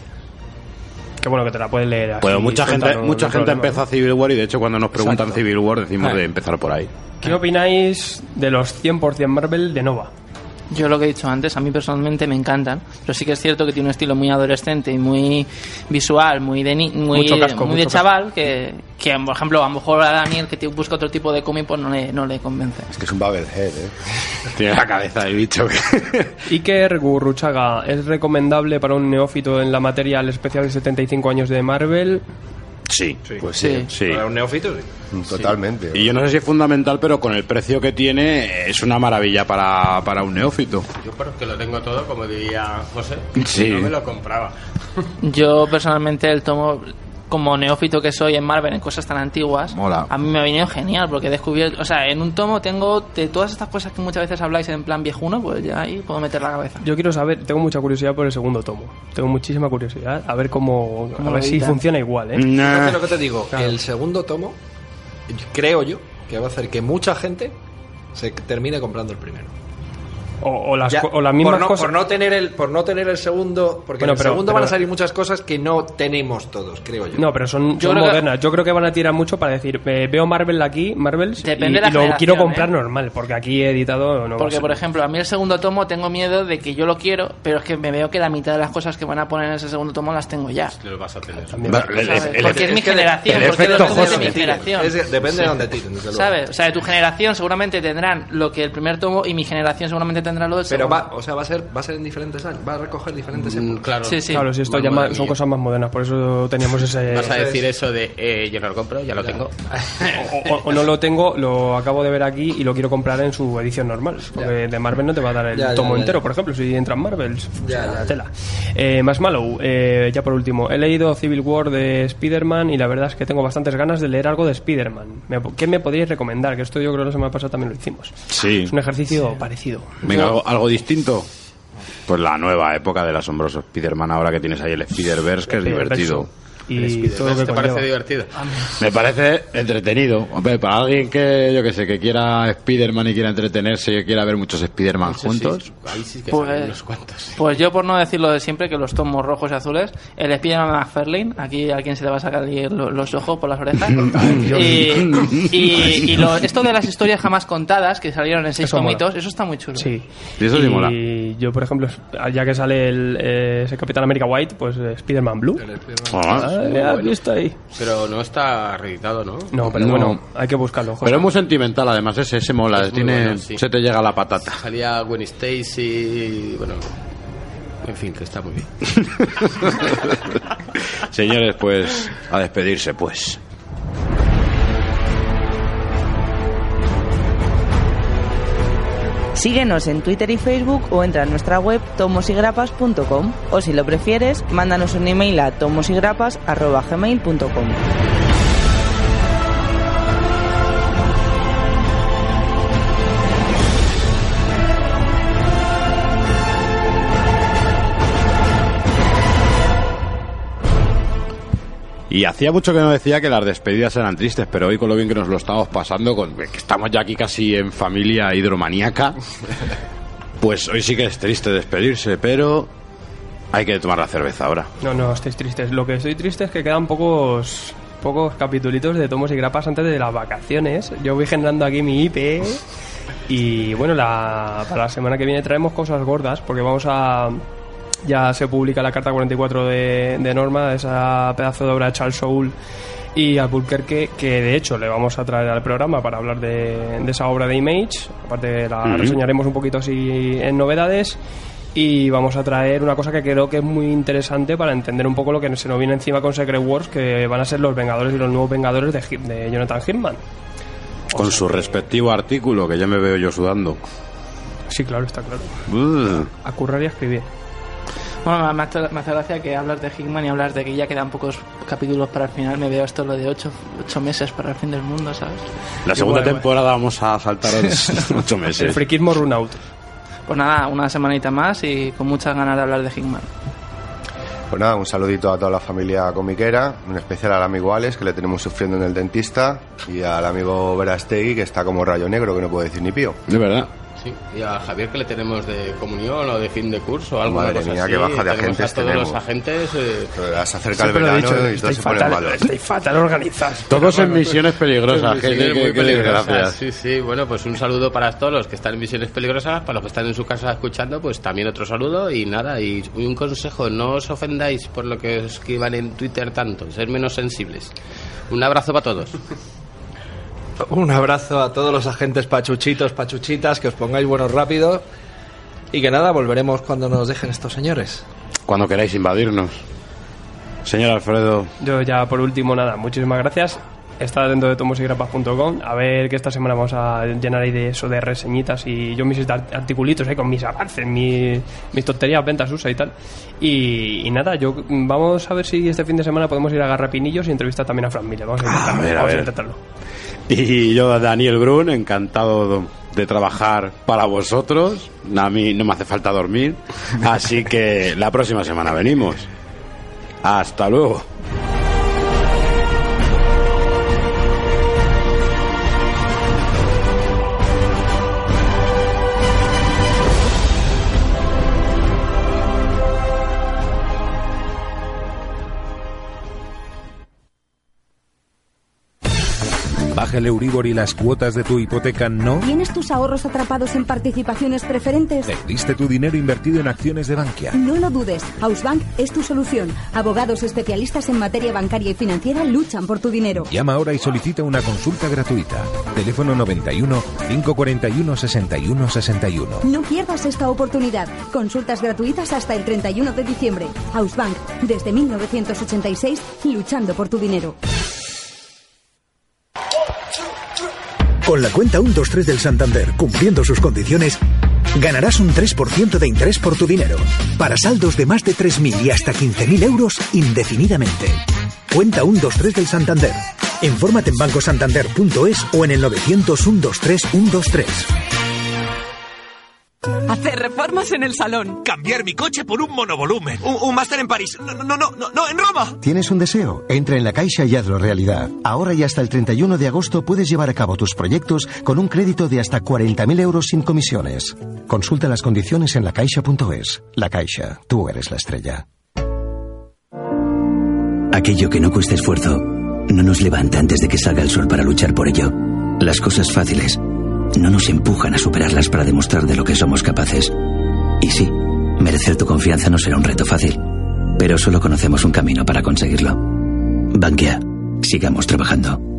Speaker 14: Qué bueno que te la puedes leer. así,
Speaker 9: Bueno, mucha gente,
Speaker 14: no-
Speaker 9: mucha gente
Speaker 14: problema.
Speaker 9: empezó a Civil War y de hecho cuando nos preguntan
Speaker 14: Exacto.
Speaker 9: Civil War decimos de empezar por ahí.
Speaker 14: ¿Qué opináis de los 100% Marvel de Nova?
Speaker 13: Yo lo que he dicho antes, a mí personalmente me encantan, pero sí que es cierto que tiene un estilo muy adolescente y muy visual, muy de, ni- muy,
Speaker 14: casco,
Speaker 13: muy de chaval, que, que por ejemplo a lo mejor a Daniel que busca otro tipo de cómic pues no le, no le convence.
Speaker 16: Es que es un Babelhead, ¿eh?
Speaker 9: Tiene la cabeza de bicho.
Speaker 14: Iker Gurruchaga, ¿es recomendable para un neófito en la materia el especial de 75 años de Marvel?
Speaker 9: Sí,
Speaker 16: Pues
Speaker 13: Sí.
Speaker 16: sí.
Speaker 18: Para un neófito, sí.
Speaker 16: Totalmente.
Speaker 9: Y yo no sé si es fundamental, pero con el precio que tiene es una maravilla para, para un neófito.
Speaker 11: Yo porque lo tengo todo, como diría José,
Speaker 9: Sí.
Speaker 11: no me lo compraba.
Speaker 13: Yo personalmente el tomo como neófito que soy en Marvel en cosas tan antiguas,
Speaker 9: Mola.
Speaker 13: a mí me ha venido genial porque he descubierto, o sea, en un tomo tengo de todas estas cosas que muchas veces habláis en plan viejuno, pues ya ahí puedo meter la cabeza.
Speaker 14: Yo quiero saber, tengo mucha curiosidad por el segundo tomo. Tengo muchísima curiosidad a ver cómo,
Speaker 13: ¿Cómo
Speaker 14: a ver si funciona igual, ¿eh?
Speaker 9: Nah.
Speaker 18: Lo que te digo,
Speaker 14: Claro.
Speaker 18: el segundo tomo, creo yo, que va a hacer que mucha gente se termine comprando el primero.
Speaker 14: O, o las,
Speaker 18: Ya,
Speaker 14: co- o las mismas
Speaker 18: por no,
Speaker 14: cosas.
Speaker 18: por no tener el por no tener el segundo porque
Speaker 14: Bueno,
Speaker 18: en el
Speaker 14: pero-
Speaker 18: segundo van a salir muchas cosas que no tenemos todos creo yo
Speaker 14: No, pero son,
Speaker 13: Yo
Speaker 14: son
Speaker 13: que-
Speaker 14: modernas. Yo creo que van a tirar mucho para decir, eh, veo Marvel aquí, Marvel,
Speaker 13: Depende
Speaker 14: y,
Speaker 13: de la
Speaker 14: y lo
Speaker 13: generación,
Speaker 14: quiero comprar
Speaker 13: ¿eh?
Speaker 14: normal, porque aquí he editado no
Speaker 13: Porque, por ejemplo, a mí el segundo tomo tengo miedo de que yo lo quiero, pero es que me veo que la mitad de las cosas que van a poner en ese segundo tomo las tengo ya.
Speaker 11: Lo vas a tener.
Speaker 14: También.
Speaker 9: Va- el-
Speaker 13: ¿sabes?
Speaker 9: el-
Speaker 13: porque es mi generación,
Speaker 9: el
Speaker 13: porque de mi generación.
Speaker 18: Depende de dónde tiren.
Speaker 13: ¿Sabes? O sea, de tu generación seguramente tendrán lo que el primer tomo y mi generación seguramente tendrá lo del
Speaker 18: Pero
Speaker 13: segundo.
Speaker 18: va, o sea, va a ser, va a ser en diferentes años, va a recoger diferentes
Speaker 11: Mm, claro.
Speaker 13: Sí, sí.
Speaker 14: Claro, si esto ya
Speaker 11: Madre
Speaker 14: ma- son cosas más modernas, por eso teníamos ese...
Speaker 11: Vas a decir eso de eh, yo no lo compro, ya lo tengo.
Speaker 14: o, o no lo tengo, lo acabo de ver aquí y lo quiero comprar en su edición normal. Porque de Marvel no te va a dar el
Speaker 18: Ya, ya,
Speaker 14: tomo
Speaker 18: ya,
Speaker 14: entero,
Speaker 18: ya.
Speaker 14: por ejemplo, si entran Marvels.
Speaker 18: ya.
Speaker 14: tela. Eh, más malo, eh, ya por último. He leído Civil War de Spider-Man y la verdad es que tengo bastantes ganas de leer algo de Spider-Man. Me- ¿Qué me podríais recomendar? Que esto yo creo que la semana pasada también lo hicimos.
Speaker 9: Sí.
Speaker 14: Es un ejercicio parecido.
Speaker 9: Venga, algo, algo distinto. Pues la nueva época del asombroso Spider-Man, ahora que tienes ahí el Spider-Verse, que es divertido.
Speaker 14: Y todo lo que
Speaker 11: ¿Te parece divertido?
Speaker 9: Me parece entretenido. Hombre, para alguien que, yo que sé, que quiera Spider-Man y quiera entretenerse y quiera ver muchos Spider-Man
Speaker 11: sí,
Speaker 9: juntos.
Speaker 11: ahí sí que
Speaker 13: Pues-
Speaker 11: salen unos cuantos.
Speaker 13: Pues yo, por no decir lo de siempre, que los tomos rojos y azules, el Spider-Man McFarlane, aquí a quien se le va a sacar los ojos por las orejas. y y, y lo- esto de las historias jamás contadas, que salieron en seis
Speaker 14: Eso mola.
Speaker 13: tomitos, eso está muy chulo.
Speaker 14: Sí.
Speaker 9: Y eso sí mola.
Speaker 14: yo, por ejemplo, ya que sale el, eh, ese Capitán América White, pues eh, Spider-Man Blue.
Speaker 9: Ah,
Speaker 14: Ah, ¿has
Speaker 11: bueno.
Speaker 14: visto ahí?
Speaker 11: Pero no está reeditado, ¿no?
Speaker 14: No, pero
Speaker 9: No.
Speaker 14: bueno, hay que buscarlo. José.
Speaker 9: Pero es muy sentimental, además, ese, ese mola.
Speaker 11: Es muy
Speaker 9: tiene,
Speaker 11: bueno, sí.
Speaker 9: Se te llega la patata.
Speaker 11: Salía Gwen Stacy, bueno, en fin, que está muy bien.
Speaker 9: Señores, pues a despedirse, pues.
Speaker 19: Síguenos en Twitter y Facebook o entra en nuestra web tomosigrapas.com o si lo prefieres, mándanos un email a tomosigrapas.gmail.com.
Speaker 9: Y hacía mucho que no decía que las despedidas eran tristes, pero hoy con lo bien que nos lo estamos pasando, con que estamos ya aquí casi en familia hidromaníaca, pues hoy sí que es triste despedirse, pero hay que tomar la cerveza ahora.
Speaker 14: No, no, estéis tristes. Lo que estoy triste es que quedan pocos pocos capitulitos de tomos y grapas antes de las vacaciones. Yo voy generando aquí mi IP y bueno, la, para la semana que viene traemos cosas gordas porque vamos a... Ya se publica la carta 44 de, de Norma, esa pedazo de obra de Charles Soule y Albuquerque, que de hecho le vamos a traer al programa para hablar de, de esa obra de Image. Aparte la reseñaremos un poquito así en novedades. Y vamos a traer una cosa que creo que es muy interesante para entender un poco lo que se nos viene encima con Secret Wars, que van a ser los Vengadores y los nuevos Vengadores de Jonathan Hickman.
Speaker 9: Con su respectivo artículo, que ya me veo yo sudando.
Speaker 14: Sí, claro, está claro.
Speaker 9: Uh.
Speaker 14: A currar y a escribir.
Speaker 13: Bueno, me hace, me hace gracia que hablas de Hickman y hablas de que ya quedan pocos capítulos para el final. Me veo esto lo de ocho, ocho meses para el fin del mundo, ¿sabes?
Speaker 9: La segunda temporada vamos a saltar ocho
Speaker 14: El
Speaker 9: meses.
Speaker 14: friquismo run out.
Speaker 13: Pues nada, una semanita más y con muchas ganas de hablar de Hickman.
Speaker 16: Pues nada, un saludito a toda la familia comiquera, en especial al amigo Alex, que le tenemos sufriendo en el dentista, y al amigo Verastegui, que está como rayo negro, que no puede decir ni pío.
Speaker 9: De verdad.
Speaker 11: Sí, y a Javier que le tenemos de comunión o de fin de curso o algo
Speaker 16: Madre
Speaker 11: cosa
Speaker 16: mía,
Speaker 11: así.
Speaker 16: qué baja de
Speaker 11: Tenemos
Speaker 16: agentes
Speaker 11: a todos
Speaker 16: tenemos.
Speaker 11: los agentes. eh,
Speaker 16: se acerca el verano
Speaker 14: dicho,
Speaker 16: y todos se ponen
Speaker 14: fatal,
Speaker 16: malos.
Speaker 14: estáis fatal organizados.
Speaker 9: Todos en misiones peligrosas. Qué-
Speaker 11: muy peligrosas. Sí, sí, bueno, pues un saludo para todos los que están en misiones peligrosas, para los que están en su casa escuchando, pues también otro saludo y nada, y un consejo, no os ofendáis por lo que os escriban en Twitter tanto, ser menos sensibles. Un abrazo para todos.
Speaker 18: Un abrazo a todos los agentes pachuchitos, pachuchitas, que os pongáis buenos rápido. Y que nada, volveremos cuando nos dejen estos señores.
Speaker 9: Cuando queráis invadirnos. Señor Alfredo,
Speaker 14: Yo ya por último, nada, muchísimas gracias. Estad dentro de tomosigrapas.com a ver que esta semana vamos a llenar ahí de eso de reseñitas y yo mis art- articulitos eh, con mis avances, mi- mis tonterías, ventas, usa y tal. Y, y nada, yo vamos a ver si este fin de semana podemos ir a Garrapinillos y entrevistar también a Fran Miller. Vamos a intentarlo.
Speaker 9: a ver, a
Speaker 14: vamos
Speaker 9: ver.
Speaker 14: intentarlo.
Speaker 9: Y yo, Daniel Brun, encantado de trabajar para vosotros. A mí no me hace falta dormir. Así que la próxima semana venimos. Hasta luego.
Speaker 8: Baja
Speaker 20: baje el Euribor y las cuotas de tu hipoteca no?
Speaker 21: ¿Tienes tus ahorros atrapados en participaciones preferentes?
Speaker 20: ¿Perdiste tu dinero invertido en acciones de Bankia?
Speaker 21: No lo dudes, Hausbank es tu solución. Abogados especialistas en materia bancaria y financiera luchan por tu dinero.
Speaker 20: Llama ahora y solicita una consulta gratuita. Teléfono 91 541 61 61.
Speaker 21: No pierdas esta oportunidad. Consultas gratuitas hasta el 31 de diciembre. Hausbank, desde 1986, luchando por tu dinero.
Speaker 22: Con la cuenta 123 del Santander, cumpliendo sus condiciones, ganarás un 3% de interés por tu dinero, para saldos de más de 3.000 y hasta 15.000 euros indefinidamente. Cuenta 123 del Santander. Infórmate en bancosantander.es o en el 900 123 123.
Speaker 23: Hacer reformas en el salón.
Speaker 24: Cambiar mi coche por un monovolumen. Un, un máster en París. No, no, no, no, no, en Roma.
Speaker 25: ¿Tienes un deseo? Entra en la Caixa y hazlo realidad. Ahora y hasta el 31 de agosto puedes llevar a cabo tus proyectos con un crédito de hasta 40.000 euros sin comisiones. Consulta las condiciones en lacaixa.es. La Caixa, tú eres la estrella.
Speaker 26: Aquello que no cuesta esfuerzo no nos levanta antes de que salga el sol para luchar por ello. Las cosas fáciles no nos empujan a superarlas para demostrar de lo que somos capaces. Y sí, merecer tu confianza no será un reto fácil, pero solo conocemos un camino para conseguirlo. Bankia, sigamos trabajando.